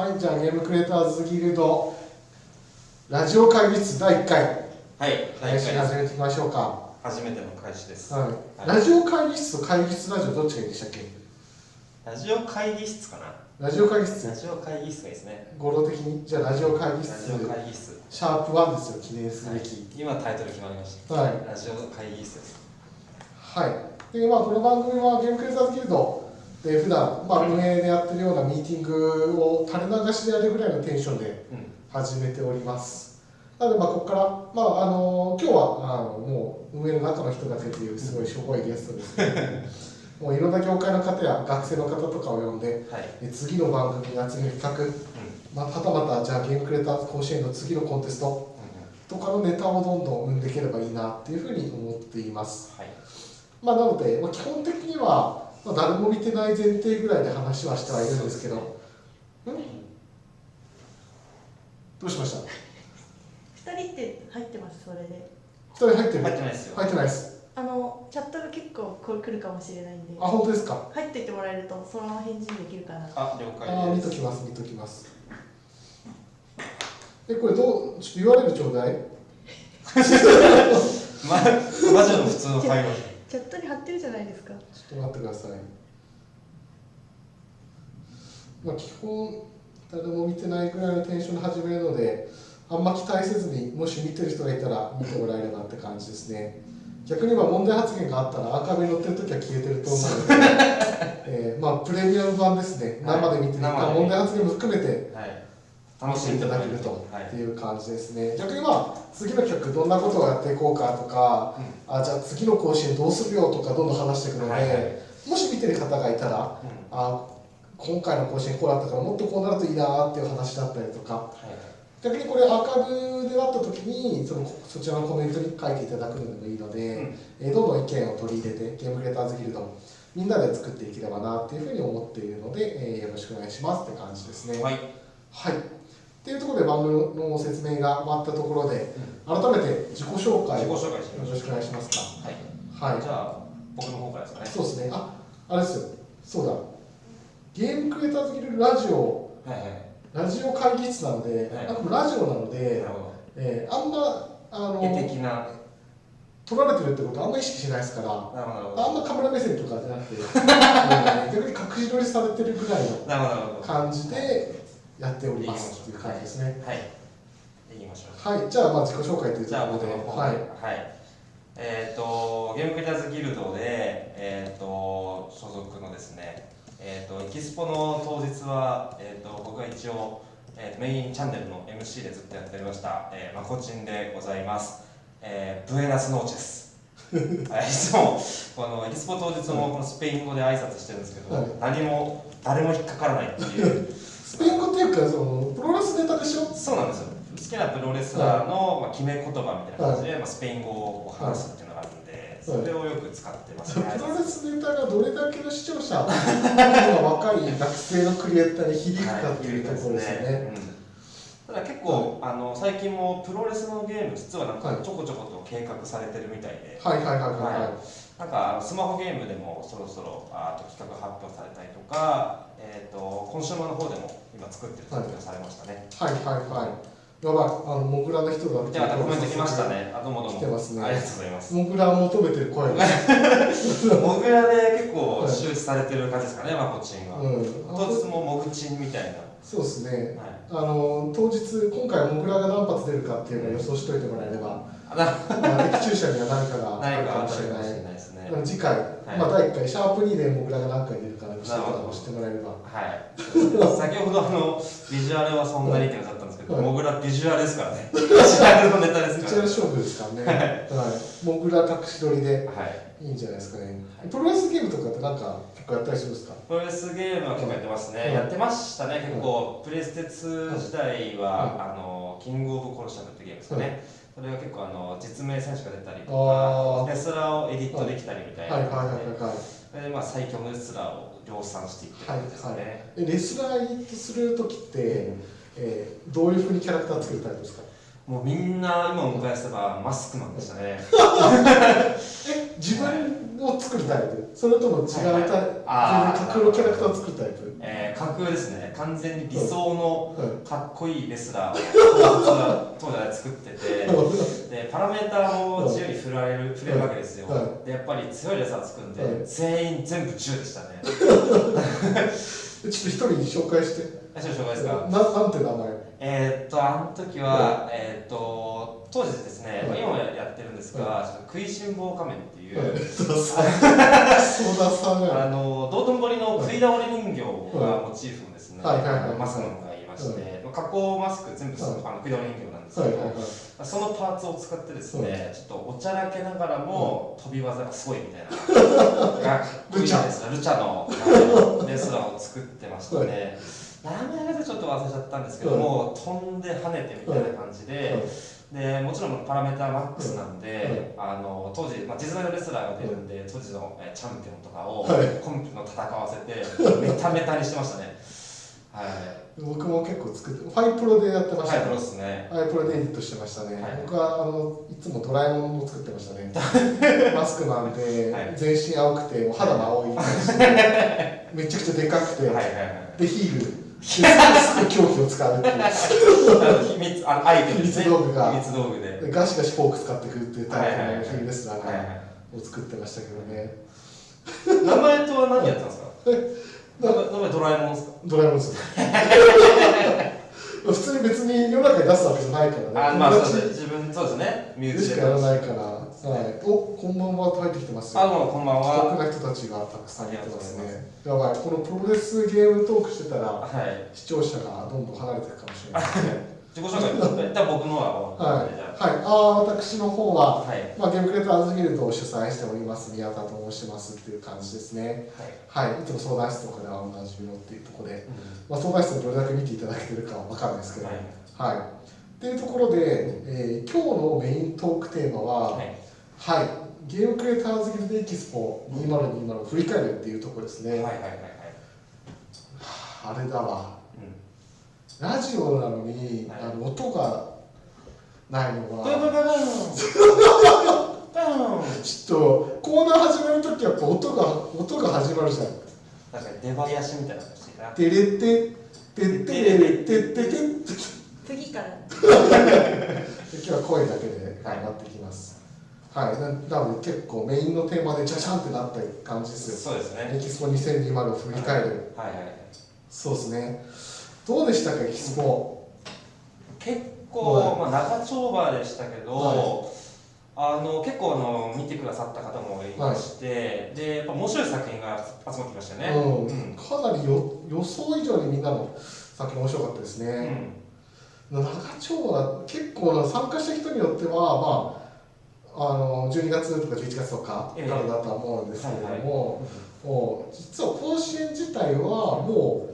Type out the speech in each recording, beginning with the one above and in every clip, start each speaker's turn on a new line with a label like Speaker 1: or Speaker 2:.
Speaker 1: はい、じゃあゲームクリエイターズギルドラジオ会議室第1回。
Speaker 2: はい、第
Speaker 1: 配信
Speaker 2: 1回
Speaker 1: 始めていきましょうか。
Speaker 2: 初めての開始です。
Speaker 1: はい、
Speaker 2: はい。
Speaker 1: ラジオ会議室と会議室ラジオどっちがいいでしたっけ？
Speaker 2: ラジオ会議室かな。
Speaker 1: ラジオ会議
Speaker 2: ラ
Speaker 1: 室
Speaker 2: ジオ会議室がいいですね。
Speaker 1: 語呂的に？じゃあラジオ会議
Speaker 2: ラ
Speaker 1: 室
Speaker 2: ジオ会議室。
Speaker 1: シャープ1ですよ記念すべき。
Speaker 2: 今タイトル決まりました。
Speaker 1: はい。
Speaker 2: ラジオ会議室です。
Speaker 1: はい、でまあ、この番組はゲームクリエイターズギルドで普段、まあ、運営でやってるようなミーティングを垂れ流しでやるぐらいのテンションで
Speaker 2: うん。
Speaker 1: 始めておりますなのでまあここから、まあ、あの今日はあのもう運営の中の人が出ているすごいしょぼいゲストですけど もういろんな業界の方や学生の方とかを呼んで
Speaker 2: はい。
Speaker 1: え次の番組や次の企画、
Speaker 2: うん。
Speaker 1: まあ、はたまたじゃあゲームクリエイターズ甲子園の次のコンテストとかのネタをどんどん生んでいければいいなっていうふうに思っています
Speaker 2: はい。
Speaker 1: まあ、なので、まあ、基本的には、まあ、誰も見てない前提ぐらいで話はしてはいるんですけど、ん。どうしました？
Speaker 3: 二人って入ってます？それで。
Speaker 1: 二人入ってる？
Speaker 2: 入ってないですよ。
Speaker 1: 入ってないです。
Speaker 3: あのチャットが結構これ来るかもしれないんで。
Speaker 1: あ本当ですか？
Speaker 3: 入っていってもらえるとそのまま返事できるかな。
Speaker 2: あ、了
Speaker 1: あ
Speaker 2: 解です。
Speaker 1: ー見ときます見ときます。えこれどうちょっと URL ちょうだい。
Speaker 2: まあ、ラジオの普通の会話。
Speaker 3: チャットに貼ってるじゃないですか
Speaker 1: っと待ってください。まあ基本誰も見てないぐらいのテンションで始めるのであんま期待せずにもし見てる人がいたら見てもらえればって感じですね。逆に言えば問題発言があったらアーカイブに載ってる時は消えてると思うので、えーまあプレミアム版ですね。
Speaker 2: はい
Speaker 1: 生で見てる。
Speaker 2: 生で
Speaker 1: 問題発言も含めて
Speaker 2: はい。
Speaker 1: 楽しんでいただけると
Speaker 2: はい
Speaker 1: って。いう感じですね、逆にまあ次の企画どんなことをやっていこうかとか、あじゃあ次の甲子園どうするよとかどんどん話していくので、
Speaker 2: はいはい
Speaker 1: もし見てる方がいたら
Speaker 2: うん
Speaker 1: あ今回の甲子園こうだったからもっとこうなるといいなっていう話だったりとか
Speaker 2: はい。
Speaker 1: 逆にこれアーカイブであった時にそのそちらのコメントに書いていただくのでもいいので、
Speaker 2: うん
Speaker 1: えーどんどん意見を取り入れてゲームクリエイターズギルドみんなで作っていければなっていうふうに思っているので、えーよろしくお願いしますって感じですね。
Speaker 2: はい。
Speaker 1: はい。っていうところで番組の説明が終わったところで、改めて自己紹介をよろしくお願いしますか。
Speaker 2: はい。
Speaker 1: はい
Speaker 2: じ。ゃあ、僕の方からですかね。
Speaker 1: そうですね。あ、あれですよ。そうだ。ゲームクリエイターズギルドラジオ、
Speaker 2: はいはい。
Speaker 1: ラジオ会議室なので、
Speaker 2: はい
Speaker 1: ラジオなので
Speaker 2: なる、ほ
Speaker 1: えーあんまあ
Speaker 2: ど。
Speaker 1: の
Speaker 2: 絵的な。
Speaker 1: 撮られてるってことはあんま意識しないですから。あんまカメラ目線とかじゃなくて、え ー逆に隠し撮りされてるぐらいの
Speaker 2: なるほど。なるほど。
Speaker 1: 感じでやっておりますっていう感じですね。
Speaker 2: はい。言いましょう。
Speaker 1: はい。じゃあまあ自己紹介というと
Speaker 2: じゃあ
Speaker 1: ころで、はい。
Speaker 2: はい。えっ、とゲームクリエイターズギルドでえっ、と所属のですねえっ、とエキスポの当日はえっ、と僕が一応、えーとメインチャンネルの MC でずっとやっておりました、えー、まこちんでございます。えー、ブエナスノーチェス。はい、いつもこのエキスポ当日もこのスペイン語で挨拶してるんですけど、
Speaker 1: はい
Speaker 2: 何も誰も引っかからないっていう
Speaker 1: スペイン語っていうかそのプロレスネタでしょ？
Speaker 2: そうなんですよ。好きなプロレスラーの、まあ、決め言葉みたいな感じで、まあ、スペイン語を話すっていうのがあるんで、それをよく使ってますね、
Speaker 1: プロレスネタがどれだけの視聴者、若い学生のクリエイターに響くかっていうところですよね。
Speaker 2: うん。ただ結構、あの最近もプロレスのゲーム実はなん
Speaker 1: はい
Speaker 2: かちょこちょこと計画されてるみたいで、
Speaker 1: はい。はい。はい。はい。はい。
Speaker 2: なんかスマホゲームでもそろそろあと企画発表されたりとか、えー、とコンシューマーの方でも今作ってるって発表されましたね。
Speaker 1: はいはいはい。やばい、あのモグラの人だって
Speaker 2: じゃあコメント来ました。ね。あどうもどうも。
Speaker 1: 来てますね
Speaker 2: ありがとうございます。
Speaker 1: モグラを求めてる声が。
Speaker 2: モグラで結構周知されてる感じですかね、まこちんは。
Speaker 1: うん。
Speaker 2: 当日もモグチンみたいな。
Speaker 1: そうですね。
Speaker 2: はい。
Speaker 1: あの当日今回モグラが何発出るかっていうのを予想しておいてもらえれば、まあ的中者には何かがあるかもしれない
Speaker 2: ですね。
Speaker 1: 次回、まあ第1回シャープ2でモグラが何回出るかのしてからも知ってもらえれば。
Speaker 2: はい。先ほどあのビジュアルはそんなにって感じだったんですけど、
Speaker 1: はい
Speaker 2: モグラビジュアルですからね。ビジュアルのネタですからね。
Speaker 1: めっちゃ勝負ですからね。はい。モグラ隠し撮りで
Speaker 2: はい。
Speaker 1: いいんじゃないですかね
Speaker 2: はい。
Speaker 1: プロレスゲームとかってなんか結構やったりするんですか？
Speaker 2: プロレスゲームは結構やってますね。
Speaker 1: うん
Speaker 2: やってましたね。結構プレステ2時代は、
Speaker 1: うん
Speaker 2: あのキングオブコルシャムってゲームですかね。それが結構あの実名選手が出たりとか、レスラーをエディットできたりみたい
Speaker 1: はいはいはい。はいはい。
Speaker 2: でまあ最強のレスラーを量産していってるんです
Speaker 1: はい
Speaker 2: ね。
Speaker 1: えレスラーにする時って、えーどういうふうにキャラクター作るタイプですか？
Speaker 2: もうみんな今思い返せばマスクマンでしたね。
Speaker 1: 自分を作るタイプ？それとも違うタイプ、
Speaker 2: はいはい。
Speaker 1: 架空のキャラクターを作るタイプ？
Speaker 2: えー、架空ですね。完全に理想の
Speaker 1: はい。
Speaker 2: かっこいいレスラーを当時は作っててでパラメーターも自由に振られる振れるわけですよ、
Speaker 1: は
Speaker 2: でやっぱり強いレスラー作るんで、
Speaker 1: はい。
Speaker 2: 全員全部10でしたね。
Speaker 1: ちょっと一人に紹介して。
Speaker 2: 大丈夫紹介ですか？
Speaker 1: ななんて名前？
Speaker 2: えー、っとあの時は、えー、っと当時ですね、今もやってるんですが、ちょっと食いしん坊仮面っていう、あの道頓堀の食い倒れ人形がモチーフのですね、
Speaker 1: はいはいはい。はい
Speaker 2: マスクがいまして、加工マスク全部、
Speaker 1: はい。
Speaker 2: あの食い倒れ人形なんですけど、
Speaker 1: はいはいはい。
Speaker 2: そのパーツを使ってですね、
Speaker 1: は
Speaker 2: ちょっとおちゃらけながらも、飛び技がすごいみたいな、がかっこいいですルチャ。のはいレスラーを作ってましたね。名前がちょっと忘れちゃったんですけども、飛んで跳ねてみたいな感じで、でもちろんパラメーターマックスなんで、あの当時、まあ、実在のレスラーが出るんで、当時のえーチャンピオンとかを
Speaker 1: はい。
Speaker 2: コンピの戦わせて、メタメタにしてましたね。はい。
Speaker 1: 僕も結構作ってファイプロでやってました
Speaker 2: はい、プロですね。
Speaker 1: ファイプロでエディットしてましたね、
Speaker 2: はい。
Speaker 1: 僕はあのいつもドラえもんを作ってましたね。マスクマンで、
Speaker 2: はい。
Speaker 1: 全身青くてもう肌も青い感じで。めちゃくちゃでかくて、
Speaker 2: はいはいはい。
Speaker 1: でヒールですぐ狂気を使うっていう。
Speaker 2: 秘密あのアイテムですね。
Speaker 1: 秘密道具が。
Speaker 2: 秘密道具で
Speaker 1: でガシガシフォーク使ってくるっていうタイプのヒールレスラーを作ってましたけどね。
Speaker 2: い名前とは何やったんですか？名前名前ドラえもんですか？
Speaker 1: ドラえもんですよ 普通に別に世の中に出すわけじゃないからね。
Speaker 2: あまあそう
Speaker 1: 友達
Speaker 2: ですね。自分そうですね。身内で。
Speaker 1: でしかやらないから、はい、おこんばんは。と入ってきてますよ。
Speaker 2: あどうもこんばん
Speaker 1: 過酷
Speaker 2: は
Speaker 1: な人たちがたくさんいてますね。やばい。このプロレスゲームトークしてたら
Speaker 2: はい。
Speaker 1: 視聴者がどんどん離れていくかもしれないですね。
Speaker 2: 自己紹介一旦僕のは
Speaker 1: はい、
Speaker 2: じゃ
Speaker 1: はい、ああ私の方は
Speaker 2: あはい。
Speaker 1: まあ、ゲームクリエイターズギルドを主催しております宮田と申しますっていう感じですね。
Speaker 2: はい。
Speaker 1: はい、いつも相談室とかではおなじみのっていうところで、
Speaker 2: うん。
Speaker 1: まあ、相談室をどれだけ見ていただけてるかは分かんないですけど、は。
Speaker 2: はいい。
Speaker 1: っていうところで、えー今日のメイントークテーマは、
Speaker 2: はい
Speaker 1: はい、ゲームクリエイターズギルドエキスポ2020を振り返るっていうところですね。
Speaker 2: はいはいはいはい。
Speaker 1: あれだわ、
Speaker 2: うん。
Speaker 1: ラジオなのに、
Speaker 2: はい。
Speaker 1: あの音がないの
Speaker 2: ブンブン
Speaker 1: は、
Speaker 2: ブンブンブン。
Speaker 1: ちょっとコーナー始めるときやっぱ音が音が始まるじゃん。
Speaker 2: 確かに出囃子みたいな感じな。
Speaker 1: てれっててってれれってってって。
Speaker 3: 次から。
Speaker 1: 今日は声だけで頑張っていきますはい、ななので結構メインのテーマでジャジャンってなった感じですよ。
Speaker 2: そうですね。
Speaker 1: エキスポ2020を振り返る。
Speaker 2: はいはいはい。
Speaker 1: そうですね。どうでしたかエキスポ
Speaker 2: 結構、
Speaker 1: はい。
Speaker 2: まあ、長丁場でしたけど、
Speaker 1: は
Speaker 2: あの結構あの見てくださった方もいまして、でやっぱ面白い作品が集まってきましたよね。
Speaker 1: うん。
Speaker 2: うん。
Speaker 1: かなりよ予想以上にみんなの作品面白かったです
Speaker 2: う
Speaker 1: ね、
Speaker 2: ん。
Speaker 1: 長丁場結構な参加した人によってはまああの12月とか11月とか
Speaker 2: ええ。
Speaker 1: からだとは思うんですけれど
Speaker 2: はい
Speaker 1: も、もう実は甲子園自体はもう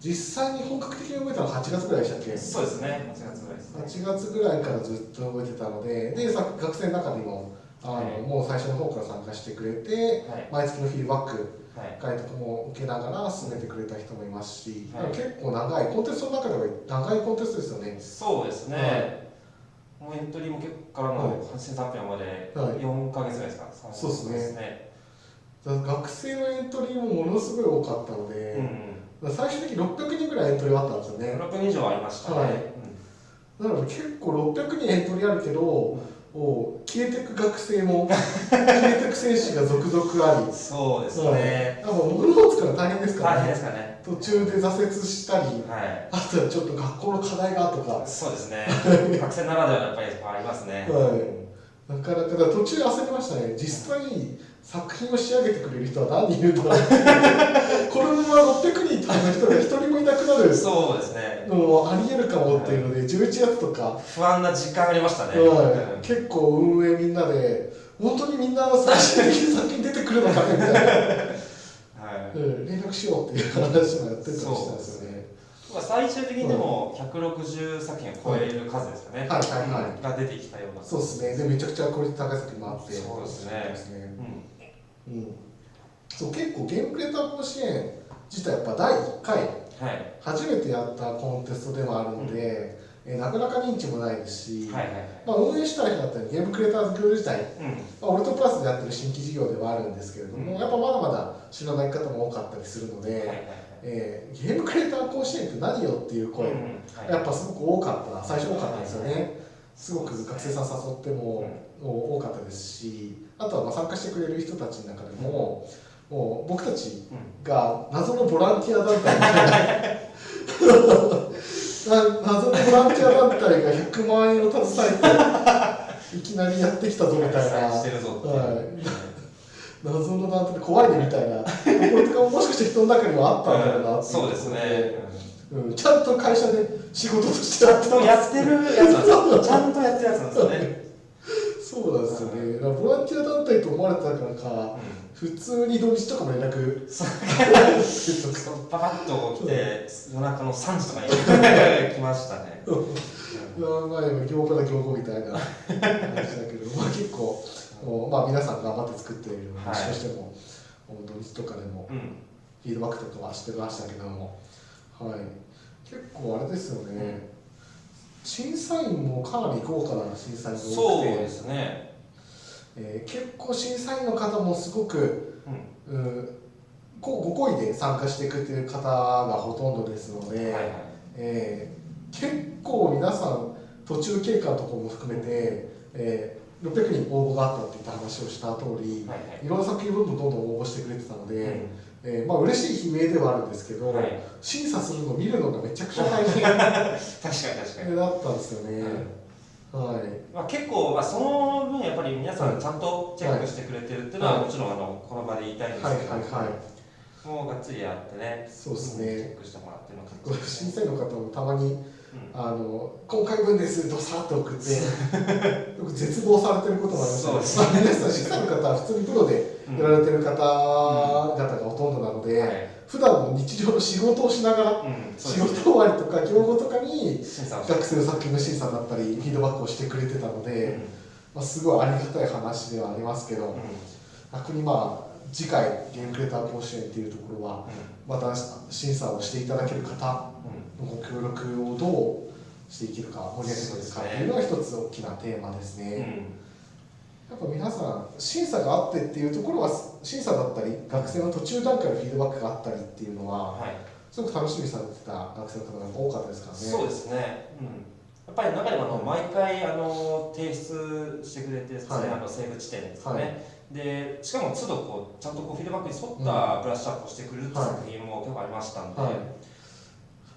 Speaker 1: 実際に本格的に動いたのは8月ぐらいでしたっけ？
Speaker 2: そうですね、8月ぐらいですね。
Speaker 1: 8月ぐらいからずっと動いてたのででさ学生の中にもあの、
Speaker 2: はい。
Speaker 1: もう最初の方から参加してくれて
Speaker 2: はい。
Speaker 1: 毎月のフィードバック
Speaker 2: はい
Speaker 1: 会とかも受けながら進めてくれた人もいますし、
Speaker 2: はい。
Speaker 1: 結構長いコンテストの中では長いコンテストですよね。
Speaker 2: そうですね。もうエントリーも結構から
Speaker 1: はい
Speaker 2: の8300票まで
Speaker 1: はい。
Speaker 2: 4ヶ月ぐらいですか？
Speaker 1: そうですね。学生のエントリーもものすごい多かったので、
Speaker 2: うん
Speaker 1: 最終的に600人ぐらいエントリーはあったんですよ
Speaker 2: うん。
Speaker 1: ね
Speaker 2: 6分以上ありましたね。
Speaker 1: はい。
Speaker 2: うん。
Speaker 1: なので結構600人エントリーあるけど、お消えてく学生も消えてく選手が続々あり
Speaker 2: そうですね。
Speaker 1: やっぱ物を作るの大変ですから
Speaker 2: 大変
Speaker 1: ね
Speaker 2: ですかね。
Speaker 1: 途中で挫折したり
Speaker 2: はい。
Speaker 1: あとはちょっと学校の課題がとか
Speaker 2: そうですね。学生ならではのやっぱりありますね。
Speaker 1: はいなかなかだから途中焦りましたね実際に作品を仕上げてくれる人は何人いるんだろう このまま600人とかの人が一人もいなくなる。
Speaker 2: そうですね。
Speaker 1: のもありえるかもっていうので11月とか、
Speaker 2: 不安な時間ありましたね。
Speaker 1: はい、結構運営みんなで本当にみんな最終的に作品出てくるのかねみたいな、
Speaker 2: はい。
Speaker 1: うん、連絡しようっていう話もやってたりしたんですよね。
Speaker 2: まあ最終的にでも160作品を超える数ですかね。
Speaker 1: はい。はい。はい。
Speaker 2: が出てきたような。
Speaker 1: そうですね。でめちゃくちゃクオリティ高い作品もあって。
Speaker 2: そうですね。
Speaker 1: ですね。
Speaker 2: うん。
Speaker 1: うん、そう結構ゲームクリエイター甲子園自体やっぱ第1回
Speaker 2: はい。
Speaker 1: 初めてやったコンテストでもあるので、ええーなかなか認知もないですし、
Speaker 2: はいはいはい。
Speaker 1: まあ、運営主体だったりゲームクリエイターズギルド自体、
Speaker 2: うん。
Speaker 1: まあ、オルトプラスでやってる新規事業ではあるんですけれども、
Speaker 2: うん。
Speaker 1: やっぱまだまだ知らない方も多かったりするので、
Speaker 2: はいはいはい。
Speaker 1: えーゲームクリエイター甲子園って何よっていう声、
Speaker 2: うんはい。
Speaker 1: やっぱすごく多かった。最初多かったですよね、すごく学生さん誘っても、多かったですしあとはまあ参加してくれる人たちの中でも、もう僕たち
Speaker 2: うん。
Speaker 1: が謎のボランティア団体みたいなな 謎のボランティア団体が100万円を携えていきなりやってきたぞみたいな。
Speaker 2: いう。
Speaker 1: はい。謎の団体で怖いねみたいな。ところとかももしかして人の中にはあったんだろうなってい
Speaker 2: そうですね、
Speaker 1: うん、ちゃんと会社で仕事としてやって
Speaker 2: うんやってるやつなんですよ。ちゃんとやってるやつなんですよね、
Speaker 1: そうなんですよね。だからボランティア団体と思われてたからか普通に土日とかも連絡。
Speaker 2: パパッと来て夜中の3時とかに 来ましたね、うん。
Speaker 1: まあまあ業界だ業界みたいな話だけど まあ結構もうまあ皆さん頑張って作っている
Speaker 2: はい。
Speaker 1: 話としても、土日とかでも
Speaker 2: うん。
Speaker 1: フィードバックとかはしてましたけども。はい。結構あれですよね、審査員もかなり豪華な審査員が多くて。
Speaker 2: そうですね、
Speaker 1: えー結構審査員の方もすごく
Speaker 2: うん。
Speaker 1: うんこご好意で参加してくれてる方がほとんどですので、
Speaker 2: はいはい。
Speaker 1: えー結構皆さん途中経過のところも含めて、えー600人応募があったっていった話をした通り、
Speaker 2: はいはい。
Speaker 1: いろんな作品をどんどんどんどん応募してくれてたので、
Speaker 2: うん
Speaker 1: えーまあ嬉しい悲鳴ではあるんですけど、
Speaker 2: はい。
Speaker 1: 審査するのを見るのがめちゃくちゃ大変。
Speaker 2: 確かに確かに、
Speaker 1: だったんですよね。はい。
Speaker 2: まあ、結構、まあ、その分やっぱり皆さんちゃんとチェックしてくれてるっていうのは
Speaker 1: はい。
Speaker 2: もちろんあのこの場で言いたいんです
Speaker 1: はい
Speaker 2: けど、
Speaker 1: はいはい
Speaker 2: もうがっつりやってね。
Speaker 1: そうです
Speaker 2: チェ
Speaker 1: ね
Speaker 2: ックしてもらってるの
Speaker 1: こう審査員の方もたまに
Speaker 2: うん
Speaker 1: あの今回分です。どさっと送って。よく絶望されてることもあります
Speaker 2: そう。です
Speaker 1: まあ、皆さん審査員の方は普通にプロでやられてる方々がほとんどなので、
Speaker 2: はい。
Speaker 1: 普段の日常の仕事をしながら
Speaker 2: うん、そう
Speaker 1: 仕事終わりとか業後とかに学生の作品の審査だったりフィードバックをしてくれてたので、まあ、すごいありがたい話ではありますけど、
Speaker 2: うんうん。
Speaker 1: 逆にまあ次回ゲームクリエイター甲子園っていうところはまた審査をしていただける方
Speaker 2: うん
Speaker 1: のご協力をどうしていけるか盛り上げていくかっていうのが一つ大きなテーマですね。
Speaker 2: うん。
Speaker 1: やっぱ皆さん審査があってっていうところは審査だったり学生の途中段階のフィードバックがあったりっていうのは
Speaker 2: はい。
Speaker 1: すごく楽しみにされてた学生の方が多かったですからね。
Speaker 2: そうですね、うん、やっぱり中でもあの毎回あの提出してくれて
Speaker 1: はい。
Speaker 2: あのセーブ地点ですね、
Speaker 1: はい
Speaker 2: でしかも都度こうちゃんとこうフィードバックに沿ったブラッシュアップをしてくれるっていう作品も結構ありましたんで、
Speaker 1: はい。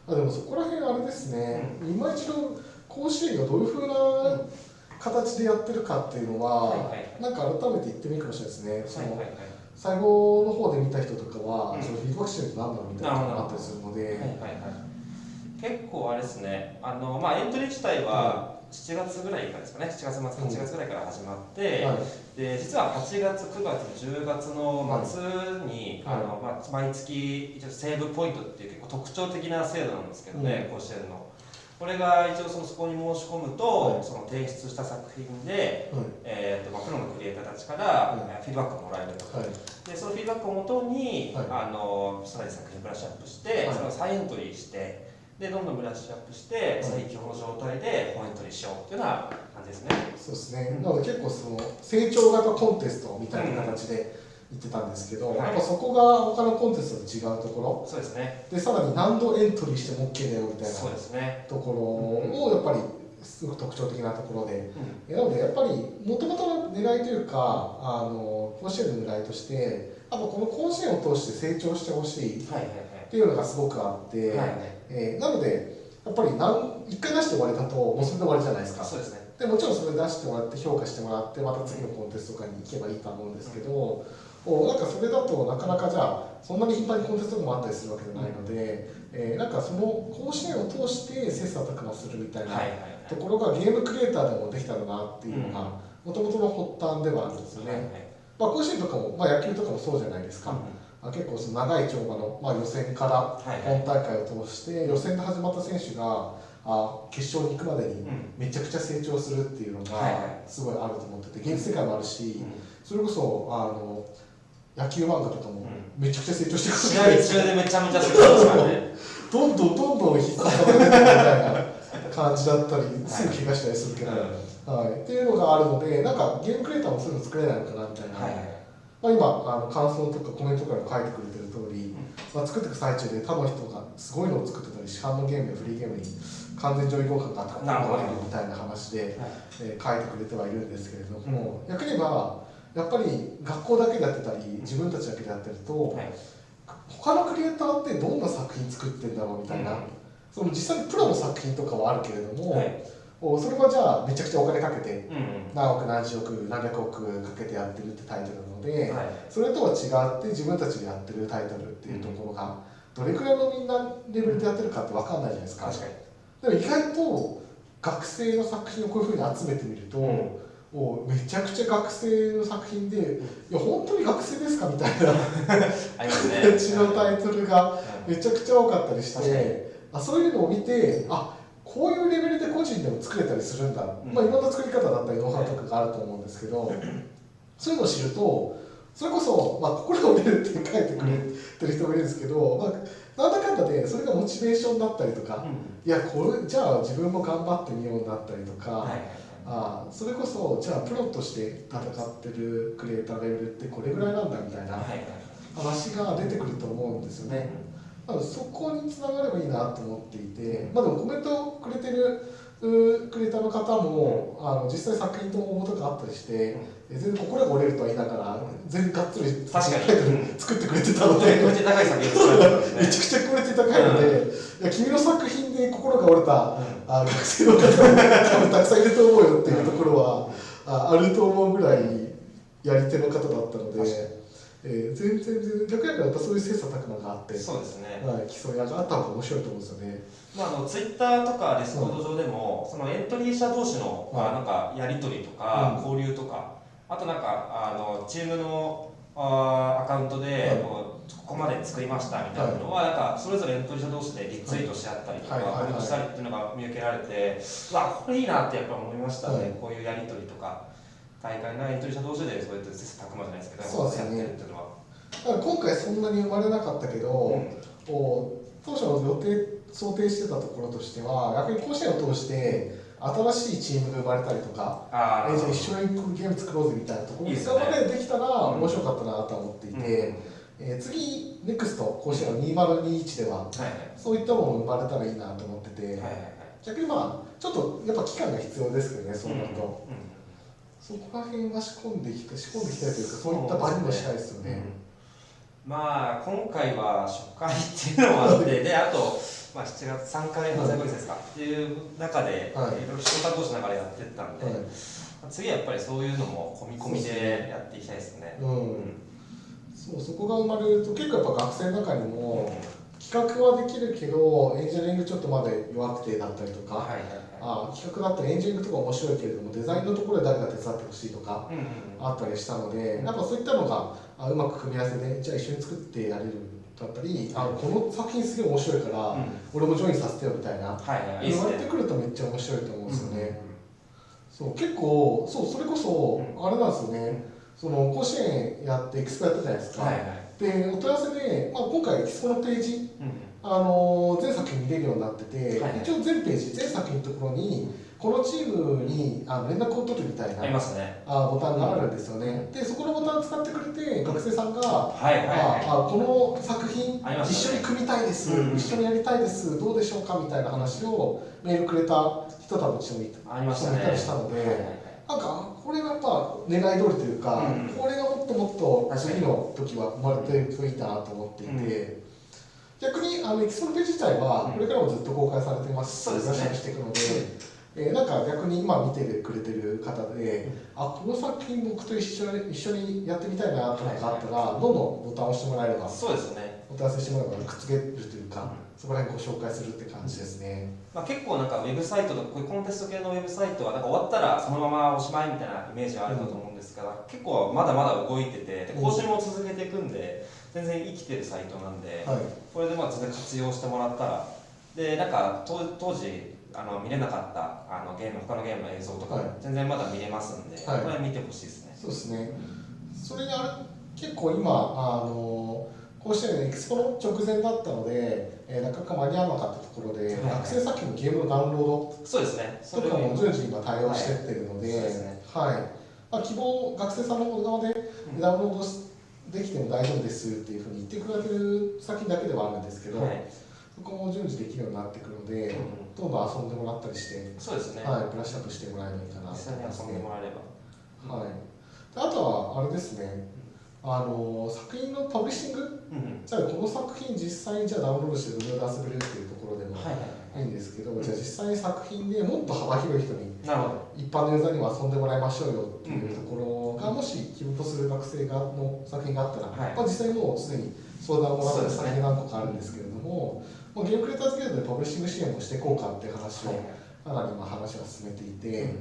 Speaker 1: あでもそこら辺あれですね、今一度甲子園がどういうふうな形でやってるかっていうのは、
Speaker 2: はいはい
Speaker 1: なんか改めて言ってみるかもしれないですね。
Speaker 2: はいはいはい。
Speaker 1: 最後の方で見た人とかは、
Speaker 2: うん。
Speaker 1: そのフィードバックしてると何なのみたいなのがあったりするので、
Speaker 2: はいはいはい。結構あれですね。あの、まあ、エントリー自体は7月ぐらいからですかね。7月末8月ぐらいから始まって、
Speaker 1: はい
Speaker 2: で実は8月9月10月の末に、
Speaker 1: はい
Speaker 2: あのまあ、毎月一応セーブポイントっていう結構特徴的な制度なんですけどね、甲子園の。これが一応そのそこに申し込むと、
Speaker 1: はい。
Speaker 2: その提出した作品で、
Speaker 1: はい。
Speaker 2: えーとまあ、プロのクリエイターたちから、フィードバックをもらえると。
Speaker 1: はい。
Speaker 2: でそのフィードバックをもとに、
Speaker 1: はい。
Speaker 2: あのさらに作品ブラッシュアップして、
Speaker 1: はい。
Speaker 2: それを再エントリーしてでどんどんブラッシュアップして、
Speaker 1: い。
Speaker 2: 最強の状態で本エントリーしようっていうような感じですね。
Speaker 1: そうですね、
Speaker 2: うん
Speaker 1: なので結構その成長型コンテストみたいな形で言ってたんですけど、
Speaker 2: うん
Speaker 1: やっぱそこが他のコンテストと違うとこ
Speaker 2: そうですね。
Speaker 1: ろでさらに何度エントリーしても OK だよみたい
Speaker 2: そう
Speaker 1: な
Speaker 2: ですね。
Speaker 1: ところをやっぱりすごく特徴的なところで
Speaker 2: うん
Speaker 1: なのでやっぱりもともとの狙いというかあの甲子園の狙いとしてやっぱこの甲子園を通して成長してほしいっ
Speaker 2: はいはい
Speaker 1: ていうのがすごくあって、
Speaker 2: はい。はい
Speaker 1: えーなのでやっぱり何一回出して終わりだともうそれで終わりじゃないですか
Speaker 2: そうですね。
Speaker 1: でもちろんそれ出してもらって評価してもらってまた次のコンテストとかに行けばいいと思うんですけど、おなんかそれだとなかなかじゃあそんなに頻繁にコンテストもあったりするわけじゃないので、えーなんかその甲子園を通して切磋琢磨するみたいなところがゲームクリエイターでもできたらなっていうのがもともとの発端ではあるんですよ
Speaker 2: はい。はい
Speaker 1: ね。まあ、甲子園とかも、まあ、野球とかもそうじゃないですか。あ結構その長い跳馬の、まあ、予選から。本大会を通して予選で始まった選手があ決勝に行くまでに
Speaker 2: うん。
Speaker 1: めちゃくちゃ成長するっていうのがすごいあると思ってて現実世界もあるし
Speaker 2: うん。
Speaker 1: それこそあの野球漫画とかもめちゃくちゃ成長してく
Speaker 2: 試
Speaker 1: る
Speaker 2: 合中でめちゃめちゃ成長しからね。
Speaker 1: どんどんどんどん必殺されてるみたいな感じだったりすぐ怪我したりするけど、はい。っていうのがあるのでなんかゲームクリエイターもそういうの作れないのかなみたいな、
Speaker 2: はい。
Speaker 1: まあ、今あの感想とかコメントとかにも書いてくれてる通り、まあ、作っていく最中で他の人がすごいのを作ってたり市販のゲームやフリーゲームに完全上位互換があったことがないみたいな話で、えー書いてくれてはいるんですけれども、逆に言えばやっぱり学校だけでやってたり自分たちだけでやってると、
Speaker 2: はい。
Speaker 1: 他のクリエイターってどんな作品作ってんだろうみたいな、
Speaker 2: うん。
Speaker 1: その実際にプロの作品とかはあるけれども、
Speaker 2: はい。
Speaker 1: おそれはじゃあめちゃくちゃお金かけて
Speaker 2: うん。うん
Speaker 1: 何億何十億何百億かけてやってるってタイトルなので、
Speaker 2: はい。
Speaker 1: それとは違って自分たちでやってるタイトルっていうところがどれくらいのみんなレベルでやってるかって分かんないじゃないですか。
Speaker 2: 確かに
Speaker 1: でも意外と学生の作品をこういうふうに集めてみると、
Speaker 2: うん。
Speaker 1: もうめちゃくちゃ学生の作品で、いや本当に学生ですかみたいな
Speaker 2: ありますね。
Speaker 1: うちのタイトルが
Speaker 2: うん。
Speaker 1: めちゃくちゃ多かったりしてあそういうのを見てあこういうレベルで個人でも作れたりするんだ、
Speaker 2: うん。
Speaker 1: まあいろんな作り方だったりノウハウとかがあると思うんですけどそういうのを知るとそれこそ、まあ、心を折れるって書いてくれてる人もいるんですけど、まあ、なんだかんだでそれがモチベーションだったりとか、いやこれじゃあ自分も頑張ってみようだったりとか、
Speaker 2: はいはい
Speaker 1: あそれこそじゃあプロとして戦ってるクリエイターレベルってこれぐらいなんだみたいな話が出てくると思うんですよね。なのでそこにつながればいいなと思っていて、まあ、でもコメントをくれてるうクリエイターの方もあの実際作品と応募とかあったりして、え全然心が折れるとは言いながら全然がっつり
Speaker 2: 確かに。
Speaker 1: タイトル作ってくれてたので、
Speaker 2: めっちゃ
Speaker 1: くちゃクオリティ高いので、いや君の作品で心が折れた
Speaker 2: うん。
Speaker 1: あ学生の方も多分たくさんいると思うよっていうところはああると思うぐらいやり手の方だったので、えー全然全然逆に言えばやっぱそういう切磋琢磨があって、
Speaker 2: そうですね。
Speaker 1: はい、競い合があった方が面白いと思うんですよね。
Speaker 2: まあ、あのツイッターとかディスコード上でも、そのエントリー者同士の、
Speaker 1: はい
Speaker 2: あなんかやり取りとか、
Speaker 1: うん。
Speaker 2: 交流とかあとなんかあのチームのあアカウントで、
Speaker 1: はい。
Speaker 2: こうここまで作りましたみたいなのは、なんかそれぞれエントリー者同士でリツイートし合ったりとか、コメントしたりっていうのが見受けられてうわこれいいなってやっぱ思いましたね、
Speaker 1: はい。
Speaker 2: こういうやり取りとか大会のエントリー者同士でそうやって切磋琢磨じゃないですけど
Speaker 1: そうですね。
Speaker 2: やってるっていうのは。
Speaker 1: だから今回そんなに生まれなかったけど、
Speaker 2: うん。
Speaker 1: 当初の予定想定してたところとしては逆に甲子園を通して新しいチームが生まれたりとか
Speaker 2: あー。
Speaker 1: えじゃあ一緒にゲーム作ろうぜみたいなところ
Speaker 2: いい
Speaker 1: までできたら
Speaker 2: うん
Speaker 1: 面白かったなとは思っていて、えー次 NEXT 甲子園の2021では
Speaker 2: はいはい。
Speaker 1: そういったものも生まれたらいいなと思ってて、
Speaker 2: はいはいはい。
Speaker 1: 逆にまあちょっとやっぱ期間が必要ですけどねそうなると、
Speaker 2: うん。うん
Speaker 1: そこら辺は仕込んできて仕込んできたいというかそういった場にもしたいですよね。
Speaker 2: まあ今回は初回っていうのもあって であと、まあ、7月3回の最後ですか。っていう中で、
Speaker 1: はい。
Speaker 2: いろいろ仕事同士ながらやってったんで、
Speaker 1: はい。
Speaker 2: 次はやっぱりそういうのも込み込みでやっていきたいですね。
Speaker 1: うん。
Speaker 2: うん。
Speaker 1: そうそこが生まれると結構やっぱ学生の中にも企画はできるけどエンジニアリングちょっとまだ弱くてだったりとか、
Speaker 2: はいはいはい。
Speaker 1: あ企画だったらエンジニアリングとか面白いけれどもデザインのところで誰か手伝ってほしいとか
Speaker 2: うんうんうん。
Speaker 1: あったりしたのでやっぱそういったのがあうまく組み合わせでじゃあ一緒に作ってやれるだったりあこの作品すげえ面白いから、
Speaker 2: うん。
Speaker 1: 俺もジョインさせてよみたいな。
Speaker 2: はい
Speaker 1: 言われてくるとめっちゃ面白いと思うんですよね。そう結構そうそれこそ
Speaker 2: う
Speaker 1: あれなんですよね、その甲子園やってエクスポやったじゃないですか、
Speaker 2: はいはい。
Speaker 1: でお問い合わせで、まあ、今回エキスポのページ、
Speaker 2: うん。
Speaker 1: あの全作品見れるようになってて、
Speaker 2: はい
Speaker 1: 一応全ページ全作品のところにこのチームにあの連絡を取るみたい
Speaker 2: あり
Speaker 1: な
Speaker 2: ますね。
Speaker 1: あボタンがあるんですよね、でそこのボタン使ってくれて学生さんが
Speaker 2: はいはいはい。
Speaker 1: ああこの作品
Speaker 2: ありま
Speaker 1: 一緒に組みたいです、
Speaker 2: うん
Speaker 1: 一緒にやりたいです。どうでしょうかみたいな話をメールくれた人たちもいた
Speaker 2: ありましたね。
Speaker 1: 人もいたりしたので、
Speaker 2: はいはいはい。
Speaker 1: なんかこれがやっぱ願い通りというか、
Speaker 2: うん
Speaker 1: これがもっともっと次の時は生まれてるといいなと思っていて、逆にあのエキスポのページ自体はこれからもずっと公開されてます。し、
Speaker 2: そうですね。
Speaker 1: ブラッシュアップしていくので、えーなんか逆に今見てくれてる方で、あこの作品僕と一緒に一緒にやってみたいなとかあったら、どんどんボタンを押してもらえれば
Speaker 2: そうですね。
Speaker 1: お問い合わせしてもらえばくっつけるというか、そこら辺ご紹介するって感じですね。
Speaker 2: まあ、結構なんかウェブサイトとかこういうコンテスト系のウェブサイトはなんか終わったらそのままおしまいみたいなイメージがあるかと思うんですが、結構まだまだ動いててで更新も続けていくんで全然生きてるサイトなんで、
Speaker 1: はい。
Speaker 2: これでまあ全然活用してもらったら。でなんか当当時あの見れなかったあのゲーム他のゲームの映像とか
Speaker 1: はい。
Speaker 2: 全然まだ見れますんで、
Speaker 1: はい。
Speaker 2: これ見てほしいですね。
Speaker 1: そうですね。それにあれ結構今あの甲子園エクスポの直前だったので、えーなかなか間に合わなかったところで、
Speaker 2: はい
Speaker 1: 学生さっきのゲームのダウンロー
Speaker 2: そうですね。
Speaker 1: ドとかも順次今対応してってるので、
Speaker 2: はいですね。
Speaker 1: はい。まあ、希望学生さんの方側で
Speaker 2: うん。
Speaker 1: ダウンロードできても大丈夫ですっていうふうに言ってくれてる先だけではあるんですけど、こも順次できるようになってくるので、
Speaker 2: うん。
Speaker 1: どんどん遊んでもらったりして、
Speaker 2: そうですね。
Speaker 1: はい、ブラッシュアップしてもらえばいいかなと
Speaker 2: 実際に遊んでもらえれば。
Speaker 1: はい、であとはあれですね、あの作品のパブリッシング、
Speaker 2: うんうん。
Speaker 1: じゃあこの作品実際にじゃあダウンロードしてどれだけ遊べるっていうところでも
Speaker 2: はいはい
Speaker 1: い。いんですけど、じゃあ実際に作品でもっと幅広い人に一般のユーザーにも遊んでもらいましょうよっていうところが、もし希望とする学生がの作品があったら、
Speaker 2: はい。
Speaker 1: まあ、実際もうすでに相談をもらってる
Speaker 2: そうですね。
Speaker 1: 作品何個かあるんですけれども、まあ、ゲームクリエイターズギルドでパブリッシング支援をしていこうかっていう話をかなり今話は進めていて、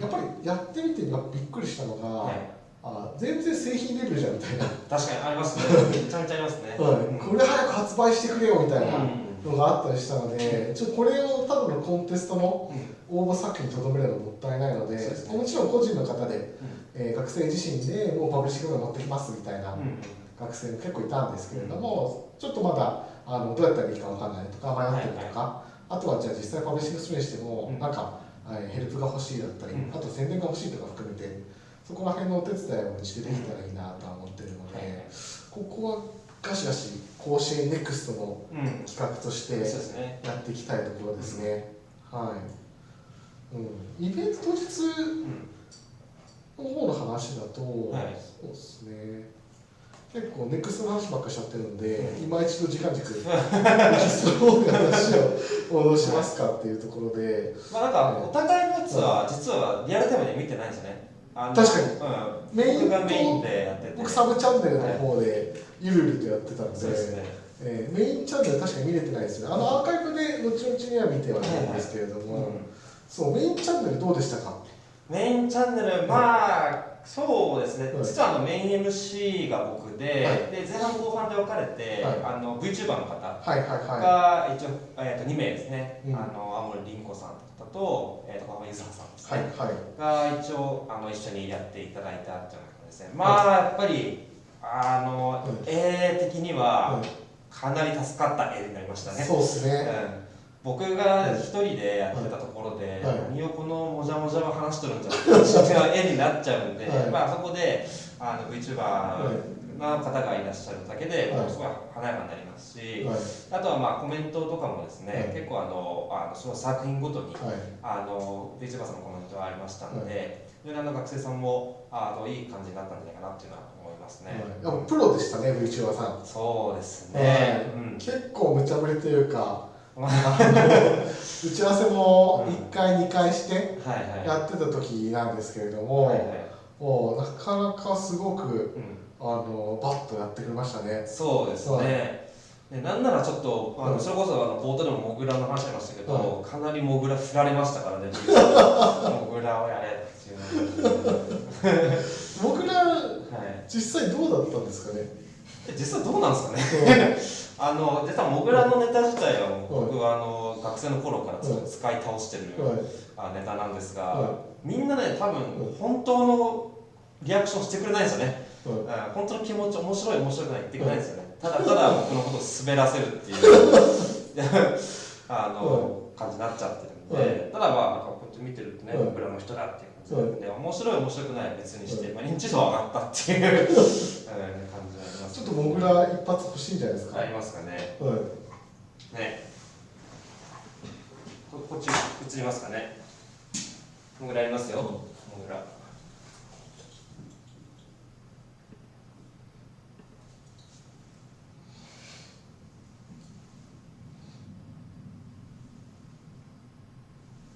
Speaker 1: やっぱりやってみてびっくりしたのが、
Speaker 2: はい。
Speaker 1: あ全然製品レベルじゃんみたいな、
Speaker 2: 確かにありますね。めちゃめちゃありますね。
Speaker 1: はい、これ早く発売してくれよみたいな
Speaker 2: うん
Speaker 1: のがあったりしたので、ちょっとこれをただのコンテストの
Speaker 2: うん。
Speaker 1: 応募作品にとどめるのはもったいないので
Speaker 2: ね。
Speaker 1: もちろん個人の方で、
Speaker 2: うん。
Speaker 1: えー学生自身でもうパブリッシングまで持ってきますみたいな
Speaker 2: うん。
Speaker 1: 学生も結構いたんですけれども、ちょっとまだあのどうやったらいいかわかんないとか迷ってるとか、あとはじゃあ実際パブリッシングするにしても、
Speaker 2: うん。
Speaker 1: なんか、はいヘルプが欲しいだったり、
Speaker 2: うん。
Speaker 1: あと宣伝が欲しいとか含めてそこら辺のお手伝いをうちでできたらいいなとは思ってるので、
Speaker 2: はい
Speaker 1: ここはガシガシ甲子園ネクストの
Speaker 2: うん。
Speaker 1: 企画としてやっていきたいところですね。はい。うん、イベント当日
Speaker 2: うん。
Speaker 1: の方の話だと、
Speaker 2: はい。
Speaker 1: そうですね。結構ネクストの話ばっかりしちゃってるんで、
Speaker 2: うん。
Speaker 1: 今一度時間軸、ネクストの話を戻しますかっていうところで、
Speaker 2: まあなんかお互いのやつは実はリアルタイムで見てないんですよね。
Speaker 1: 確かに。
Speaker 2: うん、
Speaker 1: メイン
Speaker 2: がメインでやってて。
Speaker 1: 僕サブチャンネルの方でゆるゆるとやってたんで、
Speaker 2: そうですね。
Speaker 1: えーメインチャンネル確かに見れてないですよね。あのアーカイブで後々には見てはいるんですけれども、
Speaker 2: うん。
Speaker 1: そうメインチャンネルどうでしたか？
Speaker 2: メインチャンネルまあそうですね、
Speaker 1: はい。
Speaker 2: 実はあのメイン MC が僕で,、
Speaker 1: はい。
Speaker 2: で前半後半で分かれて、
Speaker 1: はい。
Speaker 2: あの VTuber の方
Speaker 1: はいはいは
Speaker 2: が一応、えー、と2名ですね、
Speaker 1: うん。
Speaker 2: あの青森凛子さんと,、えー、と川上ゆずはさんです
Speaker 1: い。
Speaker 2: ね、
Speaker 1: はいはい。
Speaker 2: が一応あの一緒にやっていただいたっていうのがですね。まあやっぱりあの、
Speaker 1: うん
Speaker 2: 絵的には
Speaker 1: うん
Speaker 2: かなり助かった絵になりましたね、
Speaker 1: そうですね。
Speaker 2: うん僕が一人でやってたところで、
Speaker 1: はい。
Speaker 2: 何をこのもじゃもじゃを話しとるんじゃって絵になっちゃうんで、
Speaker 1: はい。
Speaker 2: まあそこであの VTuber の方がいらっしゃるだけで、
Speaker 1: はい。
Speaker 2: すごい華やかになりますし、
Speaker 1: はい。
Speaker 2: あとはまあコメントとかもですね、
Speaker 1: はい。
Speaker 2: 結構あのあのその作品ごとに
Speaker 1: はい。
Speaker 2: あの VTuber さんのコメントがありましたので、非常にあの学生さんもあのいい感じになったんじゃないかなっていうのは思いますね。
Speaker 1: はい、でもプロでしたね VTuber さん。
Speaker 2: そうです
Speaker 1: はい。
Speaker 2: ね。うん。
Speaker 1: 結構無茶ぶりというか、打ち合わせも1回2回して。やってた時なんですけれども、
Speaker 2: はいはい
Speaker 1: もうなかなかすごく
Speaker 2: うん
Speaker 1: あのバッとやってくれましたね。
Speaker 2: そうです
Speaker 1: はい
Speaker 2: ね。でなんならちょっとあの、
Speaker 1: うん
Speaker 2: それこそあの冒頭でもモグラの話ありましたけど、
Speaker 1: は
Speaker 2: かなりモグラ振られましたからね。モグラをやれっていうのを
Speaker 1: 僕ら
Speaker 2: はい。
Speaker 1: 実際どうだったんですかね？
Speaker 2: え実はどうなんですかね？あの実はモグラのネタ自体はもう
Speaker 1: はい。
Speaker 2: 僕はあの学生の頃からずっ
Speaker 1: はい。
Speaker 2: と使い倒してる
Speaker 1: はい。
Speaker 2: あネタなんですが、
Speaker 1: は
Speaker 2: みんなね多分本当のリアクションしてくれないんですよね。
Speaker 1: はい。
Speaker 2: あ本当の気持ち面白い面白くない言ってくれないんですよね。ただただ 僕のことを滑らせるっていうあの、感じになっちゃってるんで、
Speaker 1: はい。
Speaker 2: ただまあなんかこうやって見てるとね、
Speaker 1: はい。
Speaker 2: 僕らの人だっていう感じで、面白い面白くないは別にして、まあ認知度は上がったっていう、えー感じがあります、
Speaker 1: ちょっとモグラ一発欲しいんじゃないですか。
Speaker 2: ありますかね。
Speaker 1: はい。
Speaker 2: ね。ここっち映りますかね。モグラありますよ。モグラ。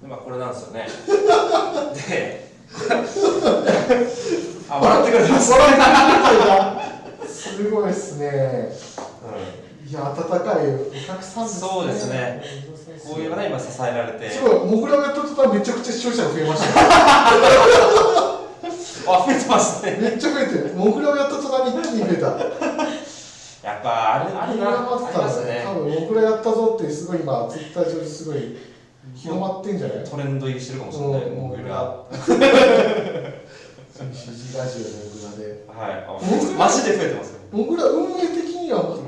Speaker 2: でまあこれなんですよね。で、あ笑ってくれてます。
Speaker 1: すごいですね。
Speaker 2: う
Speaker 1: いや温かいお客さんですね。
Speaker 2: そうですねん、こういうのが今支えられて。
Speaker 1: すごい、モグラをやった途端めちゃくちゃ視聴者が増えましたね。
Speaker 2: あ、増えてますね。
Speaker 1: めっちゃ増えてる。モグラをやった途端に一気に増えた。
Speaker 2: やっぱあるあるな、ありますね
Speaker 1: 多。分モグラやったぞってすごい今ツイッター上ですごい広まってんじゃない？
Speaker 2: トレンド入りしてるかもしれない。
Speaker 1: うん
Speaker 2: モグラ。
Speaker 1: 指示 ラジオのモグラで。
Speaker 2: はい。マジで増えてますよ。
Speaker 1: モグラ運営的には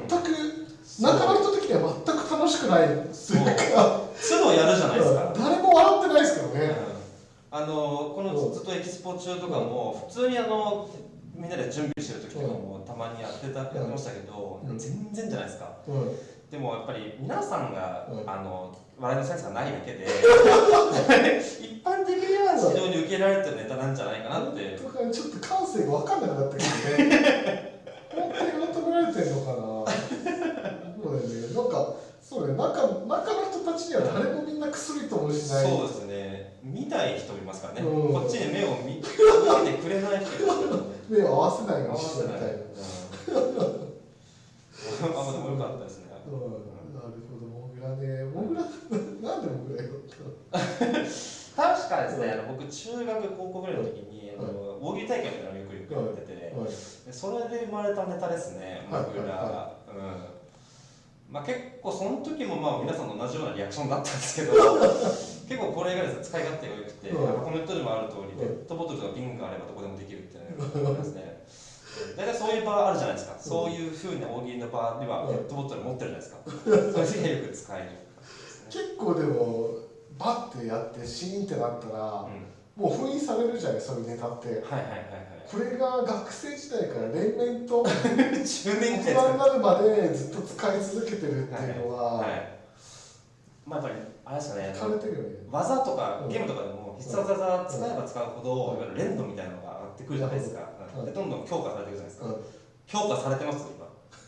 Speaker 1: 中の人的には全く楽しくないです
Speaker 2: そう。都度やるじゃないですか、
Speaker 1: 誰も笑ってないですけどね、
Speaker 2: あのこのずっとエキスポ中とかも普通にあのみんなで準備してる時とかもたまにやってたやってましたけど、
Speaker 1: うん。
Speaker 2: 全然じゃないですか。
Speaker 1: うん。
Speaker 2: でもやっぱり皆さんが、
Speaker 1: うん。
Speaker 2: あの笑いのセンスがないだけで 一般的には非常に受けられてるネタなんじゃないかなって、
Speaker 1: とかちょっと感性が分かんなくなってくるね本当に求められてんのかな。そうだよね。なんかそうだよ中中の人たちには誰もみんな薬ともしない。
Speaker 2: そうですね。見ない人いますからね、
Speaker 1: うん。
Speaker 2: こっちに目を見見てくれない人
Speaker 1: 目を合わせないよう
Speaker 2: 合わ
Speaker 1: にして
Speaker 2: せない
Speaker 1: みたいな。
Speaker 2: あまあでもよかったですね。
Speaker 1: うん、なるほど、モグラね、モグラ、なんでモグラよ
Speaker 2: 確かですね、あの僕中学高校ぐらいの時に、あの大喜利大会みたいなのってて、
Speaker 1: はい、
Speaker 2: でそれで生まれたネタですね、
Speaker 1: はい。
Speaker 2: 僕ら、
Speaker 1: は
Speaker 2: うん。まあ結構その時もまあ皆さんと同じようなリアクションだったんですけど、結構これがですね使い勝手が良くて、コメントでもある通り、
Speaker 1: うん
Speaker 2: ペットボトルとか瓶があればどこでもできるっていうのがですね。大体そういう場あるじゃないですか、そういうふうな大喜利の場ではペットボトル持ってるじゃないですか、そういう時は よく使える。
Speaker 1: 結構でも、バッてやって、シーンってなったら、
Speaker 2: うん
Speaker 1: もう封印されるじゃない、そういうネタって。
Speaker 2: はいはいはいはい。
Speaker 1: これが学生時代から連綿と 大
Speaker 2: 10
Speaker 1: 人になるまでずっと使い続けてるっていうのは、
Speaker 2: はい。まあやっぱりあれですよね。
Speaker 1: 聞かれてるよね。
Speaker 2: 技とか
Speaker 1: うん
Speaker 2: ゲームとかでも必殺技使えば使うほど、
Speaker 1: うん
Speaker 2: いわゆる連動みたいなのが上がってくるじゃないですか。
Speaker 1: うん
Speaker 2: でどんどん強化されていくじゃないですか。
Speaker 1: うん
Speaker 2: 評価されてます？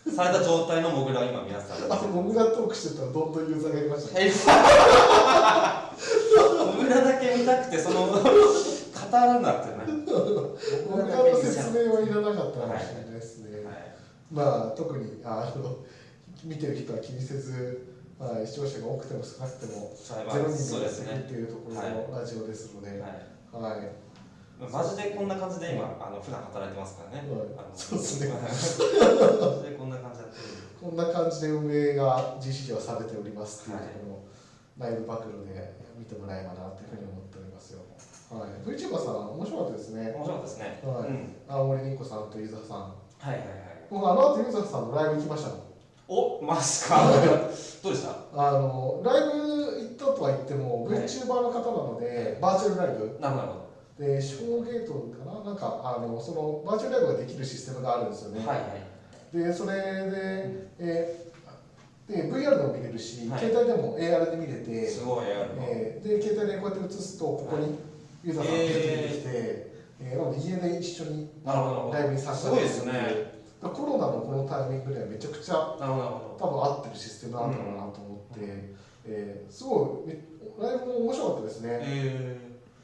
Speaker 2: 今。された状態のモグラを今皆さん。
Speaker 1: あと、モグラトークしてたらどんどんユーザーがいましたね。
Speaker 2: モグラだけ見たくてその 語るんだってね。
Speaker 1: モグラの説明はいらなかったかもしれないですね。
Speaker 2: はい
Speaker 1: まあ特にあの見てる人は気にせず、まあ、視聴者が多くても少なくても
Speaker 2: それは
Speaker 1: ゼロ人
Speaker 2: そう
Speaker 1: で
Speaker 2: ですね。
Speaker 1: っていうところのラジオですので、
Speaker 2: はい。
Speaker 1: はい、
Speaker 2: マジでこんな感じで今あの普段働いてますからね。
Speaker 1: はい
Speaker 2: あの
Speaker 1: そうですね
Speaker 2: こんな感じ。
Speaker 1: こんな感じで運営が実施はされておりますっていうところの内部暴露で見てもらえばなというふうに思っておりますよ。はい、VTuber さん面白かったですね。
Speaker 2: 面白かったですね。
Speaker 1: はい
Speaker 2: うん。
Speaker 1: 青森りんこさんとゆずはさん。
Speaker 2: はいはいはい。
Speaker 1: 僕あの後ゆずはさんのライブ行きましたの。
Speaker 2: お、マジか？どうでした？
Speaker 1: あのライブ行ったとは言っても、
Speaker 2: はい
Speaker 1: VTuber の方なのでバーチャルライブ
Speaker 2: なるほど。
Speaker 1: で、ショーゲートかな？なんか、あの、その、バーチャルライブができるシステムがあるんですよね。
Speaker 2: はいはい。
Speaker 1: で、それで、えーで、VR でも見れるし、
Speaker 2: はい
Speaker 1: 携帯でも AR で見れて、
Speaker 2: すごいやるの。
Speaker 1: えーで、携帯でこうやって映すと、ここにユーザーさんが出てきて、えーなので家で一緒に。ライブに参加
Speaker 2: すごいですね。
Speaker 1: コロナのこのタイミングではめちゃくちゃ
Speaker 2: なるほどなるほ
Speaker 1: 多分合ってるシステムなんだろうなと思って、えーすごいめライブも面白かったです
Speaker 2: ど。
Speaker 1: ね。
Speaker 2: え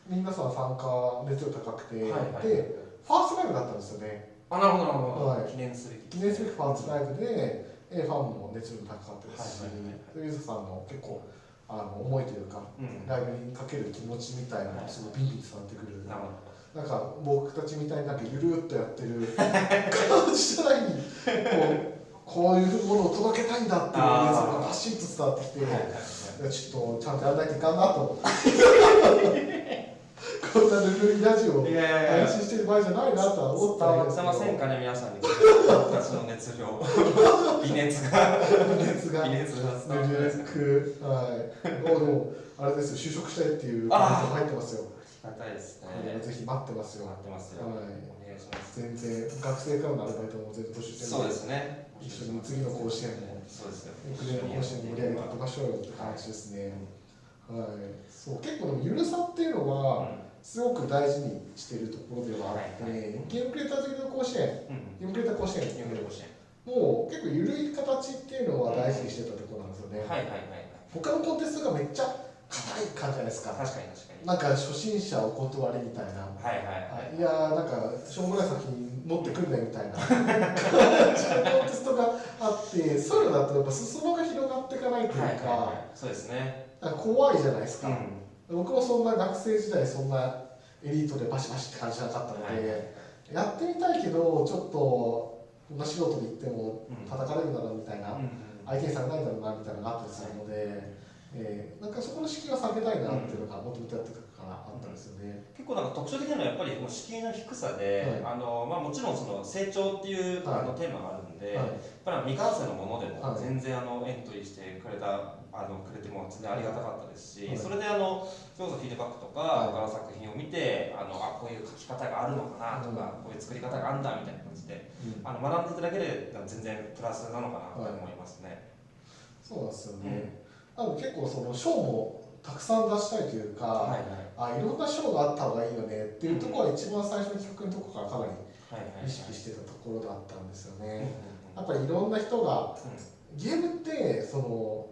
Speaker 1: 皆さん参加熱量高くて、
Speaker 2: え。はいはい。
Speaker 1: で、ファーストライブだったんですよね。
Speaker 2: あ、なるほどなるほど。
Speaker 1: はい
Speaker 2: 記念すべき。
Speaker 1: 記念すべきファーストライブで、えーファンも熱量高かったですし、
Speaker 2: はいはいはい
Speaker 1: でユーザさんの結構あの思いというか、
Speaker 2: うん。
Speaker 1: ライブにかける気持ちみたいなのがすごいビンビン伝わってくる。
Speaker 2: な
Speaker 1: んか僕たちみたいになんかゆるっとやってる 感じじゃないにこうこういうものを届けたいんだっていう
Speaker 2: あー
Speaker 1: 熱がバシッと伝わってきて、ちょっとちゃんとやらないといかんなと思ってこんなルルリラジオを
Speaker 2: いやいやいや
Speaker 1: 配信してる場合じゃないなとは思
Speaker 2: 伝わって
Speaker 1: ったんですけど
Speaker 2: ませんかね、皆さんに。僕たちの熱量。微熱が。
Speaker 1: 熱が
Speaker 2: 微熱が伝わって
Speaker 1: ぬる
Speaker 2: ないですか。
Speaker 1: くはいおでもあれですよ就職したいっていうコメント入ってますよ
Speaker 2: ありがたいですね。
Speaker 1: ぜひ待ってますよ
Speaker 2: 待ってますよ。
Speaker 1: はい
Speaker 2: お願いします。
Speaker 1: 全然学生からのアルバイトも全然募集してる
Speaker 2: そうですね。
Speaker 1: 一緒に次の甲子園も
Speaker 2: そうですよ。
Speaker 1: クレーの甲子園盛り上げていきましょうよって話ですね。はい、そう結構でもゆるさっていうのはすごく大事にしているところではあって、ゲームクリエイター好きの甲子園、
Speaker 2: うん。
Speaker 1: ゲームクリエイター甲子園
Speaker 2: うん。読める甲子園。
Speaker 1: もう結構ゆるい形っていうのは大事にしてたところなんですよね。
Speaker 2: はいはいはい。
Speaker 1: 他のコンテストがめっちゃ硬い感じじゃないですか？
Speaker 2: 確かに確かに。
Speaker 1: なんか初心者お断りみたいな。
Speaker 2: はいはいはい。
Speaker 1: いやーなんかしょうもない先に持ってくんねみたいな感 じのコンテストがあってそういうのだとやっぱ裾野が広がっていかないというか、
Speaker 2: はいはいはい。そうですね。
Speaker 1: 怖いじゃないですか、
Speaker 2: うん。
Speaker 1: 僕もそんな学生時代そんなエリートでバシバシって感じじゃなかったので、
Speaker 2: はい
Speaker 1: やってみたいけどちょっとこんな素人っても
Speaker 2: うん
Speaker 1: 叩かれるんだろうみたいな、
Speaker 2: うん
Speaker 1: 相手にされないだろうなみたいなのがあったりするので、えーなんかそこの敷居は下げたいなっていうのがもともとやってたからあったんですよね。
Speaker 2: 結構なんか特徴的なのはやっぱりもう敷居の低さで、
Speaker 1: はい。
Speaker 2: あのまあ、もちろんその成長っていう、
Speaker 1: はい。
Speaker 2: あのテーマがあるんで、
Speaker 1: はい。
Speaker 2: やっぱり未完成のものでも
Speaker 1: はい。
Speaker 2: 全然あのエントリーしてくれたあのくれても全然ありがたかったですし、
Speaker 1: はい。
Speaker 2: それであのそれこそフィードバックと
Speaker 1: はい。
Speaker 2: か、他の作品を見てあのあこういう書き方があるのかなとか、こういう作り方があるんだみたいな感じで
Speaker 1: うん。
Speaker 2: あの学んでいただけで全然プラスなのかなと思いますね。
Speaker 1: そうなんですよね。なので結構その賞もたくさん出したいというか、
Speaker 2: はいはい。
Speaker 1: あいろんな賞があった方がいいよねっていうところは一番最初の企画のところからかなり意識してたところだったんですよ
Speaker 2: うんうん
Speaker 1: ね。やっぱりいろんな人がゲームってその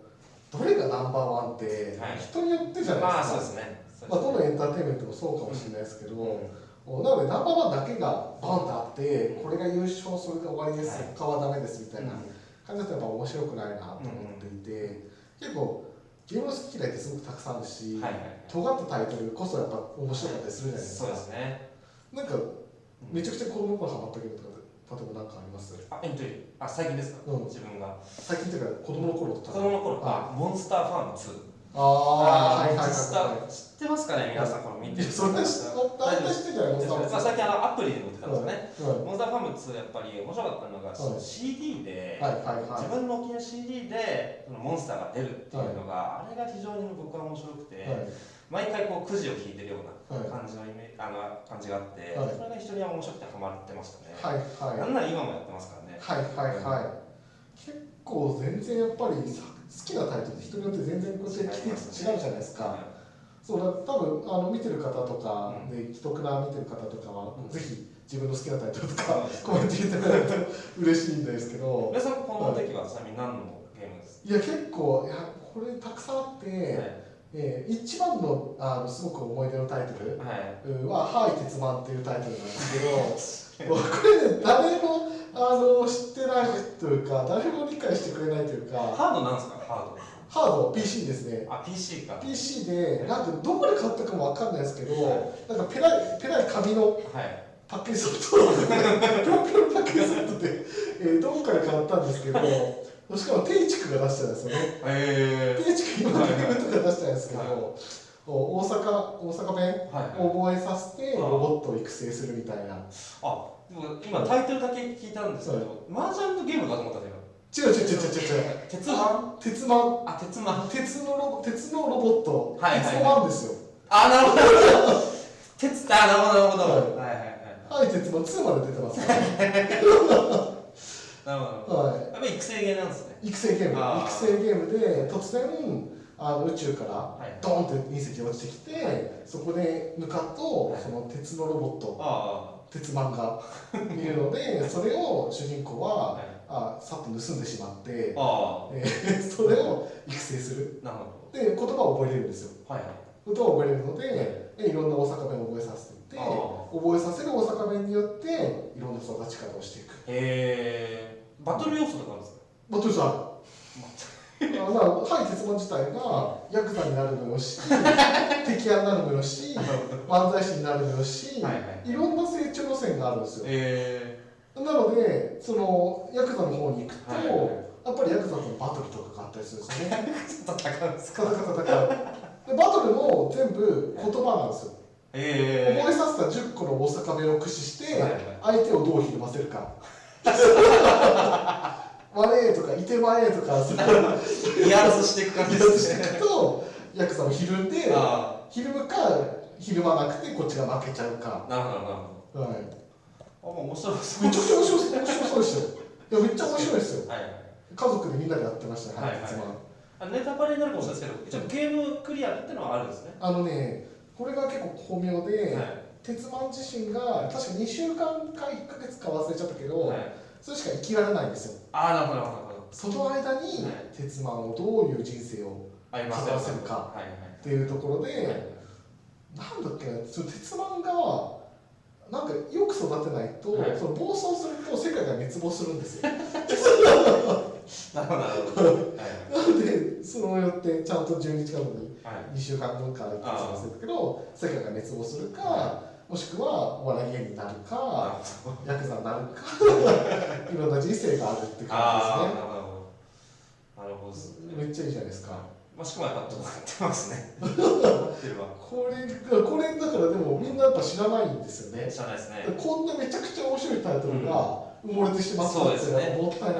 Speaker 1: どれがナンバーワンって
Speaker 2: はい。
Speaker 1: 人によってじゃ
Speaker 2: うんまあ
Speaker 1: ないですか。
Speaker 2: そうですね。そう
Speaker 1: まあ、
Speaker 2: ですね
Speaker 1: どのエンターテインメントもそうかもしれないですけど、
Speaker 2: うん。
Speaker 1: なのでナンバーワンだけがバンとあってこれが優勝それで終わりです、
Speaker 2: はい
Speaker 1: 他はダメですみたいな
Speaker 2: うん。
Speaker 1: 感じだとやっぱ面白くないなと思っていて、結構ゲームの好き嫌いってすごくたくさんあるし、
Speaker 2: はいはいはい。
Speaker 1: 尖ったタイトルこそやっぱ面白かったりするじゃないですか。
Speaker 2: そうですね。
Speaker 1: なんかめちゃくちゃ子供の頃ハマったゲームとか例えば何かあります？
Speaker 2: あ、エントリー。あ、最近ですか、
Speaker 1: うん。
Speaker 2: 自分が。
Speaker 1: 最近っていうか子供の頃と
Speaker 2: 子供の頃、
Speaker 1: あ
Speaker 2: あ、モンスターファーム2。
Speaker 1: ああはいはいはい
Speaker 2: 知ってますかね皆さん、この見てる
Speaker 1: いそれは知って大体知ってんじゃないです。か
Speaker 2: まあ、最近あのアプリで売ってたんですよね。
Speaker 1: うん。
Speaker 2: モンスターファーム2やっぱり面白かったのが、
Speaker 1: はい
Speaker 2: CD で、自分のお気に入りの CD でそのモンスターが出るっていうのが、あれが非常に僕は面白くて、
Speaker 1: はい。
Speaker 2: 毎回こうくじを引いてるような
Speaker 1: はい
Speaker 2: 感じのイメあの感じがあって、
Speaker 1: はい。
Speaker 2: それが非常に面白くてハマってましたね。
Speaker 1: はいはい。
Speaker 2: なんなら今もやってますからね。
Speaker 1: はいはいはい。結構全然やっぱりさ好きなタイトル人によって全然こうやって違うじゃないですか。そうだ多分あの見てる方とかで既得な見てる方とかは、
Speaker 2: うん。
Speaker 1: ぜひ自分の好きなタイトルとか
Speaker 2: うん
Speaker 1: コメント入れてくれると嬉しいんですけど。
Speaker 2: 皆さんこの時はちなみに何のゲームです
Speaker 1: いや結構いやこれたくさんあって、
Speaker 2: か、
Speaker 1: えー一番のあのすごく思い出のタイトル。
Speaker 2: はい。
Speaker 1: は「ハイ鉄マン」っていうタイトルなんですけど これね誰もあの知ってないというか誰も理解してくれないというか。
Speaker 2: ハードなんですか？ハード。
Speaker 1: ハード PC ですね。
Speaker 2: あ PC か。
Speaker 1: PC でなんかどこで買ったかもわかんないですけど
Speaker 2: は
Speaker 1: なんかペライペライ紙の
Speaker 2: はい。
Speaker 1: パッケージソフトペラペラパッケージソフトで、えーどっかで買ったんですけどしかも定畜が出してたんですよね。
Speaker 2: へ
Speaker 1: 定畜今ゲームとか出してないですけど、
Speaker 2: はい
Speaker 1: お大阪大阪弁
Speaker 2: えはい。
Speaker 1: を覚えさせて
Speaker 2: うん
Speaker 1: ロボットを育成するみたいな。
Speaker 2: あでも今タイトルだけ聞いたんですけど、麻雀のゲームかと思ったんですよ
Speaker 1: 違う違う違う違う違う。
Speaker 2: 鉄腕
Speaker 1: 鉄マン
Speaker 2: あ鉄マン
Speaker 1: 鉄のロボ鉄のロボット、
Speaker 2: はいはいはい。
Speaker 1: 鉄のマンですよ。
Speaker 2: あなるほど。鉄あなるほどなるほど、
Speaker 1: はい。
Speaker 2: はいはいはい
Speaker 1: はい。鉄マン2まで出てますから、
Speaker 2: なるほど。
Speaker 1: はい、
Speaker 2: やっぱり育成ゲーなんですね。
Speaker 1: 育成ゲーム。育成ゲームで突然あの宇宙から
Speaker 2: はい。
Speaker 1: ドーンって隕石が落ちてきて、
Speaker 2: はい。
Speaker 1: そこで向かうと、
Speaker 2: はい。
Speaker 1: その鉄のロボット。
Speaker 2: あ
Speaker 1: 鉄マンがいるので それを主人公は、
Speaker 2: あはい。
Speaker 1: あさっと盗んでしまって、
Speaker 2: あ
Speaker 1: えーそれを育成する。
Speaker 2: あなるほ
Speaker 1: で言葉を覚えれるんですよ。
Speaker 2: どはいはい。
Speaker 1: 言葉を覚えれるので、でい。ろんな大阪弁を覚えさせていって
Speaker 2: あ
Speaker 1: 覚えさせる大阪弁によっていろんな育ち方をしていく。
Speaker 2: へえバトル要素とかあるんですか？
Speaker 1: バトルあまあ、はい、鉄マン自体がヤクザになるもよし 敵屋になるもよし漫才師になるもよし、
Speaker 2: はいはい
Speaker 1: い。ろんな成長路線があるんですよ。
Speaker 2: え
Speaker 1: なのでそのヤクザの方に行くと、
Speaker 2: はいはいはい。
Speaker 1: やっぱりヤクザとのバトルとかがあったりするんですよね。
Speaker 2: ー、戦う。んですか
Speaker 1: でバトルも全部言葉なんですよ。
Speaker 2: え
Speaker 1: 覚えさせた10個の大阪弁を駆使して
Speaker 2: はいはい。
Speaker 1: 相手をどうひるませるか「われ」とか「いてまえ」とか。そういう
Speaker 2: ー、威圧していく感じですね。
Speaker 1: していくとヤクザもひるんで
Speaker 2: あ
Speaker 1: ひるむかひるまなくてこっちが負けちゃうか、
Speaker 2: あなるほどなるほ
Speaker 1: はい、
Speaker 2: どあもう面白そう
Speaker 1: めちゃくちゃ面白い面白そうですよいやめっちゃ面白いですよ。
Speaker 2: はい。はい
Speaker 1: 家族でみんなでやってましたね、
Speaker 2: はいはい。ネタバレになるかもしれないですけど一応ゲームクリアっていうのはあるんですね。
Speaker 1: あのねこれが結構巧妙で、
Speaker 2: はい
Speaker 1: 鉄マン自身が確か2週間か1ヶ月か忘れちゃったけど、
Speaker 2: はい。
Speaker 1: それしか生きられないんですよ。
Speaker 2: ああなるほどなるほど。
Speaker 1: その間に
Speaker 2: はい
Speaker 1: 鉄マンをどういう人生を
Speaker 2: あります
Speaker 1: 語らせるか
Speaker 2: はいはい
Speaker 1: っていうところで、
Speaker 2: はい
Speaker 1: なんだっけなその鉄マンがなんかよく育てないと、
Speaker 2: はい。
Speaker 1: その暴走すると世界が滅亡するんですよ。
Speaker 2: なるほど。なるほどはい。
Speaker 1: なのでそのよってちゃんと12日間後に
Speaker 2: はい。
Speaker 1: 2週間後から1ヶ月忘れたけど世界が滅亡するかもしくはお笑い芸人になるかヤクザになるか いろんな人生があるって感じですね。
Speaker 2: なるほどなるほど。ですね
Speaker 1: めっちゃいいじゃないですか。
Speaker 2: まあ、しかもやっぱ尖ってますね。
Speaker 1: これこれだからでもみんなやっぱ知らないんですよね。
Speaker 2: 知らないですね。
Speaker 1: こんなめちゃくちゃ面白いタイトルが埋もれてしまったってもったいない、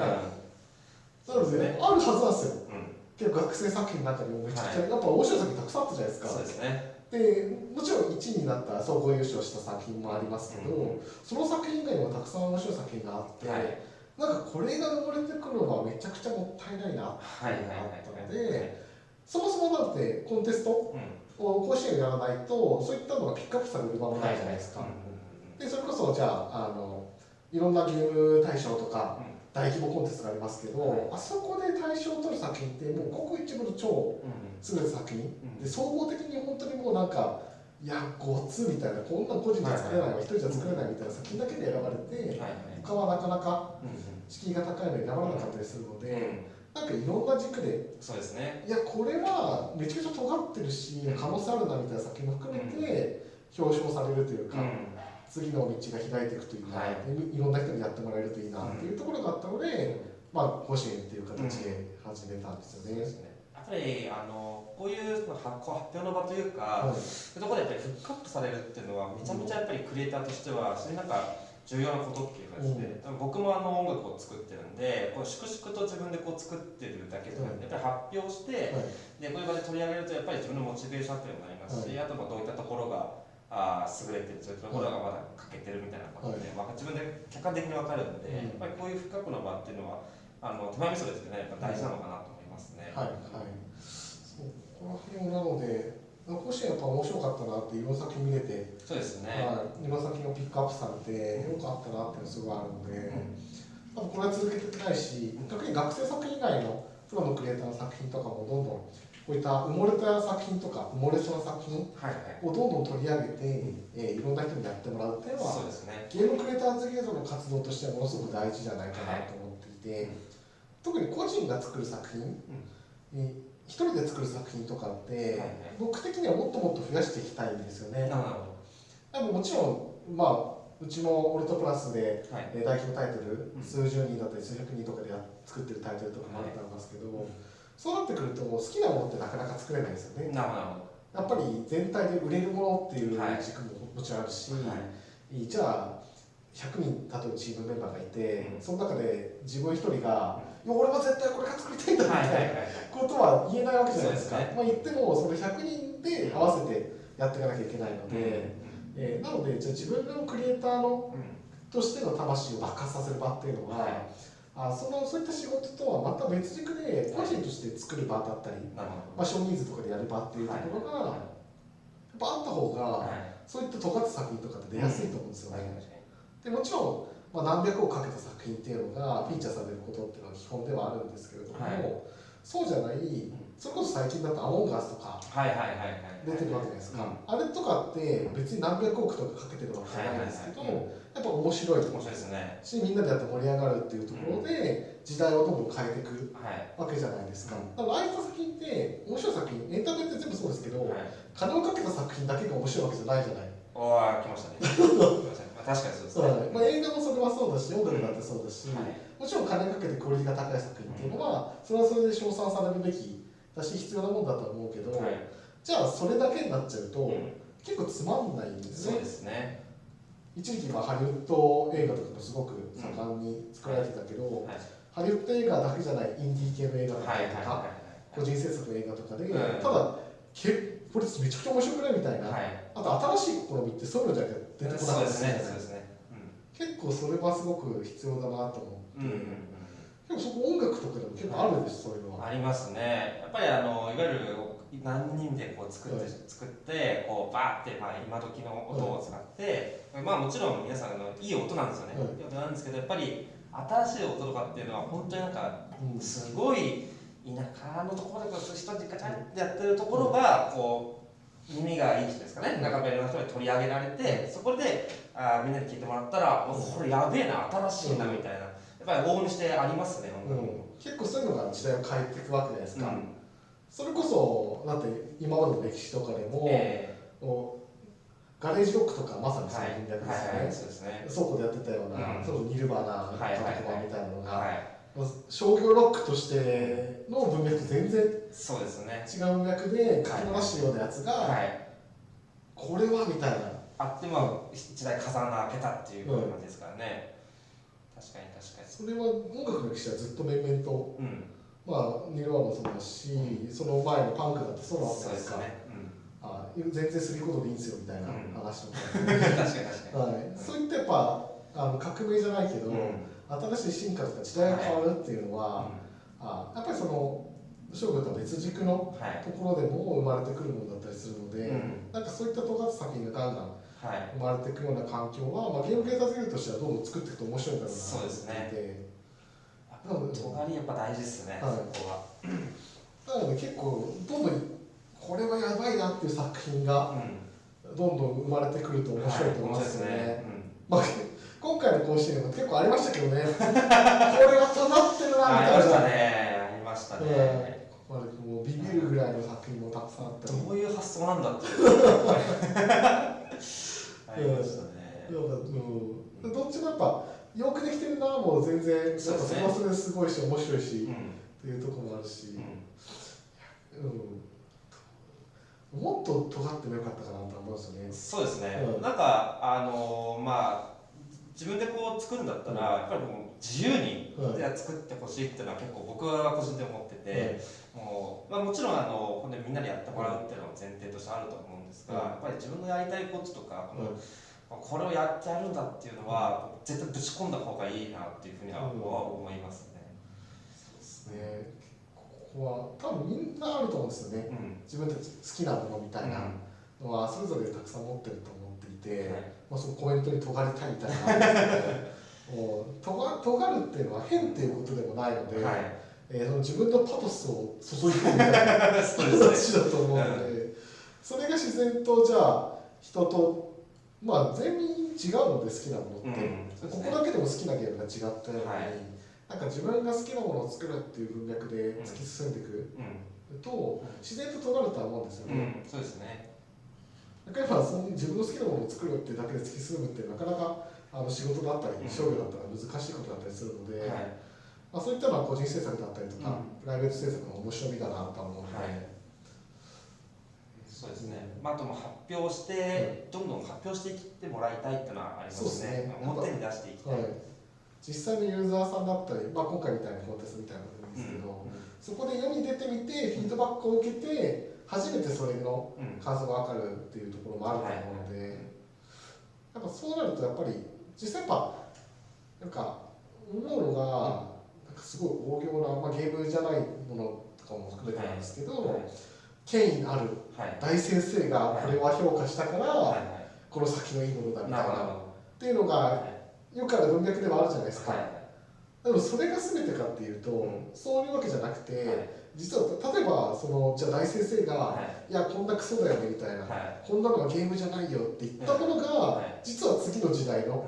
Speaker 1: なので、
Speaker 2: ね。
Speaker 1: あるはずなんですよ。
Speaker 2: うん、うん
Speaker 1: 結構学生作品の中にもめちゃくちゃ、
Speaker 2: はい。
Speaker 1: やっぱ面白い作品たくさんあったじゃないですか。
Speaker 2: そうですね
Speaker 1: でもちろん1位になった総合優勝した作品もありますけど、
Speaker 2: うん。
Speaker 1: その作品以外にもたくさん面白い作品があって、
Speaker 2: はい。
Speaker 1: なんかこれが生まれてくるのはめちゃくちゃもったいないな
Speaker 2: はいはいはい
Speaker 1: あったの
Speaker 2: はい
Speaker 1: でそもそもだってコンテストを
Speaker 2: うん。
Speaker 1: 甲子園をやらないとそういったのがピックアップされる場もないじゃないですか、
Speaker 2: うんうん
Speaker 1: でそれこそじゃああのいろんなゲーム大賞とか
Speaker 2: うん。
Speaker 1: 大規模コンテストがありますけど、
Speaker 2: はい。
Speaker 1: あそこで大賞を取る作品ってもうごく一部の超
Speaker 2: うん
Speaker 1: 優れた作品、
Speaker 2: ん。
Speaker 1: で総合的に本当にもうなんかいやごつみたいなこんなん個人じゃ作れないわ一、人じゃ作れないみたいな作品だけで選ばれて、他はなかなか
Speaker 2: うん
Speaker 1: 敷居が高いのに選ばれなかったりするので、なんかいろんな軸で
Speaker 2: そうですね。
Speaker 1: いやこれはめちゃくちゃ尖ってるし可能性あるなみたいな作品も含めて表彰されるというか、次の道が開いていくといいな、
Speaker 2: はい。
Speaker 1: い、いろんな人にやってもらえるといいなっていうところがあったので、まあ甲子園っていう形で始めたんですよね。
Speaker 2: ぱりあのこういう発発表の場というか、
Speaker 1: はい。
Speaker 2: そういうところでやっぱりフックアップされるっていうのはめちゃめちゃやっぱりクリエイターとしてはそういうなんか重要なことっていうかですね、多分僕もあの音楽を作ってるんでこう粛々と自分でこう作ってるだけじゃなくて、やっぱり発表して、
Speaker 1: はい。
Speaker 2: でこういう場で取り上げるとやっぱり自分のモチベーションっていうのもなりますし、あとまあどういったところがあー優れてるそういうところがまだ欠けてるみたいなことで、まあ、自分で客観的に分かるんで、
Speaker 1: うん。
Speaker 2: やっぱりこういう深くの場っていうのはあの手前味噌ですけどね。やっぱ大事なのかなとますね。
Speaker 1: はいはいそうこの辺なので甲子園やっぱ面白かったなっていろんな作品見れて、
Speaker 2: そうですね。
Speaker 1: はい、いろんな作品をピックアップされてよかったなっていうのすごいあるので、多分これは続けていきたいし逆に学生作品以外のプロのクリエイターの作品とかもどんどんこういった埋もれた作品とか埋もれそうな作品
Speaker 2: はいはい。
Speaker 1: をどんどん取り上げて、えーいろんな人にやってもらうっていうのは
Speaker 2: そうですね。
Speaker 1: ゲームクリエイターズゲートの活動としてはものすごく大事じゃないかなと思っていて、特に個人が作る作品、えー一人で作る作品とかって、
Speaker 2: はいはい
Speaker 1: 僕的にはもっともっと増やしていきたいんですよね。
Speaker 2: なるほ
Speaker 1: 多分もちろん、まあ、うちもオルトプラスで、
Speaker 2: ど。はい。
Speaker 1: えー大規模タイトル、
Speaker 2: うん
Speaker 1: 数十人だったり数百人とかでや作ってるタイトルとかもあったんですけど、そうなってくると好きなものってなかなか作れないですよね。
Speaker 2: なるほ
Speaker 1: やっぱり全体で売れるものっていう
Speaker 2: はい
Speaker 1: 軸ももちろんあるし、
Speaker 2: ど。はい。
Speaker 1: じゃあ100人例えばチームメンバーがいて、
Speaker 2: うん
Speaker 1: その中で自分一人が「いや俺は絶対これが作りたいんだ」みたいな
Speaker 2: はいはいはいはい。
Speaker 1: ことは言えないわけじゃないですか。
Speaker 2: そうですね。
Speaker 1: まあ、言ってもその100人で合わせてやっていかなきゃいけないので、えーなのでじゃあ自分のクリエイターの
Speaker 2: うん。
Speaker 1: としての魂を爆発させる場っていうのは、
Speaker 2: はい。
Speaker 1: あそのそういった仕事とはまた別軸で個人として作る場だったり、まあ、少人数とかでやる場っていうところが、
Speaker 2: はい。
Speaker 1: やっぱあった方が、
Speaker 2: はい。
Speaker 1: そういった尖った作品とかって出やすいと思うんですよね。
Speaker 2: はい。
Speaker 1: でもちろん、まあ、何百億かけた作品っていうのがフィーチャーされることっていうのは基本ではあるんですけれども、
Speaker 2: はい
Speaker 1: そうじゃないそれこそ最近だと「アモンガス」とか。出てるわけじゃないですか、
Speaker 2: うん
Speaker 1: あれとかって別に何百億とかかけてるわけじゃないんですけど、やっぱ面白い
Speaker 2: 面白いですね。
Speaker 1: しみんなでやって盛り上がるっていうところで時代をどんどん変えていく
Speaker 2: はい。
Speaker 1: わけじゃないですか、
Speaker 2: うん
Speaker 1: だからああいった作品って面白い作品エンタメって全部そうですけど、
Speaker 2: はい。
Speaker 1: 金をかけた作品だけが面白いわけじゃないじゃない
Speaker 2: おー、来ましたね。確かにそうですね。
Speaker 1: はいまあ、映画もそれはそうだし音楽だってそうだし、
Speaker 2: はい。
Speaker 1: もちろん金かけてクオリティが高い作品っていうのはそれはそれで称賛されるべきだし必要なもんだとは思うけど、
Speaker 2: はい。
Speaker 1: じゃあそれだけになっちゃうと、
Speaker 2: うん
Speaker 1: 結構つまんないんですね
Speaker 2: そうですね。
Speaker 1: 一時期はハリウッド映画とかもすごく盛んに作られてたけど、
Speaker 2: はい。
Speaker 1: ハリウッド映画だけじゃないインディー系の映画だっとか、個人制作の映画とかで、
Speaker 2: うん
Speaker 1: ただけこれめちゃくちゃ面白くない？みたいな、
Speaker 2: いはい。はい。
Speaker 1: あと新しい試みってそういうのじゃなくて出てこなかった
Speaker 2: そうですね。そうですね。
Speaker 1: 結構それはすごく必要だなと思って、
Speaker 2: うん。うんうんうん。
Speaker 1: でもそこ音楽とかでも結構あるんですそういうのは。
Speaker 2: ありますね。やっぱりあのいわゆる何人でこう作って、
Speaker 1: はい
Speaker 2: 作ってこうバーってまあ今時の音を使って、まあもちろん皆さんのいい音なんですよね。
Speaker 1: はい
Speaker 2: いい音なんですけどやっぱり新しい音とかっていうのは本当になんか
Speaker 1: うん
Speaker 2: すごい田舎のところでこう一人でガチャってやってるところがこう耳がいい人ですかね、中ペルの人に取り上げられて、そこであーみんなに聞いてもらったら、おこれやべえな新しいなみたいな、やっぱり往々にしてありますね。
Speaker 1: うん、結構そういうのが時代を変えていくわけじゃないですか、
Speaker 2: うん。
Speaker 1: それこそだって今までの歴史とかでも、
Speaker 2: え
Speaker 1: こうガレージロックとかまさに
Speaker 2: ーはい
Speaker 1: その文脈
Speaker 2: はいはい
Speaker 1: ですよね、
Speaker 2: そうですね。
Speaker 1: 倉庫でやってたような、
Speaker 2: うん。
Speaker 1: そのニルバーナ
Speaker 2: はいはいはい。
Speaker 1: とかみたいなのが、
Speaker 2: はい。
Speaker 1: まあ商業ロックとしての文脈と全然
Speaker 2: そうですね。
Speaker 1: 違う文脈で書き回してるようなやつが、
Speaker 2: はい。
Speaker 1: これはみたいな。
Speaker 2: あってまあ時代風穴開けたっていう感じですからね、確かに確かに。
Speaker 1: それは音楽の歴史はずっと面々と
Speaker 2: うん。
Speaker 1: まあニルワもそうだしその前のパンクだってそうなわけ
Speaker 2: そう
Speaker 1: で
Speaker 2: すすね、うん、
Speaker 1: あ全然することでいいんですよみたいな
Speaker 2: うん。
Speaker 1: 話とか、
Speaker 2: 確かに確かに、
Speaker 1: はい、そういったやっぱあの革命じゃないけど、
Speaker 2: うん
Speaker 1: 新しい進化とか時代が変わるっていうのは、あやっぱりその商業とは別軸の
Speaker 2: はい。
Speaker 1: ところでも生まれてくるものだったりするので、
Speaker 2: うん。
Speaker 1: なんかそういった尖った作品がガンガン
Speaker 2: はい。
Speaker 1: 生まれてくるような環境は、まあ、ゲーム系タズゲルとしてはどんどん作っていくと面白いんだろうなと
Speaker 2: そう
Speaker 1: 思っていて。
Speaker 2: やっぱ尖りやっぱ大事ですね、
Speaker 1: はい。
Speaker 2: そこは。
Speaker 1: なので結構どんどんこれはやばいなっていう作品が
Speaker 2: うん。
Speaker 1: どんどん生まれてくると面白いと思いますよね。
Speaker 2: はい。面白いですね。
Speaker 1: まあ、今回の甲子園も結構ありましたけどね。これは尖ってる
Speaker 2: うん、
Speaker 1: な。み
Speaker 2: ありました
Speaker 1: たいな。
Speaker 2: ね。ありましたね、
Speaker 1: うんここまでもうビビるぐらいの作品もたくさんあったり。
Speaker 2: どういう発想なんだっていう。ありましたね、
Speaker 1: どっちもやっぱよくできてるなもう全然。なんかそ
Speaker 2: そうですね
Speaker 1: れはそれですごいし面白いし、
Speaker 2: うん。
Speaker 1: っていうところもあるし、
Speaker 2: うん。
Speaker 1: うん、もっと尖ってもよかったかなと思うんですよね。
Speaker 2: そうですね、
Speaker 1: うん。
Speaker 2: なんかあのーまあ自分でこう作るんだったら、やっぱりもう自由に作ってほしいっていうのは結構僕は個人で思ってて、もうまあ、もちろんあの本当にみんなにやってもらうっていうのは前提としてあると思うんですが、
Speaker 1: うん。
Speaker 2: やっぱり自分のやりたいこととか、この
Speaker 1: うん。
Speaker 2: これをやってやるんだっていうのは、絶対ぶち込んだ方がいいなっていうふうには
Speaker 1: うん。
Speaker 2: 思いますね。
Speaker 1: ですね。ここは多分みんなあると思うんですよね。
Speaker 2: うん。
Speaker 1: 自分たち好きなものみたいなのはそれぞれたくさん持ってると思っていて、
Speaker 2: はい
Speaker 1: まあそのコメントに尖りたいみたいな尖尖るっていうのは変っていうことでもないので、
Speaker 2: はい。
Speaker 1: えーその自分のパトスを注い込むみたいな。だと思うので、それが自然とじゃあ人とまあ全員違うので好きなものって、
Speaker 2: うん。ね
Speaker 1: ここだけでも好きなゲームが違ったように、
Speaker 2: はい。
Speaker 1: なんか自分が好きなものを作るっていう文脈で突き進んでいく
Speaker 2: うん。
Speaker 1: と、自然と尖るとは思うんですよね。
Speaker 2: うん、そうですね。
Speaker 1: 例えばその自分の好きなものを作るっていうだけで突き進むってなかなかあの仕事だったり
Speaker 2: うん
Speaker 1: 商業だったら難しいことだったりするので、
Speaker 2: はい
Speaker 1: まあ、そういったのは個人制作だったりとか、
Speaker 2: うん
Speaker 1: プライベート制作の面白みだなとは思うので、
Speaker 2: はいそうですね。まあ、あとも発表して、どんどん発表していってもらいたいっていうのはありますね。
Speaker 1: そうですね
Speaker 2: 表に出していきたい。
Speaker 1: はい、実際のユーザーさんだったり、まあ、今回みたいなコンテストみたいなのですけど、そこで世に出てみてフィードバックを受けて初めてそれの
Speaker 2: うん。うん
Speaker 1: 感想が分かるっていうところもあると思うので、やっぱそうなるとやっぱり実際やっぱなんか思うのが、なんかすごい大行な、まあ、ゲームじゃないものとかも含めてなんですけど、
Speaker 2: はい。
Speaker 1: 権威ある
Speaker 2: はい。
Speaker 1: 大先生がこれは評価したから、
Speaker 2: はい。
Speaker 1: この先のいいものだ
Speaker 2: はい。
Speaker 1: みたいな。っていうのが
Speaker 2: はい
Speaker 1: よくある文脈ではあるじゃないですか。
Speaker 2: はい。
Speaker 1: でもそれが全てかっていうと、
Speaker 2: うん。
Speaker 1: そういうわけじゃなくて、
Speaker 2: はい
Speaker 1: 実は例えばそのじゃあ大先生が、、
Speaker 2: はい。
Speaker 1: やこんなクソだよねみたいな、
Speaker 2: はい。
Speaker 1: こんなのがゲームじゃないよって言ったものが、
Speaker 2: はい。
Speaker 1: 実は次の時代の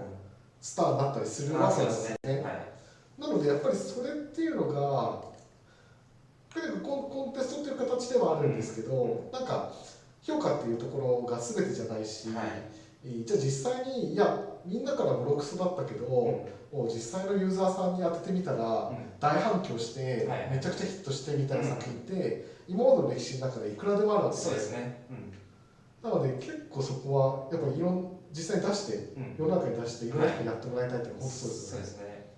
Speaker 1: スターになったりするわ
Speaker 2: あ
Speaker 1: け
Speaker 2: で
Speaker 1: すね。
Speaker 2: すね。はい。
Speaker 1: なのでやっぱりそれっていうのがコンコンテストという形ではあるんですけど、なんか評価っていうところが全てじゃないし、じゃあ実際にいやみんなからボロクソだったけど、もう実際のユーザーさんに当ててみたら、
Speaker 2: うん
Speaker 1: 大反響して、
Speaker 2: はい
Speaker 1: めちゃくちゃヒットしてみたいな作品って、今までの歴史の中でいくらでもあるわけ
Speaker 2: そうですね。うん。
Speaker 1: なので結構そこはやっぱりいろん実際に出して
Speaker 2: うん。
Speaker 1: 世の中に出してい。ろんな人にやってもらいたいって本当そうです
Speaker 2: そう
Speaker 1: よね。
Speaker 2: ですね。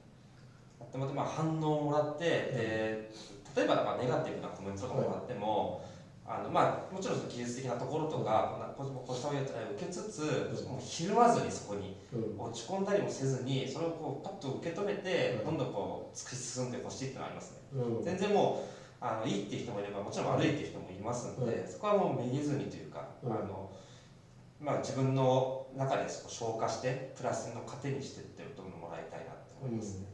Speaker 2: でまたまあ反応をもらって、で例えばまあネガティブなコメントとかもらっても、あのまあもちろんその技術的なところとか、こんなこうしたったら受けつつ、もうひるまずにそこに
Speaker 1: うん。
Speaker 2: 落ち込んだりもせずに、それをこうパッと受け止めて、
Speaker 1: うん。
Speaker 2: どんどんこう突き進んでほしいっていうのはありますね。
Speaker 1: うん。
Speaker 2: 全然もうあのいいっていう人もいればもちろん悪いっていう人もいますので、そこはもうめげずにというか、
Speaker 1: うん。
Speaker 2: あのまあ、自分の中でそこ消化してプラスの糧にしてってるともらいたいなって思いますね。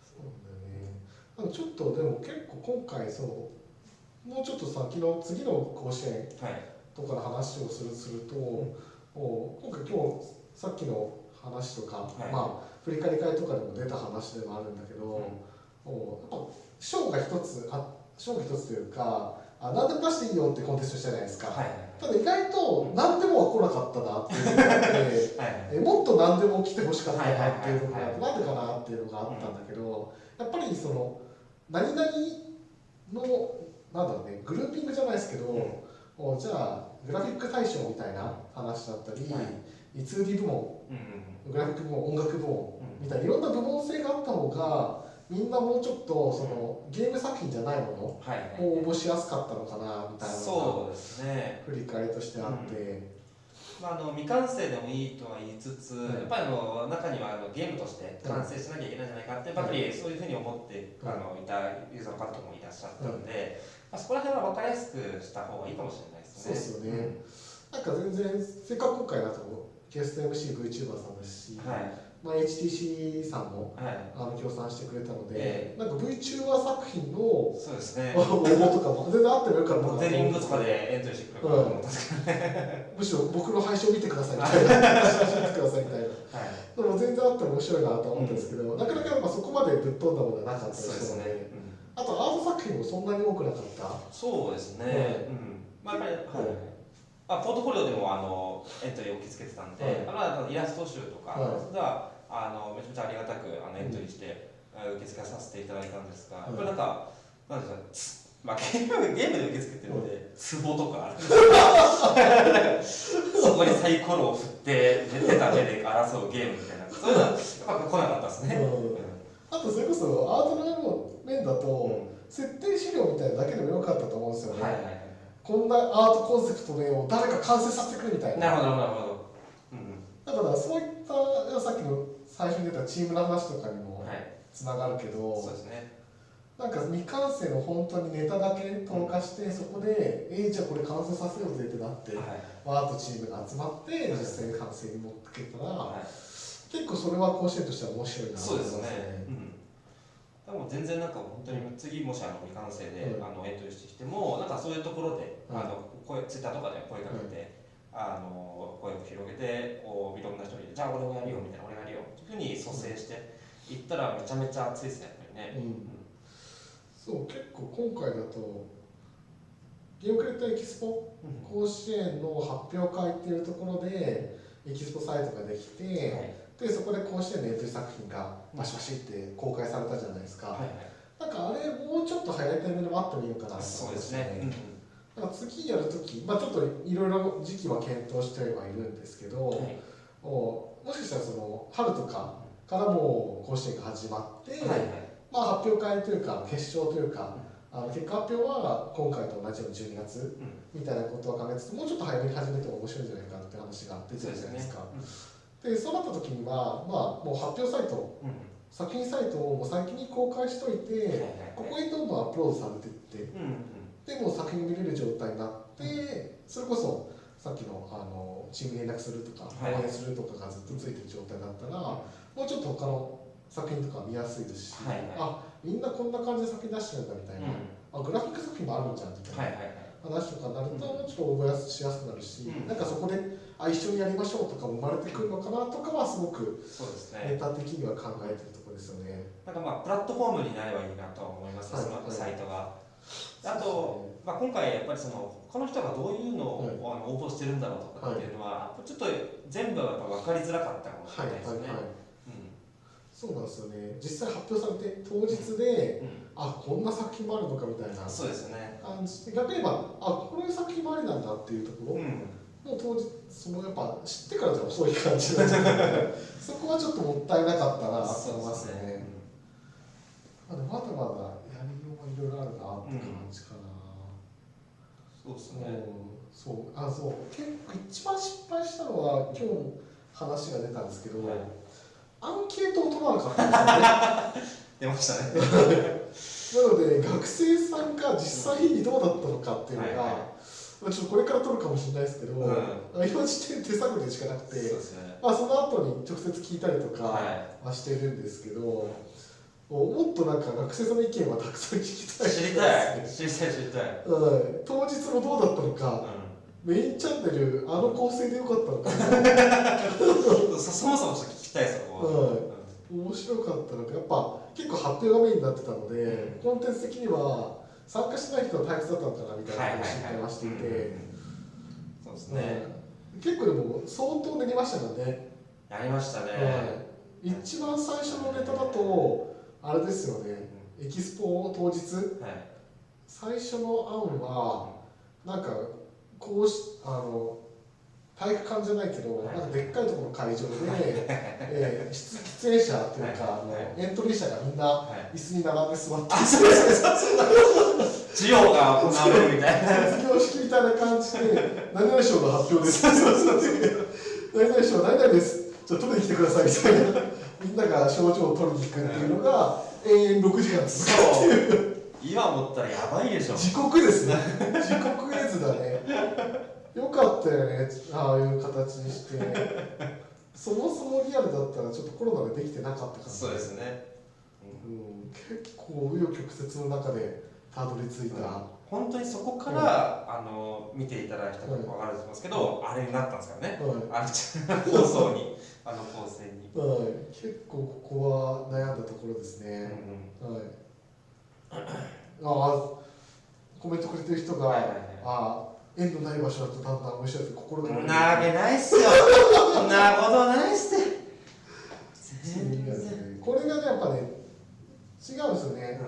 Speaker 1: そうだよね。ちょっとでも結構今回そのもうちょっと先の次の甲子園
Speaker 2: はい
Speaker 1: とかの話をするすると、もう今回今日さっきの話とか、
Speaker 2: はい。
Speaker 1: まあ振り返り会とかでも出た話でもあるんだけど、もうやっぱ賞が一つあ賞が一つというかあ何でも出していいよってコンテストしたじゃないですか、
Speaker 2: はい。
Speaker 1: ただ意外と何でもは来なかったなっていうのがあって
Speaker 2: はい。
Speaker 1: えもっと何でも来てほしかったなっていうのが、なんでかなっていうのがあったんだけど、やっぱりその何々のなんだろうねグルーピングじゃないですけど、
Speaker 2: うん。
Speaker 1: おじゃあグラフィック対象みたいな話だったり、
Speaker 2: はい。
Speaker 1: 2D 部門
Speaker 2: うんうん
Speaker 1: グラフィック部門音楽部門
Speaker 2: うん。
Speaker 1: みたいないろんな部門性があった方がみんなもうちょっとそのゲーム作品じゃないものを応募しやすかったのかなみたいなのが
Speaker 2: そうですね。
Speaker 1: 振り返りとしてあって、
Speaker 2: まあ、あの未完成でもいいとは言いつつ、
Speaker 1: はい。
Speaker 2: やっぱりあの中にはあのゲームとして完成しなきゃいけないんじゃないかって、やっぱりそういうふうに思って、
Speaker 1: はい
Speaker 2: あのいたユーザーの方もいらっしゃったので、まあ、そこら辺は分かりやすくした方がいいかもしれないですね。
Speaker 1: そうですよね。なんか全然せっかく今回だとゲスト MCVTuber さんですし、
Speaker 2: はい。
Speaker 1: まあ、HTC さんも
Speaker 2: はい。
Speaker 1: あの協賛してくれたので、
Speaker 2: え
Speaker 1: なんか VTuber 作品の応
Speaker 2: そうですね。
Speaker 1: 募とかも全然あってもよかったな
Speaker 2: モデリングとかでエントリーしてくれるかと思ったん。ですけど、
Speaker 1: むしろ僕の配信を見てくださいみたいな写真見てくださいみたいな
Speaker 2: はい、
Speaker 1: でも全然あっても面白いなとは思ったんですけど、なかなかやっぱそこまでぶっ飛んだものがなかったりしたのであとアート作品もそんなに多くなかった？
Speaker 2: そうですね。
Speaker 1: はい
Speaker 2: うん。まあやっぱり、はい。まあポートフォリオでもあのエントリーを受け付けてたんで、
Speaker 1: はい
Speaker 2: まあイラスト集とか、
Speaker 1: はい
Speaker 2: それではあのめちゃめちゃありがたくあのエントリーして、あ受け付けさせていただいたんですが、やっぱりなんかなんでしょうつ。まあ、ゲームゲームで受け付けてるので、ツボとかある そこにサイコロを振って、手た目で争うゲームみたいな、そういうのはやっぱ来なかったですね。
Speaker 1: うんあとそれこそアートの面だと、
Speaker 2: うん
Speaker 1: 設定資料みたいなだけでもよかったと思うんですよね、
Speaker 2: はいはいはい。
Speaker 1: こんなアートコンセプトでを誰か完成させてくれみたいな
Speaker 2: なるほど、なるほど。うん
Speaker 1: だからそういったさっきの最初に出たチームの話とかにも
Speaker 2: はい。
Speaker 1: つながるけど、
Speaker 2: そうですね。
Speaker 1: なんか未完成の本当にネタだけ投下して、そこでえー、じゃあこれ完成させようぜってなって、
Speaker 2: はい。
Speaker 1: アートチームが集まって実際に完成に持ってけたら、
Speaker 2: はい
Speaker 1: 結構それは甲子園としては面白いなと
Speaker 2: そうです
Speaker 1: 思います
Speaker 2: ね。うん。でも全然なんか本当に次もしあの未完成で、
Speaker 1: うん。
Speaker 2: あのエントリーしてきてもなんかそういうところで、
Speaker 1: うん。
Speaker 2: あの声ツイッターとかで声かけて、あの声を広げてこういろんな人にじゃあ俺もやるよみたいな俺もやるよっていうふうに蘇生していったらめちゃめちゃ熱いですねやっぱりね。
Speaker 1: うん。そう結構今回だとゲームクレーターエキスポ
Speaker 2: うん。
Speaker 1: 甲子園の発表会っていうところでエキスポサイトができて、
Speaker 2: はい
Speaker 1: でそこで甲子園のエントリー作品がバシバシって公開されたじゃないですか、
Speaker 2: はいはい。
Speaker 1: なんかあれもうちょっと早いタイミングで待ってもいいのかなと思
Speaker 2: そう
Speaker 1: いま
Speaker 2: ね。うん
Speaker 1: から次やるとき、まあ、ちょっといろいろ時期は検討してはいるんですけど、
Speaker 2: はい。
Speaker 1: もうもしかしたらその春とかからもう甲子園が始まって、
Speaker 2: はいはい。
Speaker 1: まあ、発表会というか決勝というか、あの結果発表は今回と同じように12月
Speaker 2: うん。
Speaker 1: みたいなことを考えつつもうちょっと早めに始めても面白いんじゃないかって話が出てるじゃないですか。でそうなった時には、まあ、もう発表サイト
Speaker 2: うんうん
Speaker 1: 作品サイトをもう先に公開しといて、
Speaker 2: はいはいはい。
Speaker 1: ここにどんどんアップロードされていって
Speaker 2: うんうん
Speaker 1: でもう作品を見れる状態になってそれこそさっきのあのチームに連絡するとか
Speaker 2: はい
Speaker 1: 応援するとかがずっとついてる状態だったら、もうちょっと他の作品とか見やすいですし、
Speaker 2: はいはい。
Speaker 1: あみんなこんな感じで作品出してるんだみたいな、あグラフィック作品もあるんじゃんみたいな、話とかになると、もうちょっと応募しやすくなるし、
Speaker 2: うん。
Speaker 1: なんかそこであ一緒にやりましょうとかも生まれてくるのかなとかはすごく
Speaker 2: そうですね。
Speaker 1: ネタ的には考えてるところですよね。
Speaker 2: なんかまあプラットフォームになればいいなとは思いますね、
Speaker 1: はい
Speaker 2: そのサイトが。あと、まあ、今回やっぱりその他の人がどういうのを、
Speaker 1: はい
Speaker 2: あの応募してるんだろうとかっていうのは、ちょっと全部はやっぱ分かりづらかったかもし
Speaker 1: はい
Speaker 2: れないですね。
Speaker 1: はいはい
Speaker 2: うん
Speaker 1: そうなんですよね実際発表されて当日で、
Speaker 2: う
Speaker 1: あこんな作品もあるのかみたいなん
Speaker 2: そうですよね。
Speaker 1: 感じで逆に言えばあこういう作品もありなんだっていうところ、
Speaker 2: うん
Speaker 1: もう当日そのやっぱ知ってからじゃ遅い感じになっちゃうのでそこはちょっともったいなかったなと思いますね。まあでもまだまだやりようはいろいろあるなって感じかな。
Speaker 2: そうですね。
Speaker 1: うんそうあそう結構一番失敗したのは今日話が出たんですけど、
Speaker 2: はい
Speaker 1: アンケートを取らなかったんです
Speaker 2: 出ましたね。
Speaker 1: よ ねなので学生さんが実際にどうだったのかっていうのが、
Speaker 2: はいはい
Speaker 1: まあちょっとこれから取るかもしれないですけど、
Speaker 2: うん
Speaker 1: 今時点で手探りでしかなくて
Speaker 2: ね。
Speaker 1: まあ、その後に直接聞いたりとか
Speaker 2: は
Speaker 1: はしてるんですけど、ももっとなんか学生さんの意見はたくさん聞きたい
Speaker 2: 知りたい。知りたい、知りたい。
Speaker 1: うん当日もどうだったのか、
Speaker 2: う
Speaker 1: メインチャンネルあの構成でよかったのか
Speaker 2: ん。そ そもそもちょっと聞きたい、そこは。
Speaker 1: 面白かったのかやっぱ結構発表がメインになってたので、コンテンツ的には参加しない人は退屈だったのかなみたいな話をしてまして。いて、
Speaker 2: そうですね、
Speaker 1: うん結構でも相当練りましたからね、
Speaker 2: やりましたね、
Speaker 1: はい。一番最初のネタだとあれですよね。エキスポ当日。
Speaker 2: はい。
Speaker 1: 最初の案はなんかこうしあの体育館じゃないけど、
Speaker 2: はい。
Speaker 1: なんかでっかいところの会場で、えー出出演者っていうか、
Speaker 2: はい。
Speaker 1: あの
Speaker 2: はい
Speaker 1: エントリー者がみんな
Speaker 2: はい。
Speaker 1: 椅子に並んで座って、
Speaker 2: 授業が行われるみたいな。
Speaker 1: 卒業式みたいな感じで何々賞の発表です。何々賞何々です。じゃあ取りに来てくださいみたいな。みんなが賞状を取りに行くっていうのが延々6時間続くっていう。
Speaker 2: 今思ったらやばいでしょ。
Speaker 1: 時刻ですね。時刻絵図だねよかったよねああいう形にして。そもそもリアルだったらちょっとコロナでできてなかったから
Speaker 2: そうですね。
Speaker 1: うん、結構紆余曲折の中でたどり着いた、
Speaker 2: 本当にそこから、あの見ていただいたら分かると思うんですけど、あれになったんですからね。
Speaker 1: はい。
Speaker 2: あの放送に あの構成に、
Speaker 1: はい、結構ここは悩んだところです
Speaker 2: うん
Speaker 1: ね、はい。ああコメントくれてる人が、
Speaker 2: はいはいはい。
Speaker 1: ああ縁のない場所だとだんだん面白いって心が
Speaker 2: う。ん、なわけないっすよ。そんなことないっす
Speaker 1: これがねやっぱね違うんですよね、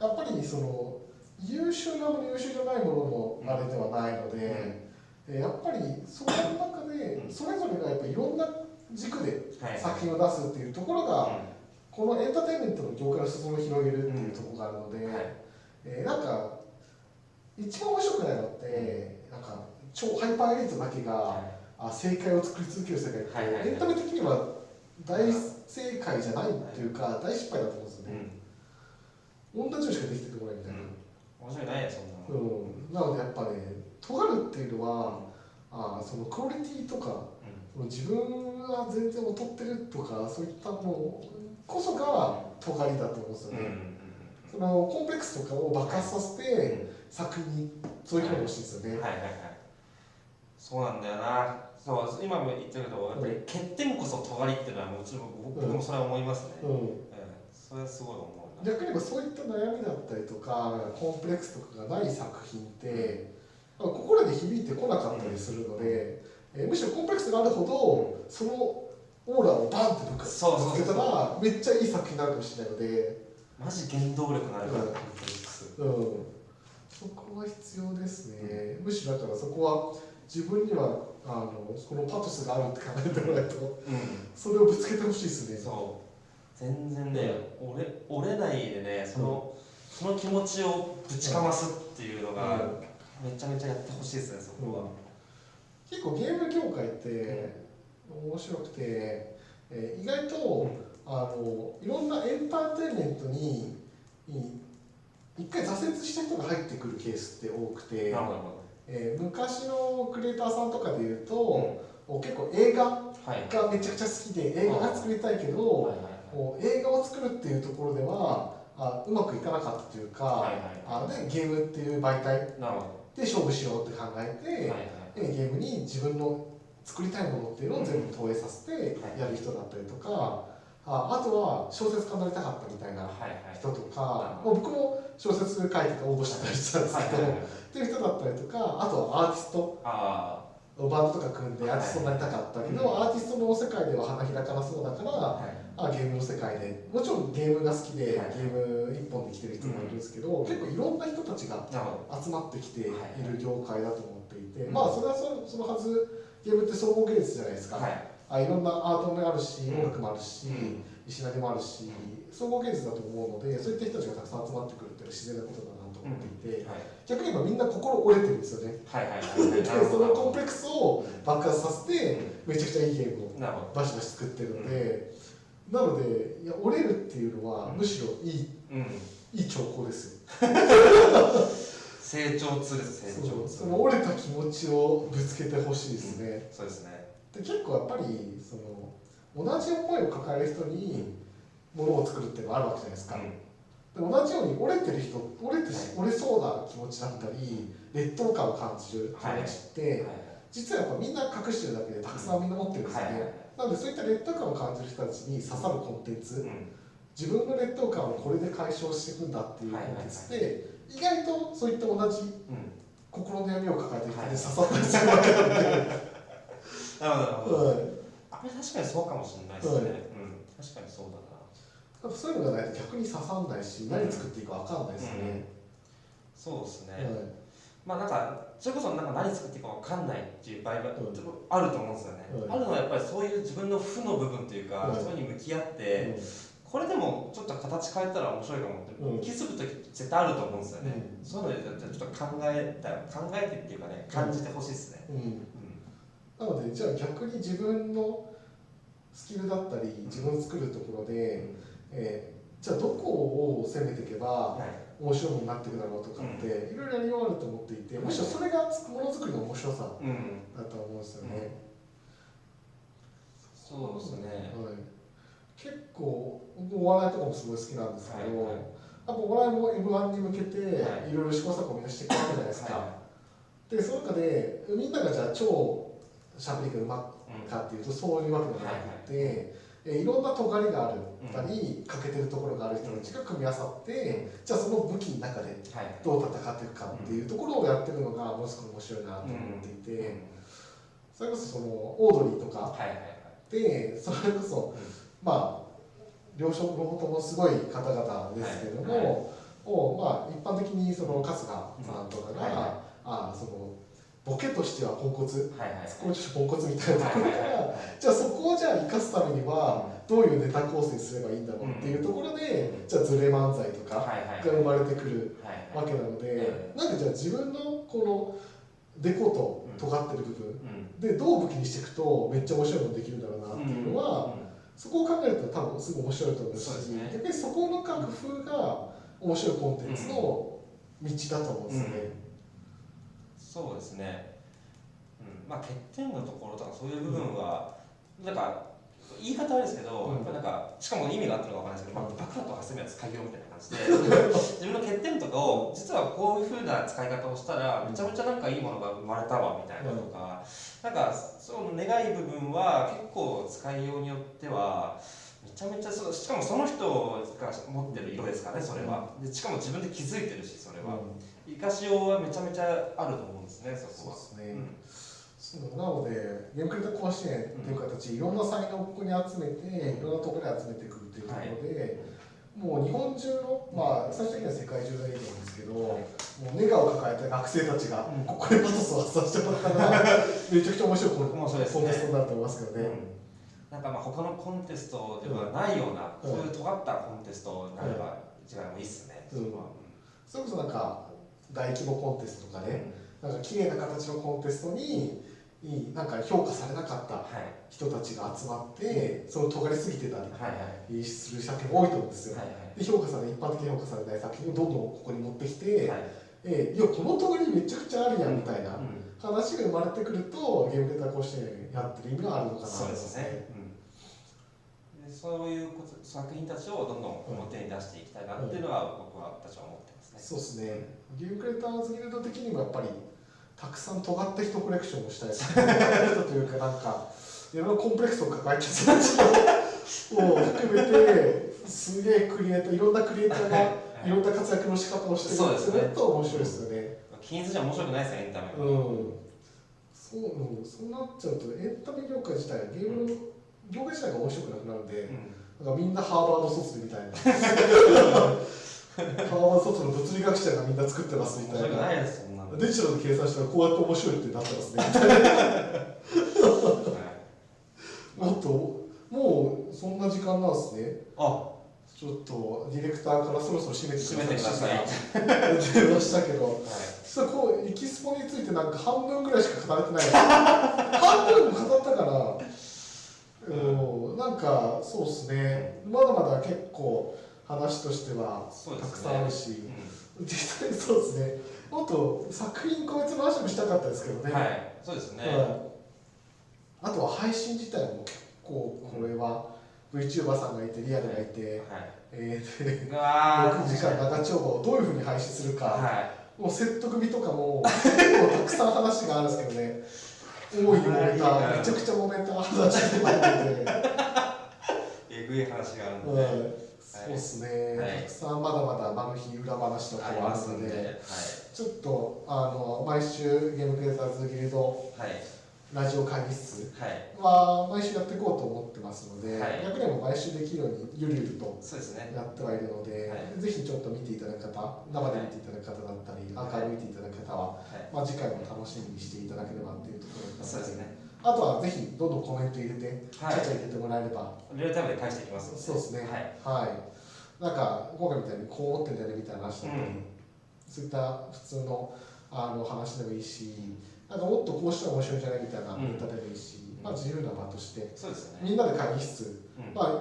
Speaker 1: やっぱりその優秀なもの優秀じゃないもののあれではないので、えやっぱりその中でそれぞれがやっぱりいろんな軸で
Speaker 2: はい。
Speaker 1: 作品を出すっていうところが、このエンターテインメントの業界の裾野を広げるっていうところがあるので、
Speaker 2: はい。
Speaker 1: えーなんか一番面白くないのってか超ハイパーエリートだけが、
Speaker 2: は
Speaker 1: あ正解を作り続ける世界って、
Speaker 2: はいはいはい。
Speaker 1: エンタメ的には大正解じゃないっていうか、大失敗だと思うんですよ
Speaker 2: い、う
Speaker 1: ね、
Speaker 2: ん、
Speaker 1: 同じようにしかできてこないみたいな、
Speaker 2: 面白いないよそんなの、
Speaker 1: うん。なのでやっぱね尖るっていうのはあそのクオリティとかその自分は全然劣ってるとかそういったものこそが尖りだと思うんですよね、
Speaker 2: うんうん
Speaker 1: そのコンプレックスとかを爆発させて、作品にそういうふうに欲しいですよね、
Speaker 2: はいはいはい。そうなんだよな。そう今も言ったけどやっぱり欠点こそ尖りっていうのはもちろん。僕もそれは思いますね、
Speaker 1: うん。
Speaker 2: うん。それはすごい思うな。
Speaker 1: 逆に言えばそういった悩みだったりとかコンプレックスとかがない作品って心で響いてこなかったりするので、えーむしろコンプレックスがあるほどそのオーラをバンってぶつけたらめっちゃいい作品になるかもしれないので、
Speaker 2: マジ原動力になるから、
Speaker 1: うん。
Speaker 2: コンプレックス。
Speaker 1: うん、そこは必要ですね、むしろだからそこは自分にはあのこのパトスがあるって考えてもらえると
Speaker 2: うん。
Speaker 1: それをぶつけてほしいですね。
Speaker 2: そう。全然ね、折れ折れないでねその,、その気持ちをぶちかますっていうのが、めちゃめちゃやってほしいですねそこは、
Speaker 1: 結構ゲーム業界って面白くて、えー意外とあのいろんなエンターテインメントにい一回挫折した人が入ってくるケースって多くて
Speaker 2: なるほど。
Speaker 1: えー昔のクリエイターさんとかでいうと、結構映画
Speaker 2: はい。
Speaker 1: がめちゃくちゃ好きで映画が作りたいけど、
Speaker 2: はいはい
Speaker 1: 映画を作るっていうところではあうまくいかなかったというか、
Speaker 2: はい
Speaker 1: あでゲームっていう媒体で勝負しようって考えて、
Speaker 2: どはいはい。
Speaker 1: でゲームに自分の作りたいものっていうのを全部投影させて
Speaker 2: はい。
Speaker 1: やる人だったりとか、ああとは小説家になりたかったみたいな
Speaker 2: はいはい。
Speaker 1: 人とか、もう僕も小説書いてて応募したりしたんですけど、
Speaker 2: はいはいはい。
Speaker 1: っていう人だったりとかあとはアーティスト。
Speaker 2: あ
Speaker 1: バンドとか組んでアーティストになりたかったけど、
Speaker 2: はい
Speaker 1: アーティストの世界では花開かなそうだから、
Speaker 2: あはい。
Speaker 1: あゲームの世界で。もちろんゲームが好きで、
Speaker 2: はい。
Speaker 1: ゲーム一本で来てる人もいるんですけど、結構いろんな人たちが集まってきている業界だと思っていて、
Speaker 2: うん。
Speaker 1: まあそれはそそのはずゲームって総合芸術じゃないですか、
Speaker 2: どはい
Speaker 1: あいろんなアートもあるし
Speaker 2: うん。
Speaker 1: 音楽もあるし、石投げもあるし総合芸術だと思うのでそういった人たちがたくさん集まってくるって自然なことだなと思っていて、
Speaker 2: はい。
Speaker 1: 逆に言えばみんな心折れてるんですよね。
Speaker 2: はいはいはい
Speaker 1: そのコンプレックスを爆発させてめちゃくちゃいいゲームをバシバシ作ってるので、なのでいや折れるっていうのはむしろいい
Speaker 2: どうん。
Speaker 1: いい兆候ですよ。
Speaker 2: 成長痛です成長痛。
Speaker 1: 折れた気持ちをぶつけてほしいですね、
Speaker 2: そうですね
Speaker 1: で結構やっぱりその同じ思いを抱える人にものを作るっていうのがあるわけじゃないですか、で同じように折れてる人折れてし折れそうな気持ちだったり劣等感を感じる気持ちって、
Speaker 2: はい。
Speaker 1: 実はやっぱみんな隠してるだけでたくさんみんな持ってるんですよね、なのでそういった劣等感を感じる人たちに刺さるコンテンツ、
Speaker 2: うん。
Speaker 1: 自分の劣等感をこれで解消していくんだっていうコンテンツって意外とそういった同じ
Speaker 2: うん。
Speaker 1: 心の闇を抱えてる人
Speaker 2: はい。
Speaker 1: に刺さったりするわけなんで、
Speaker 2: なるほど。
Speaker 1: はい。
Speaker 2: あれ確かにそうかもしれないですね、
Speaker 1: はい。
Speaker 2: うん。確かにそうだな。
Speaker 1: そういうのがないと逆に刺さんないし何作っていいか分かんないですね、
Speaker 2: そうですね、
Speaker 1: はい。
Speaker 2: まあなんかそれこそなんか何作っていいかわかんないっていう場合が
Speaker 1: うん。
Speaker 2: あると思うんですよね、
Speaker 1: うん
Speaker 2: あるのはやっぱりそういう自分の負の部分というか、
Speaker 1: うん
Speaker 2: そういうのに向き合って、これでもちょっと形変えたら面白いかもって、
Speaker 1: うん。
Speaker 2: 気づく時絶対あると思うんですよね、
Speaker 1: うん。
Speaker 2: そういうのでちょっと考えた考えてっていうかね感じてほしいですね、
Speaker 1: うん
Speaker 2: うん
Speaker 1: なのでじゃあ逆に自分のスキルだったり自分作るところで、えーじゃあどこを攻めていけば
Speaker 2: はい。
Speaker 1: 面白いものになっていくだろうとかっていろいろやりようあると思っていて、
Speaker 2: うん。
Speaker 1: むしろそれがものづくりの面白さ
Speaker 2: うん、
Speaker 1: だと思うんですよね。
Speaker 2: そうですね、
Speaker 1: はい、結構僕お笑いとかもすごい好きなんですけど、
Speaker 2: はいはい。
Speaker 1: やっぱお笑いも m 1に向けて
Speaker 2: はい。
Speaker 1: いろいろ試行錯誤をみんなしていくわけじゃないですか。
Speaker 2: は
Speaker 1: でその中でみんながじゃあ超しゃべりがうまかっていうとそういうわけではなくて、えーい。ろんな尖りがあるたり、欠けてるところがある人たちが組み合わさって、じゃあその武器の中で
Speaker 2: はい
Speaker 1: どう戦っていくかっていうところをやってるのがものすごく面白いなと思っていて、
Speaker 2: うん。
Speaker 1: それこそそのオードリーとか
Speaker 2: はいはいはい。
Speaker 1: でそれこそまあ両方ともすごい方々ですけれども、をまあ一般的にその春日さん。とかが、あそのボケとしてはポンコツ。
Speaker 2: はいはい。
Speaker 1: ツッコミとしてポンコツみたいな。ところから、
Speaker 2: はい。
Speaker 1: じゃあそこをじゃあ生かすためにはどういうネタ構成すればいいんだろうっていうところで、
Speaker 2: うん。
Speaker 1: じゃあズレ漫才とか
Speaker 2: はいはい
Speaker 1: が生まれてくる
Speaker 2: はい
Speaker 1: わけなので、
Speaker 2: う
Speaker 1: なんでじゃあ自分のこのデコと尖ってる部分
Speaker 2: うん。
Speaker 1: でどう武器にしていくとめっちゃ面白いものできるんだろうなっていうのは、そこを考えると多分すごい面白いと思うし
Speaker 2: すね。
Speaker 1: 逆にそこの工夫が面白いコンテンツの道だと思うんですよね。
Speaker 2: そうですね、うん、まあ欠点のところとかそういう部分は、なんか言い方あれですけど、
Speaker 1: うん。
Speaker 2: やっぱなんかしかも意味があったのかわからないですけど、まあ、
Speaker 1: うん
Speaker 2: バカと挟むやつ開業みたいな感じで。自分の欠点とかを実はこういうふうな使い方をしたらめちゃめちゃなんかいいものが生まれたわみたいなとか、なんかその願い部分は結構使いようによってはめちゃめちゃそうしかもその人が持ってる色ですからねそれは、でしかも自分で気づいてるしそれは、
Speaker 1: うん。
Speaker 2: 生かしようはめちゃめちゃあると思うんですねそ
Speaker 1: そう
Speaker 2: こは。
Speaker 1: ですね、そうなのでゲームクリエイター甲子園っていう形、いろんな才能をここに集めていろんなところに集めていくっていうところで、もう日本中のまあ最終的には世界中がいいと思うんですけど、もうネガを抱えた学生たちが
Speaker 2: うん。
Speaker 1: ここでパトスを発散してもらったらめちゃくちゃ面白いコンテストになると思いますけどね。
Speaker 2: うん。なんかまあ他のコンテストではないような、
Speaker 1: うん。
Speaker 2: そういう尖ったコンテストになれば一番もいいっすね。そ
Speaker 1: れこそなんか大規模コンテストとかね、なんか綺麗な形のコンテストにいいなんか評価されなかった
Speaker 2: はい。
Speaker 1: 人たちが集まって、その尖りすぎてたり
Speaker 2: はいはい。
Speaker 1: する作品が多いと思うんですよ。
Speaker 2: はい
Speaker 1: で評価され一般的に評価されない作品をどんどんここに持ってきて、
Speaker 2: はい
Speaker 1: えーいやこの尖りめちゃくちゃあるやんみたいな
Speaker 2: うん。
Speaker 1: 話が生まれてくるとゲームデータ甲子園やってる意味があるのかな。
Speaker 2: そうですね、うん、でそういうこと作品たちをどんどん表に出していきたいなっていうのは僕はたちは思ってますね、
Speaker 1: そうですね。ゲームクリエイターズギルド的にもやっぱりたくさん尖った人コレクションをしたい。です尖った人というかなんかいろんなコンプレックスを抱えてる人たちを含めてすげえクリエイターいろんなクリエイターがい。ろんな活躍の仕方をしてる
Speaker 2: そうですね。
Speaker 1: ってと面白いですよね。
Speaker 2: 均一じゃ面白くないですよエンタメは、
Speaker 1: うん、そう、うん、そうなっちゃうとエンタメ業界自体ゲームの業界自体が面白くなくなるんで、
Speaker 2: うん。
Speaker 1: なんかみんなハーバード卒みたいな。ハーバード卒の物理学者がみんな作ってますみ
Speaker 2: 面
Speaker 1: たいな。
Speaker 2: 白くないです
Speaker 1: デジタルで計算したらこうやって面白いってなってますね。もっともうそんな時間なんですね。
Speaker 2: あ。
Speaker 1: ちょっとディレクターからそろそろ締めて
Speaker 2: ください
Speaker 1: い出ましたけど。
Speaker 2: はい。
Speaker 1: 実はこうエキスポについてなんか半分ぐらいしか語れてない。半分も語ったからうんなんかそうですね。まだまだ結構話としてはたくさんあるし、
Speaker 2: う
Speaker 1: 実際そうですねもっと作品個別の話もしたかったですけどね、
Speaker 2: んはい。そうですね、
Speaker 1: はい。あとは配信自体も結構これは VTuber さんがいてリアルがいて、
Speaker 2: はい。
Speaker 1: えーで
Speaker 2: うわー。
Speaker 1: 6時間長丁場をどういうふうに配信するか、
Speaker 2: は
Speaker 1: もう説得美とかも結構たくさん話があるんですけどね。大いに揉めためちゃくちゃ揉めた話があるんで、
Speaker 2: いえぐい話があるので、
Speaker 1: はい、そうですね、
Speaker 2: はい。
Speaker 1: たくさんまだまだマル秘裏話とかもあるので
Speaker 2: はい。
Speaker 1: ちょっとあの毎週ゲームクリエイターズギルド
Speaker 2: はい。
Speaker 1: ラジオ会議室
Speaker 2: は
Speaker 1: 毎週やっていこうと思ってますので、
Speaker 2: はい。
Speaker 1: 逆にも毎週できるようにゆるゆるとやってはいるので、
Speaker 2: はい。
Speaker 1: ぜひちょっと見ていただく方生で見ていただく方だったり、アーカイブ見ていただく方は、
Speaker 2: はい。
Speaker 1: まあ、次回も楽しみにしていただければっていうところなの
Speaker 2: そうですね。
Speaker 1: あとはぜひどんどんコメント入れて、
Speaker 2: はい。
Speaker 1: ちゃちゃ入れてもらえれば。
Speaker 2: リアルタイムで返していきますの
Speaker 1: そうですね。
Speaker 2: はい。
Speaker 1: はい、なんか今回みたいにこう思ってんだよねみたいな話だったり、
Speaker 2: うん。
Speaker 1: そういった普通のあの話でもいいしなんかもっとこうしたら面白いんじゃないみたいなネタでもいいし、
Speaker 2: うん。
Speaker 1: まあ、自由な場として
Speaker 2: そうですよね。
Speaker 1: みんなで会議室、
Speaker 2: うん。
Speaker 1: まあ、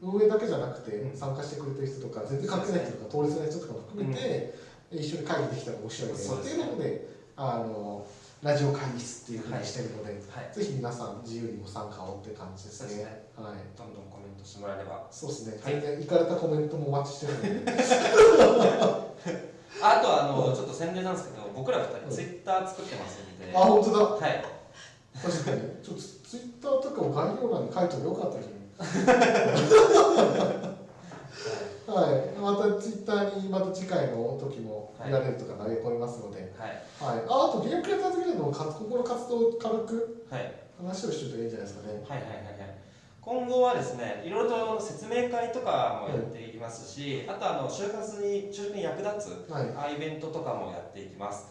Speaker 1: 運営だけじゃなくて
Speaker 2: うん。
Speaker 1: 参加してくれてる人とか全然関係ない人とか通りすない人とかも含めて、一緒に会議できたら面白いねっていうのであのラジオ会議室っていうふうにしてるので、
Speaker 2: はい。
Speaker 1: ぜひ皆さん自由にご参加をって感じですね。
Speaker 2: ね。
Speaker 1: はい。
Speaker 2: どんどんコメントしてもらえれば。
Speaker 1: そうですね、
Speaker 2: はい。
Speaker 1: 行かれたコメントもお待ちしてるので。
Speaker 2: あ あとはあの、
Speaker 1: うん
Speaker 2: ちょっと宣伝なんですけど僕ら二
Speaker 1: うん。
Speaker 2: 人ツイッター作ってますんで、
Speaker 1: あ本当だ。
Speaker 2: はい。
Speaker 1: 確かに。ちょっとツイッターとかも概要欄に書いてもよかったじゃん はい。またツイッターにまた次回の時も見られるとか投げ込みますので、
Speaker 2: はい。
Speaker 1: はい、ああとゲームクリエイターズギルドの活ここの活動を軽く
Speaker 2: はい。
Speaker 1: 話をしておいたらいいんじゃないですかね。
Speaker 2: はいはいはいはい。今後はですねいろいろと説明会とかもやっていきますし、あとあの就活に就職に役立つ、
Speaker 1: はい。
Speaker 2: イベントとかもやっていきます。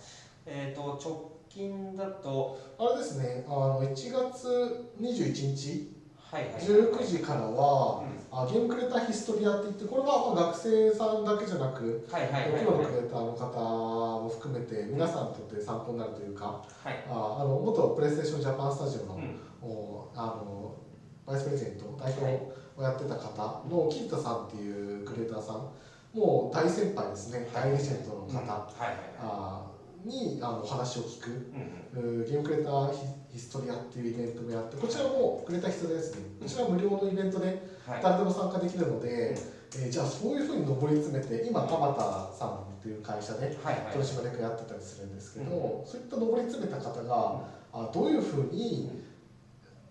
Speaker 2: えっ、と直近だと
Speaker 1: あれですねあの1月21日19時からは、
Speaker 2: うん。
Speaker 1: あゲームクリエイターヒストリアって言ってこれはまあ学生さんだけじゃなく
Speaker 2: はいはい
Speaker 1: の
Speaker 2: はい。
Speaker 1: クリエイターの方も含めて皆さんにとって参考になるというか
Speaker 2: はい。
Speaker 1: ああの元プレイステーションジャパンスタジオの,、
Speaker 2: う
Speaker 1: あのバイスプレゼント代表をやってた方の金田さんっていうクリエイターさんもう大先輩ですね。大レジェンドの方、
Speaker 2: うん。はいはいは
Speaker 1: あにあのお話を聞く。
Speaker 2: いうんうん。
Speaker 1: うーゲームクリエイターヒヒストリアっていうイベントもやってこちらもクリエイターヒストリアですね。こちらは無料のイベントで
Speaker 2: はい。
Speaker 1: 誰でも参加できるので、えーじゃあそういうふうに上り詰めて今田畑さんっていう会社で
Speaker 2: はいはい。
Speaker 1: 取締役やってたりするんですけど、
Speaker 2: う
Speaker 1: そういった上り詰めた方が、あどういうふうに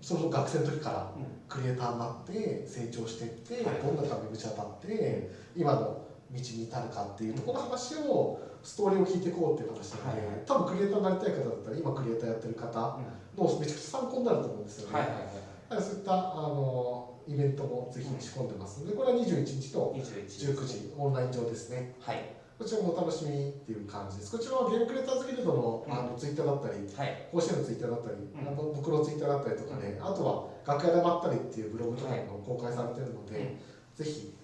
Speaker 1: その学生の時から
Speaker 2: うん。
Speaker 1: クリエイターになって成長していって、
Speaker 2: はい。
Speaker 1: どんな壁にぶち当たって今の道に至るかっていうところの話をストーリーを聞いていこうっていう話なので、
Speaker 2: はいはい。
Speaker 1: 多分クリエイターになりたい方だったら今クリエイターやってる方のめちゃくちゃ参考になると思うんですよね。
Speaker 2: はいはいはい
Speaker 1: そういったあのイベントもぜひ仕込んでますので、これは21日と
Speaker 2: 21
Speaker 1: 19時オンライン上ですね。
Speaker 2: はい。
Speaker 1: こちらもお楽しみっていう感じです。こちらはゲームクリエイターズギルドの,、
Speaker 2: うん。
Speaker 1: あのツイッターだったり、
Speaker 2: はい。
Speaker 1: 甲子園のツイッターだったり、
Speaker 2: ん。
Speaker 1: あの僕のツイッターだったりとかね、あとは楽屋でまったりっていうブログとかにも公開されてるので、
Speaker 2: うん
Speaker 1: ぜひ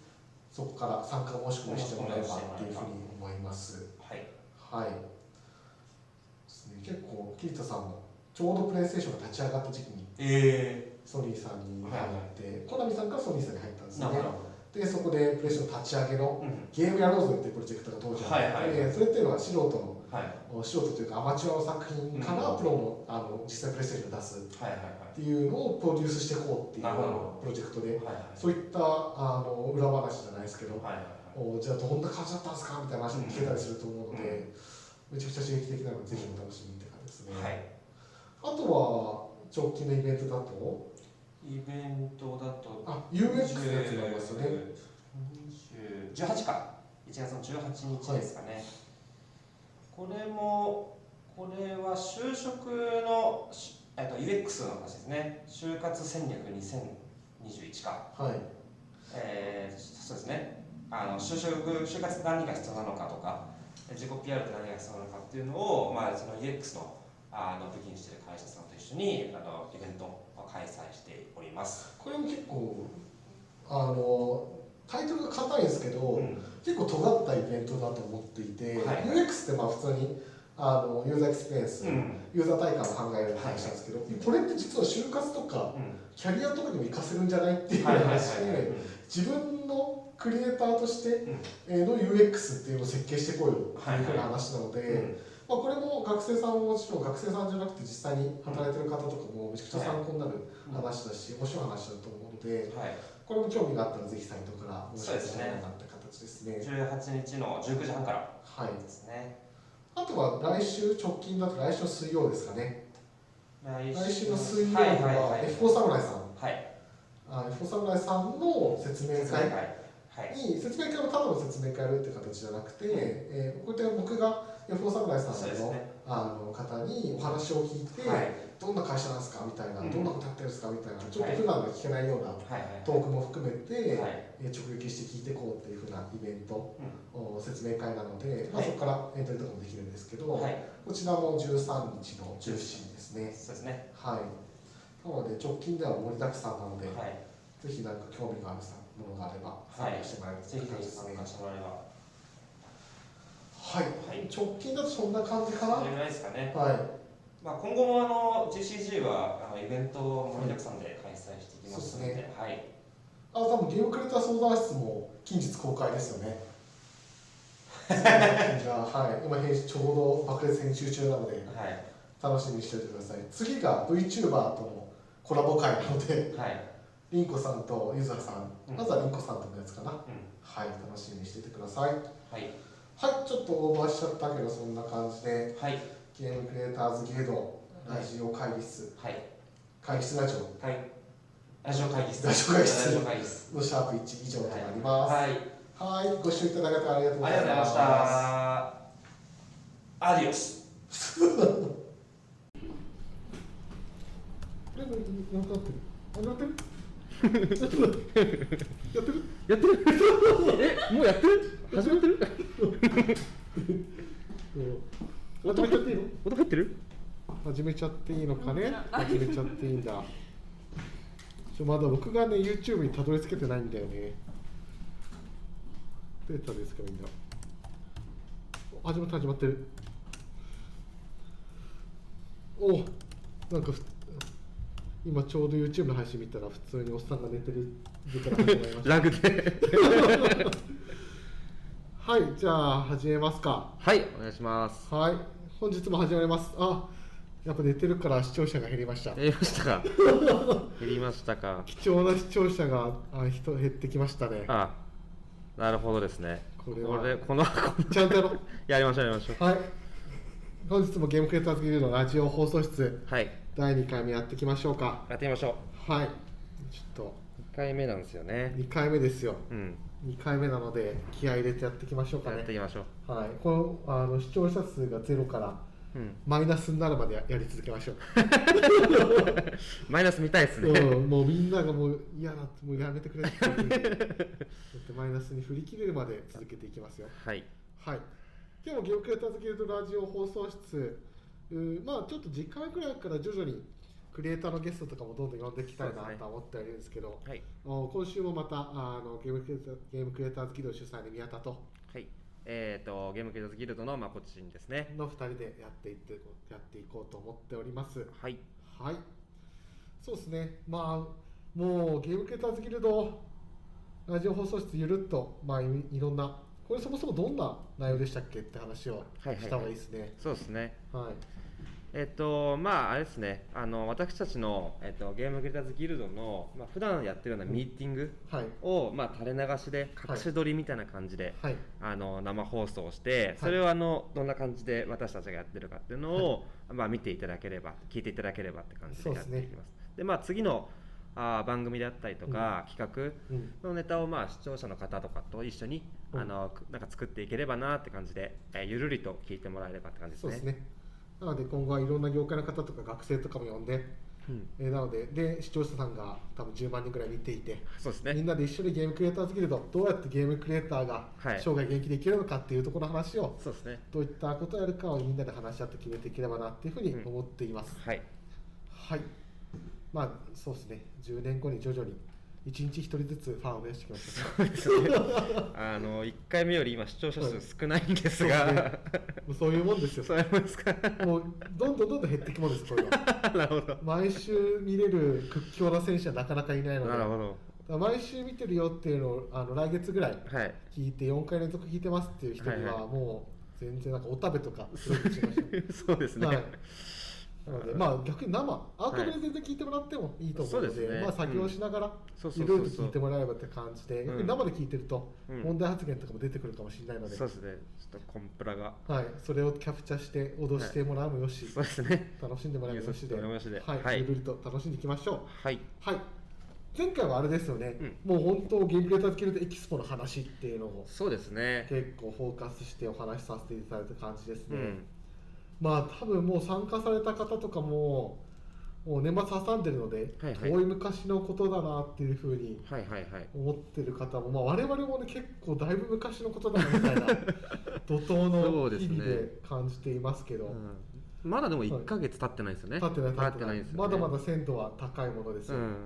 Speaker 1: そこから参加申し込みしてもらえばっていうふうに思います。
Speaker 2: はい。
Speaker 1: ね、結構桐田さんもちょうどプレイステーションが立ち上がった時期に
Speaker 2: え
Speaker 1: ソニーさんに入って、コナミさんからソニーさんに入ったんですね。でそこでプレイステーション立ち上げの
Speaker 2: どうん。
Speaker 1: ゲームやろうぜっていうプロジェクトが当時あって、
Speaker 2: はいはい。はい
Speaker 1: それっていうのは素人の
Speaker 2: はい。
Speaker 1: 素人というかアマチュアの作品から
Speaker 2: うん。
Speaker 1: プロのあの実際プレイステーションを出す。
Speaker 2: はいはいは
Speaker 1: っていうのをプロデュースしていこうっていう
Speaker 2: なるほど。
Speaker 1: プロジェクトで
Speaker 2: いはいはい。
Speaker 1: そういったあの裏話じゃないですけど、
Speaker 2: はいはいはい
Speaker 1: おじゃあどんな感じだったんですか？みたいな話も聞けたりすると思うので、めちゃくちゃ刺激的なのでぜひお楽しみって感じですね、
Speaker 2: はい。
Speaker 1: あとは直近のイベントだと？
Speaker 2: イベントだと
Speaker 1: あ UX のやつがありますよね。
Speaker 2: 20 18か。1月の18日ですかね、これもこれは就職のしえっと UX の話ですね。就活戦略2021か。
Speaker 1: はい。
Speaker 2: えーそうですねあの就職就活何が必要なのかとか自己 PR って何が必要なのかっていうのを、まあ、その UX のあの武器にしている会社さんと一緒にあのイベントを開催しております、
Speaker 1: これも結構あのタイトルが硬いんですけど、
Speaker 2: うん。
Speaker 1: 結構尖ったイベントだと思っていて、
Speaker 2: はい
Speaker 1: UX ってまあ普通にあのユーザーエクスペリエンス、
Speaker 2: うん。
Speaker 1: ユーザー体感を考える話なんですけど、これって実は就活とか
Speaker 2: うん。
Speaker 1: キャリアとかにも活かせるんじゃないっていう
Speaker 2: はいはいはい
Speaker 1: 話で自分のクリエイターとしての UX っていうのを設計してこいよっていうふうな話なので、
Speaker 2: うん。
Speaker 1: まあ、これも学生さんももちろん学生さんじゃなくて実際に働いてる方とかもめちゃくちゃ参考になる話だし、面白い話だと思うので
Speaker 2: はい、
Speaker 1: これも興味があったらぜひサイトから申し込みして
Speaker 2: そうですね。
Speaker 1: ですね。
Speaker 2: 18日の19時半から
Speaker 1: はい、
Speaker 2: ですね。
Speaker 1: あとは来週直近だと来週の水曜ですかね。
Speaker 2: 来
Speaker 1: 来週の水曜日
Speaker 2: はいはいは
Speaker 1: はい F4 侍さん。
Speaker 2: はい
Speaker 1: あ F4 侍さんの説明会に説明会もただの説明会をやるっていう形じゃなくて、えーこうやって僕がヤフオ侍さんの,、あの方にお話を聞いて、
Speaker 4: はい。
Speaker 1: どんな会社なんですかみたいな、
Speaker 4: うん。
Speaker 1: どんなことやってるんですかみたいなちょっと普段は聞けないようなトークも含めて、
Speaker 4: はい。
Speaker 1: えー直撃して聞いていこうっていうふうなイベント、
Speaker 4: う
Speaker 1: お説明会なので、まあ、
Speaker 4: はい
Speaker 1: そこからエントリーとかもできるんですけど、
Speaker 4: はい。
Speaker 1: こちらも13日の17時ですね。
Speaker 4: そうですね。
Speaker 1: はい。なので直近では盛りだくさんなので、
Speaker 4: はい。
Speaker 1: ぜひなんか興味があるものがあれば参加してもらえるという感じです。ね。はい、
Speaker 4: はい。
Speaker 1: 直近だとそんな感じかな？
Speaker 4: それぐらいですかね。
Speaker 1: は
Speaker 4: まあ、今後もあの GCG はあのイベントを盛りだくさんで開催していきますので、
Speaker 1: そうです
Speaker 4: はい、
Speaker 1: い。あ、多分ゲームクレーター相談室も近日公開ですよね。じゃあ、はい、今編集ちょうど爆裂編集中なので
Speaker 4: はい、
Speaker 1: 楽しみにしておいてください。次が VTuber とのコラボ会なので、
Speaker 4: はい、
Speaker 1: リンコさんとゆずはさん、
Speaker 4: うん。
Speaker 1: まずはリンコさんとのやつかな。
Speaker 4: うん、
Speaker 1: はい、楽しみにしていてください。
Speaker 4: はい、
Speaker 1: はい、ちょっとオーバーしちゃったけど、そんな感じで、
Speaker 4: はい、
Speaker 1: ゲームクリエイターズギルドラジオ会議室、
Speaker 4: はい、
Speaker 1: 会議室ラジオ。
Speaker 4: はい、ラジオ会議室、
Speaker 1: ラジオ会議室。
Speaker 4: ラジオ会議室、
Speaker 1: のシャープ1以上となります。
Speaker 4: はい、
Speaker 1: はい、ご視聴いただきありがとうご
Speaker 4: ありがとうございま
Speaker 1: ざいまし。
Speaker 4: したた。アディオス。
Speaker 1: これもなんかなってる。あ、なってる。やってる。
Speaker 2: やってるえもうやってる始まってる
Speaker 1: 始めちゃっていいの？
Speaker 2: 音入ってる
Speaker 1: 始めちゃっていいのかね。始めちゃっていいんだ。ちょまだ僕がね YouTube にたどり着けてないんだよね。データですかみんな。始まって始まってる。おなんか今ちょうど YouTube の配信見たら普通におっさんが寝てる時間が始まりました。
Speaker 2: ラグで
Speaker 1: はい、じゃあ始めますか。
Speaker 2: はいお願いします
Speaker 1: はい、本日も始まります。あ、やっぱ寝てるから視聴者が減りました。
Speaker 2: 減りましたか？減りましたか？
Speaker 1: 貴重な視聴者があ人減ってきましたね。
Speaker 2: あなるほどですね
Speaker 1: これは
Speaker 2: これこの
Speaker 1: ちゃんとやろう。
Speaker 2: やりましょうやりましょう
Speaker 1: はい。本日もゲームクリエイターズギルドのラジオ放送室
Speaker 2: はい
Speaker 1: 第2回目やっていきましょうか。
Speaker 2: やってみましょ
Speaker 1: はい。ちょっと
Speaker 2: う2回目なんですよね
Speaker 1: 2回目ですよ。
Speaker 2: うん
Speaker 1: 2回目なので気合い入れてやっていきましょうかね。
Speaker 2: やっていきましょう
Speaker 1: はい。このあの視聴者数がゼロから
Speaker 2: うん
Speaker 1: マイナスになるまでややり続けましょう。
Speaker 2: マイナス見たいですね
Speaker 1: うん、もうみんながもう嫌だってもうやめてくれってマイナスに振り切れるまで続けていきますよ
Speaker 2: はい
Speaker 1: はい今日もゲームクリエイターズギルドラジオ放送室まあちょっと次回くらいから徐々にクリエイターのゲストとかもどんどん呼んでいきたいなとは思ってはいるんですけど
Speaker 2: はい
Speaker 1: お今週もまたあのゲームクリエイターゲームクリエイターズギルド主催の宮田と
Speaker 2: はいえっ、とゲームクリエイターズギルドのまこっちんですね
Speaker 1: の2人でやっていってやっていこうと思っております
Speaker 2: はい
Speaker 1: はい。そうですね。まあ、もうゲームクリエイターズギルド、ラジオ放送室ゆるっと、まあい、いろんな、これそもそもどんな内容でしたっけって話を
Speaker 2: はいはいはい
Speaker 1: した方がいいですね。
Speaker 2: そうですね
Speaker 1: はい。
Speaker 2: えっとまああれですね。あの私たちの、えっと、ゲームクリエイターズギルドの、まあ普段やってるようなミーティング
Speaker 1: はい。
Speaker 2: を、まあ、垂れ流しで隠し撮りみたいな感じで、
Speaker 1: はい。
Speaker 2: あの生放送をしてそれをあのどんな感じで私たちがやってるかっていうのを、まあ、見ていただければ聞いていただければって感じでやっていきます。でまあ次のあー番組であったりとか、企
Speaker 1: うん。
Speaker 2: 画のネタをまあ視聴者の方とかと一緒に、
Speaker 1: うん。
Speaker 2: あのくなんか作っていければなって感じで、えーゆるりと聞いてもらえればって感じですね。
Speaker 1: そうですね。なので今後はいろんな業界の方とか学生とかも呼んで、
Speaker 2: うん、
Speaker 1: えーなので、で、視聴者さんが多分10万人ぐらい見ていて、
Speaker 2: そうですね
Speaker 1: みんなで一緒にゲームクリエイターズギルド、どうやってゲームクリエイターが
Speaker 2: はい
Speaker 1: 生涯元気でいけるのかっていうところの話を、
Speaker 2: そうですね
Speaker 1: どういったことをやるかをみんなで話し合って決めていければなっていうふうに思っています。
Speaker 2: はい
Speaker 1: はい。まあそうですね。10年後に徐々に1日1人ずつファンを増やしていきましょ
Speaker 2: そうですね。あの1回目より今視聴者数少ないんですが、
Speaker 1: そうですね。う。もうそういうもんですよ。
Speaker 2: そういうもんですか？
Speaker 1: もうどんどんどんどん減っていくもんです、これは。
Speaker 2: なるほど。
Speaker 1: 毎週見れる屈強な選手はなかなかいないので、
Speaker 2: なるほど。
Speaker 1: 毎週見てるよっていうのをあの来月ぐらい
Speaker 2: はい。
Speaker 1: 聞いて4回連続聞いてますっていう人には
Speaker 2: はいはい。
Speaker 1: もう全然なんかお食べとか。
Speaker 2: そうですね、
Speaker 1: はいなので、まあ逆に生、アーカイブで全然聞いてもらってもいいと思うので、まあ作業しながら、いうろいろ聞いてもらえばって感じで、
Speaker 2: うん。
Speaker 1: 逆に生で聞いてると、
Speaker 2: うん
Speaker 1: 問題発言とかも出てくるかもしれないので、
Speaker 2: そうですね。ちょっとコンプラが。
Speaker 1: はい、それをキャプチャして脅してもらうもよし、
Speaker 2: そうですね。
Speaker 1: 楽しんでもらうもよしで、はい、
Speaker 2: はい。
Speaker 1: ゆるりと楽しんでいきましょう。
Speaker 2: はい。
Speaker 1: はい。前回はあれですよね、もう本当ゲームクリエイターズギルドエキスポの話っていうのを
Speaker 2: そうですね
Speaker 1: 結構フォーカスしてお話しさせていただいた感じですね、
Speaker 2: うん
Speaker 1: まあ多分もう参加された方とかももう年末挟んでるので、
Speaker 2: はいはい。
Speaker 1: 遠い昔のことだなっていうふうに
Speaker 2: はいはいはい。
Speaker 1: 思ってる方も、まあ、我々もね結構だいぶ昔のことだなみたいな 怒涛の日々で感じていますけど。
Speaker 2: うん。まだでも1か月経ってないですよね。
Speaker 1: 立ってない立
Speaker 2: 経
Speaker 1: ってないまだまだ鮮度は高いものですよ、
Speaker 2: うん。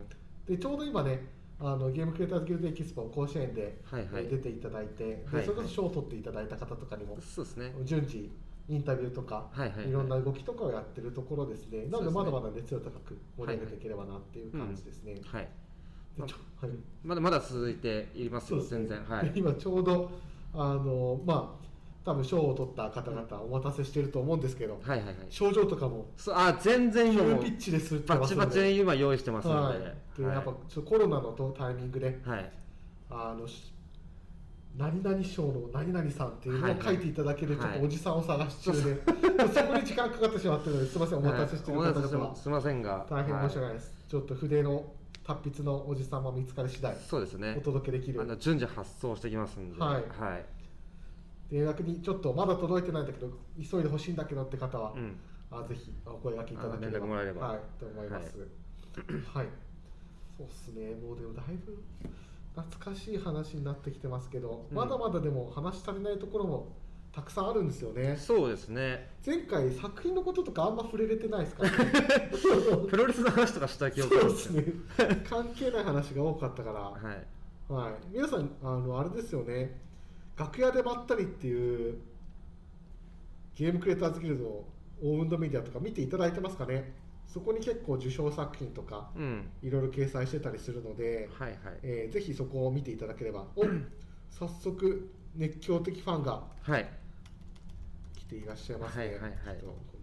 Speaker 1: でちょうど今ねあのゲームクリエイターズギルドエキスポ甲子園で、
Speaker 2: はいはい。
Speaker 1: えー出ていただいて、で
Speaker 2: はいはい。
Speaker 1: それこそ賞を取っていただいた方とかにも
Speaker 2: そうですね。
Speaker 1: 順次インタビューとか、
Speaker 2: はいはいはい。
Speaker 1: ろんな動きとかをやってるところですね。なのでまだまだ熱量高く盛り上げていければなっていう感じですね、
Speaker 2: はい
Speaker 1: でちょはい。
Speaker 2: まだまだ続いていますよ全然。はい。
Speaker 1: で今ちょうどあのまあ多分賞を取った方々お待たせしてると思うんですけど、
Speaker 2: はいはいはい。
Speaker 1: 賞状とかも
Speaker 2: あ全然今も
Speaker 1: ピッチです
Speaker 2: バチバチに今用意してますの
Speaker 1: はい。
Speaker 2: で、
Speaker 1: でやっぱコロナのタイミングで
Speaker 2: はい。
Speaker 1: あのし何々賞の何々さんっていうの
Speaker 2: はいはい。
Speaker 1: を書いていただけるちょっ
Speaker 2: はい。
Speaker 1: とおじさんを探し中で、そこに時間かかってしまってるのですみませんお待たせしている
Speaker 2: はい
Speaker 1: 方々は
Speaker 2: すみませんが。
Speaker 1: 大変申し訳
Speaker 2: は
Speaker 1: ないです、ちょっと筆の達筆のおじさんも見つかり次第
Speaker 2: そうですね。
Speaker 1: お届けできる。
Speaker 2: あの順次発送してきますんで。
Speaker 1: はい。
Speaker 2: はい。
Speaker 1: で逆にちょっとまだ届いてないんだけど急いでほしいんだけどって方は、
Speaker 2: うん。
Speaker 1: あぜひお声掛けいただければ。はい。と思います。はい、そうっすね。もうでもだいぶ懐かしい話になってきてますけど、
Speaker 2: うん。
Speaker 1: まだまだでも話し足りないところもたくさんあるんですよね。
Speaker 2: そうですね。
Speaker 1: 前回作品のこととかあんま触れれてないですからね。
Speaker 2: プロレスの話とかした記憶
Speaker 1: そうで
Speaker 2: す
Speaker 1: ね。関係ない話が多かったから、
Speaker 2: はい。
Speaker 1: はい、皆さんあのあれですよね。楽屋でまったりっていうゲームクリエイターズギルドのオウンドメディアとか見ていただいてますかねそこに結構受賞作品とか
Speaker 2: うん。
Speaker 1: いろいろ掲載してたりするので、
Speaker 2: はいはい。
Speaker 1: えーぜひそこを見ていただければ。お早速熱狂的ファンが
Speaker 2: はい。
Speaker 1: 来ていらっしゃいますね、
Speaker 2: はいはいはい。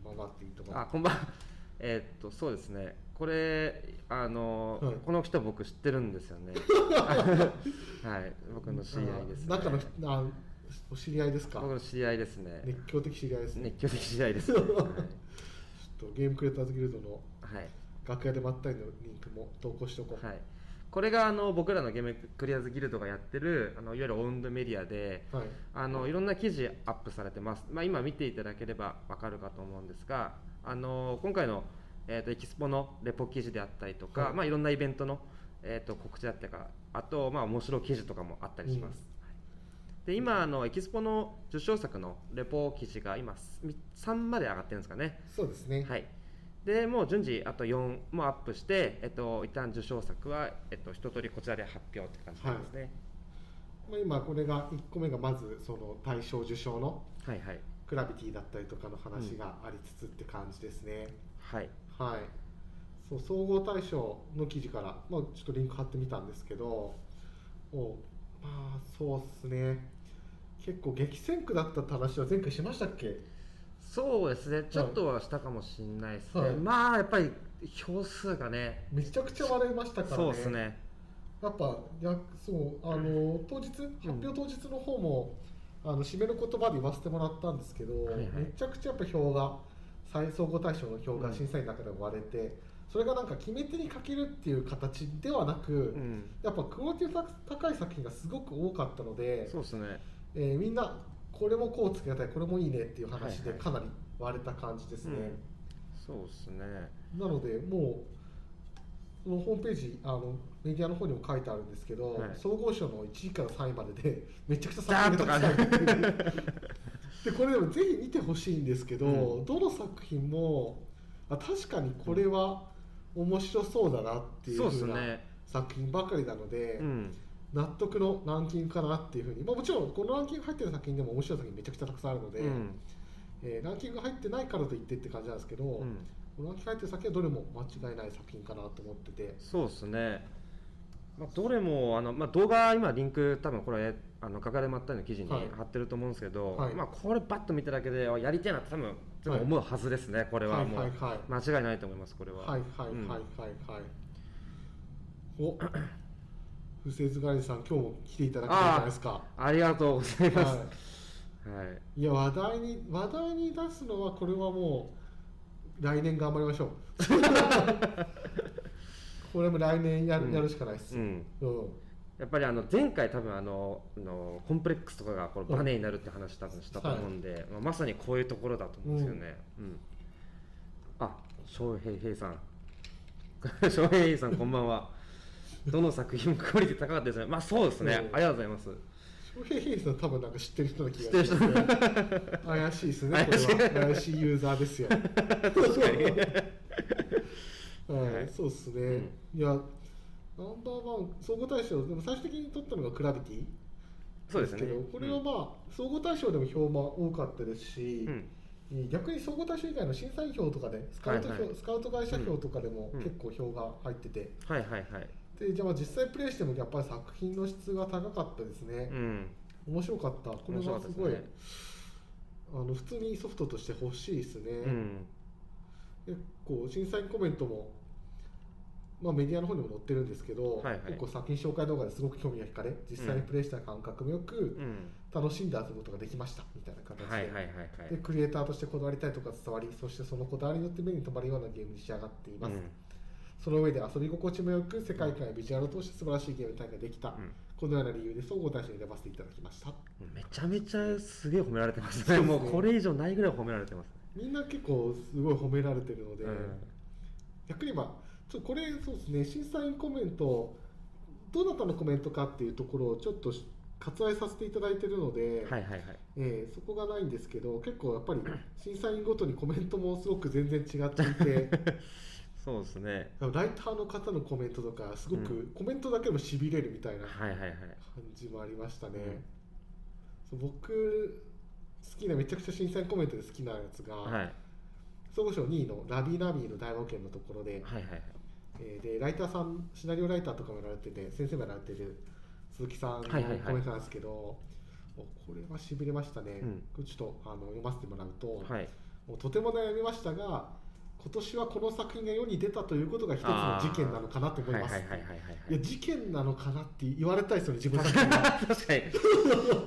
Speaker 1: こんばんはっていいところ。
Speaker 2: あこんばんは。えーっとそうですね。これあの、
Speaker 1: はい。
Speaker 2: この人僕知ってるんですよね。はい。僕の知り合いです、ね、
Speaker 1: あ中の人あお知り合いですか？
Speaker 2: 僕の知り合いですね。
Speaker 1: 熱狂的知り合いですね。
Speaker 2: 熱狂的知り合いです、ね、はい、
Speaker 1: とゲームクリエイターズギルドの
Speaker 2: はい。
Speaker 1: 楽屋でまったりのリンクも投稿しておこう、
Speaker 2: はい、これがあの僕らのゲームクリアーズギルドがやってるあのいわゆるオウンドメディアで
Speaker 1: はい。
Speaker 2: あのいろんな記事アップされてます、まあ、今見ていただければ分かるかと思うんですがあの今回の、えー、とエキスポのレポ記事であったりとか、
Speaker 1: はい
Speaker 2: い。まあ、いろんなイベントの、えー、と告知だったりとかあと、まあ、面白い記事とかもあったりします、で今あのエキスポの受賞作のレポ記事が今3まで上がってるんですかね。
Speaker 1: そうですね、
Speaker 2: はい、でもう順次あと4もアップして、えっと、一旦受賞作は、えっと、一通りこちらで発表って感じなんですね、
Speaker 1: まあ、今これが1個目がまずその大賞受賞の
Speaker 2: はい、はい。
Speaker 1: グラビティだったりとかの話がありつつって感じですね、
Speaker 2: はい。
Speaker 1: はい。そう総合大賞の記事から、まあ、ちょっとリンク貼ってみたんですけどおまあそうっすね。結構激戦区だったって話は前回しましたっけ？
Speaker 2: そうですね。ちょっとはしたかもしれないですね、
Speaker 1: はい。
Speaker 2: まあやっぱり票数がね
Speaker 1: めちゃくちゃ割れましたからね。
Speaker 2: そうですね。
Speaker 1: やっぱやそうあの当日発表当日の方も、あの締めの言葉で言わせてもらったんですけど、
Speaker 2: はいはい。
Speaker 1: めちゃくちゃやっぱ票が最総合大賞の票が審査員の中でも割れて、それがなんか決め手にかけるっていう形ではなく、
Speaker 2: うん。
Speaker 1: やっぱクオリティ高い作品がすごく多かったので、
Speaker 2: そうですね。
Speaker 1: えーみんなこれもこうつけたいこれもいいねっていう話で
Speaker 2: はいはい。
Speaker 1: かなり割れた感じですね。
Speaker 2: うん。そうですね。
Speaker 1: なのでもうそのホームページあのメディアの方にも書いてあるんですけど、
Speaker 2: はい。
Speaker 1: 総合賞の1位から3位までで めちゃくちゃ作品がたくさん でこれでもぜひ見てほしいんですけど、
Speaker 2: うん。
Speaker 1: どの作品もあ確かにこれは面白そうだなっていうふうな
Speaker 2: ね。
Speaker 1: 作品ばかりなので、
Speaker 2: うん。
Speaker 1: 納得のランキングかなっていうふうに、まあ、もちろんこのランキング入ってる作品でも面白い作品めちゃくちゃたくさんあるので、
Speaker 2: うん。
Speaker 1: えーランキング入ってないからといってって感じなんですけど、
Speaker 2: うん。
Speaker 1: このランキング入ってる作品はどれも間違いない作品かなと思ってて。
Speaker 2: そうですね、まあ、どれもあの、まあ、動画今リンク多分これあの書かれまったりの記事に
Speaker 1: はい。
Speaker 2: 貼ってると思うんですけど、
Speaker 1: はい。
Speaker 2: まあ、これバッと見ただけであやりたいなって多分多分思うはずですね、これは。もう、
Speaker 1: はいはいはい。
Speaker 2: 間違いないと思いますこれは。
Speaker 1: はいはいはい
Speaker 2: うん。
Speaker 1: はい。はい、お 不正図ガリさん今日も来ていただきたいじゃないですか。
Speaker 2: ありがとうございます、
Speaker 1: は
Speaker 2: はい。
Speaker 1: い、いや話題に話題に出すのはこれはもう来年頑張りましょう。これも来年やる,、
Speaker 2: うん。
Speaker 1: やるしかないっす。よ、
Speaker 2: うん。
Speaker 1: うん
Speaker 2: やっぱりあの前回多分あのあのコンプレックスとかがこのバネになるって話多分したと思うんで、まあ、まさにこういうところだと思うんですよね。うんあ翔平平さん 翔平平さんこんばんは。どの作品もクオリティ高かったですね。まあそうですね。
Speaker 1: うん
Speaker 2: ありがとうございます。
Speaker 1: 翔平平さん多分なんか知ってる人の気
Speaker 2: 知ってる人
Speaker 1: がすね怪しいですねこれは怪しいユーザーですよ
Speaker 2: 確かに。
Speaker 1: はい、
Speaker 2: はい
Speaker 1: そうですね、いやナンバーワン総合大賞でも最終的に取ったのがクラビティ。
Speaker 2: そうですね。
Speaker 1: けどこれはまあ、総合大賞でも票も多かったですし、
Speaker 2: うん。
Speaker 1: 逆に総合大賞以外の審査員票とかでスカウト票、
Speaker 2: はいはい。
Speaker 1: スカウト会社票とかでも
Speaker 2: うん。
Speaker 1: 結構票が入ってて、
Speaker 2: はいはいはい。
Speaker 1: でじゃあまあ実際プレイしてもやっぱり作品の質が高かったですね、
Speaker 2: うん。
Speaker 1: 面白かった。これはすごいあの普通にソフトとして欲しいですね、
Speaker 2: うん。
Speaker 1: 結構審査員コメントも、まあ、メディアの方にも載ってるんですけど、
Speaker 2: はいはい
Speaker 1: 結構作品紹介動画ですごく興味が惹かれ実際にプレイした感覚もよく、
Speaker 2: うん。
Speaker 1: 楽しんで遊ぶことができましたみたいな形で。でクリエイターとしてこだわりたいとか伝わりそしてそのこだわりによって目に留まるようなゲームに仕上がっています、
Speaker 2: うん
Speaker 1: その上で遊び心地もよく世界観やビジュアルを通して素晴らしいゲーム体験ができた、
Speaker 2: ん
Speaker 1: このような理由で総合大賞に選ばせていただきました
Speaker 2: めちゃめちゃすげえ褒められてますね。もうこれ以上ないぐらい褒められてますね。
Speaker 1: みんな結構すごい褒められてるので、
Speaker 2: うん
Speaker 1: 逆にまあちょっとこれそうですね審査員コメントどなたのコメントかっていうところをちょっと割愛させていただいてるので、
Speaker 2: はいはいはい。
Speaker 1: えーそこがないんですけど結構やっぱり審査員ごとにコメントもすごく全然違っていて
Speaker 2: そうですね。
Speaker 1: ライターの方のコメントとかすごく、
Speaker 2: う
Speaker 1: コメントだけでもしびれるみたいな。感じもありましたね、僕好きなめちゃくちゃ審査員コメントで好きなやつが、
Speaker 2: はい
Speaker 1: 総合賞2位のラビーナビーの大冒険のところで、
Speaker 2: はいはいはい。
Speaker 1: えーでライターさんシナリオライターとかもやられてて先生もやられてる鈴木さんのコ
Speaker 2: はいはいはい。
Speaker 1: メントなんですけど、おこれはしびれましたね、
Speaker 2: うん。
Speaker 1: ちょっとあの読ませてもらうと、
Speaker 2: はい。
Speaker 1: もうとても悩みましたが今年はこの作品が世に出たということが一つの事件なのかなと思います、
Speaker 2: はいはいはいはいはい
Speaker 1: い。や事件なのかなって言われたいですよね自分の作品が
Speaker 2: 確かに。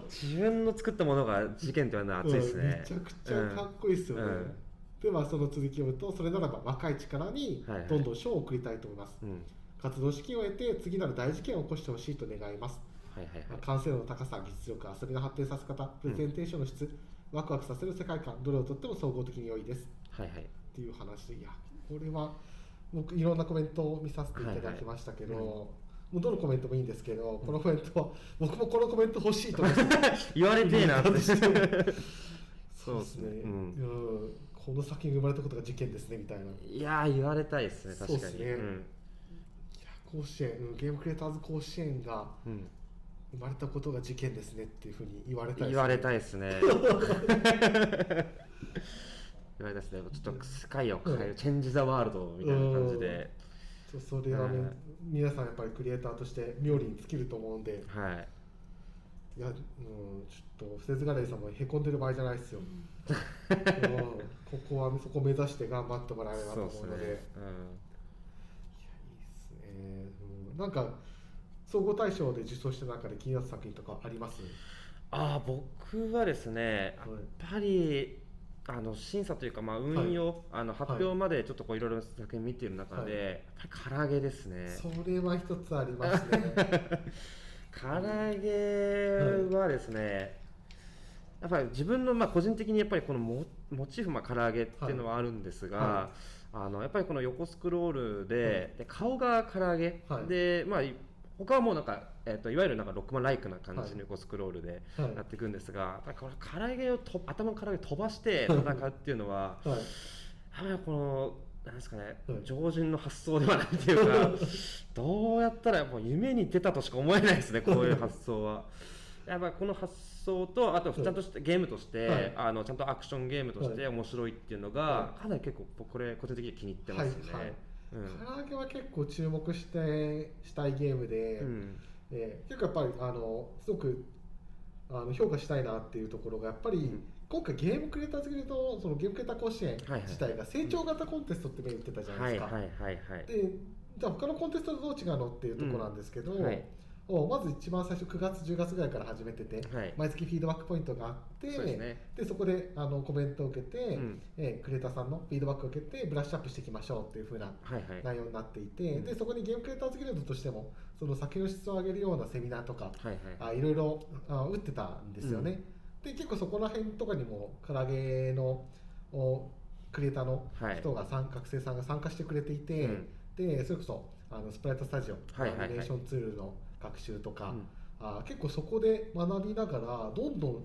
Speaker 2: 自分の作ったものが事件というのは熱いですね、
Speaker 1: うんめちゃくちゃかっこいいですよね、
Speaker 2: うん
Speaker 1: でまあその続きを読むとそれならば若い力に
Speaker 2: はいはい。
Speaker 1: どんどん賞を送りたいと思います、
Speaker 2: うん。
Speaker 1: 活動資金を得て次なる大事件を起こしてほしいと願います。
Speaker 2: はいはいはい。
Speaker 1: 完成度の高さ、技術力、遊びの発展させ方、プレゼンテーションの質、ワクワクさせる世界観、どれをとっても総合的に良いです。
Speaker 2: はいはい。
Speaker 1: っていう話で、いや、これは僕、いろんなコメントを見させていただきましたけど、
Speaker 2: はいはいうん。
Speaker 1: もうどのコメントもいいんですけど、このコメントは、僕もこのコメント欲しいと
Speaker 2: 言われてえなって。
Speaker 1: そうですね、
Speaker 2: うん。
Speaker 1: うんこの作品が生まれたことが事件ですねみたいな。い
Speaker 2: いやー言われたいですね確かに。
Speaker 1: そうっすね。
Speaker 2: ん。
Speaker 1: や甲子園、うんゲームクリエイターズ甲子園が
Speaker 2: うん
Speaker 1: 生まれたことが事件ですねっていうふうに言われたいですね。
Speaker 2: 言われたいですね。言われたいですね。ちょっと世界を変える、チェンジ・ザ・ワールドみたいな感じで、
Speaker 1: そうそれはね、
Speaker 2: はい。
Speaker 1: 皆さんやっぱりクリエイターとして妙利に尽きると思うんで、
Speaker 2: はい
Speaker 1: いや、うん、ちょっと、フセズガレイさんもへこんでる場合じゃないですよ。う んここはそこ目指して頑張ってもらえればと
Speaker 2: そうですね
Speaker 1: 思うので、いや、いい
Speaker 2: うん
Speaker 1: ですね。うん、なんか、総合大賞で受賞した中で気になった作品とかあります？
Speaker 2: ああ僕はですね
Speaker 1: はい。
Speaker 2: やっぱりあの審査というか、まあ、運用、あの発表までちょっとこういろいろ作品見ている中で、やっぱり唐揚げですね。
Speaker 1: それは一つありますね。
Speaker 2: 唐揚げはですね、やっぱり自分のまあ個人的にやっぱりこのモモチーフまあ唐揚げっていうのはあるんですが、
Speaker 1: は
Speaker 2: あのやっぱりこの横スクロールで,、で顔が唐揚げ、
Speaker 1: はい。
Speaker 2: でまあい他はもうなんか、えっといわゆるなんかロックマンライクな感じ
Speaker 1: はい。
Speaker 2: の横スクロールで
Speaker 1: はい。
Speaker 2: やっていくんですが、やっぱりこの唐揚げをと頭の唐揚げ飛ばして戦うっていうのは
Speaker 1: はい。
Speaker 2: このなんですかね、
Speaker 1: はい。
Speaker 2: 常人の発想ではないっていうか どうやったらもう夢に出たとしか思えないですね こういう発想は。やっぱりこの発想とあとちゃんとしたゲームとして、
Speaker 1: はい。
Speaker 2: あのちゃんとアクションゲームとして
Speaker 1: は
Speaker 2: 面白いっていうのが、
Speaker 1: は
Speaker 2: かなり結構僕これ個人的に気に入ってますね。
Speaker 1: はい。はい。
Speaker 2: うん。
Speaker 1: 唐揚げは結構注目してしたいゲームで、
Speaker 2: うん。
Speaker 1: えー結構やっぱりあのすごくあの評価したいなっていうところがやっぱり、
Speaker 2: ん
Speaker 1: 今回ゲームクリエイターズギルドそのゲームクリエイター甲子園
Speaker 2: はいはい
Speaker 1: 自体が成長型コンテストって言ってたじゃな
Speaker 2: はいい
Speaker 1: ですか。
Speaker 2: はいはいはい。
Speaker 1: でじゃあ他のコンテストとどう違うのっていうところなんですけど、
Speaker 2: うんはい。
Speaker 1: をまず一番最初9月10月ぐらいから始めてて、
Speaker 2: はい。
Speaker 1: 毎月フィードバックポイントがあって
Speaker 2: そうですね。
Speaker 1: でそこであのコメントを受けて、
Speaker 2: うん。
Speaker 1: えークリエイターさんのフィードバックを受けてブラッシュアップしていきましょうっていう風な
Speaker 2: はいはい。
Speaker 1: 内容になっていて、
Speaker 2: うん。
Speaker 1: でそこにゲームクリエイターズギルドとしてもその先の質を上げるようなセミナーとか、
Speaker 2: はいはい。
Speaker 1: あいろいろあ打ってたんですよね、で結構そこら辺とかにも唐揚げのおクリエイターの
Speaker 2: はい。
Speaker 1: 人が参、学生さんが参加してくれていて、
Speaker 2: うん。
Speaker 1: でそれこそあのスプライトスタジオ、
Speaker 2: はいはいはい。
Speaker 1: アニメーションツールの学習とか、
Speaker 2: うん
Speaker 1: あ結構そこで学びながらどんどん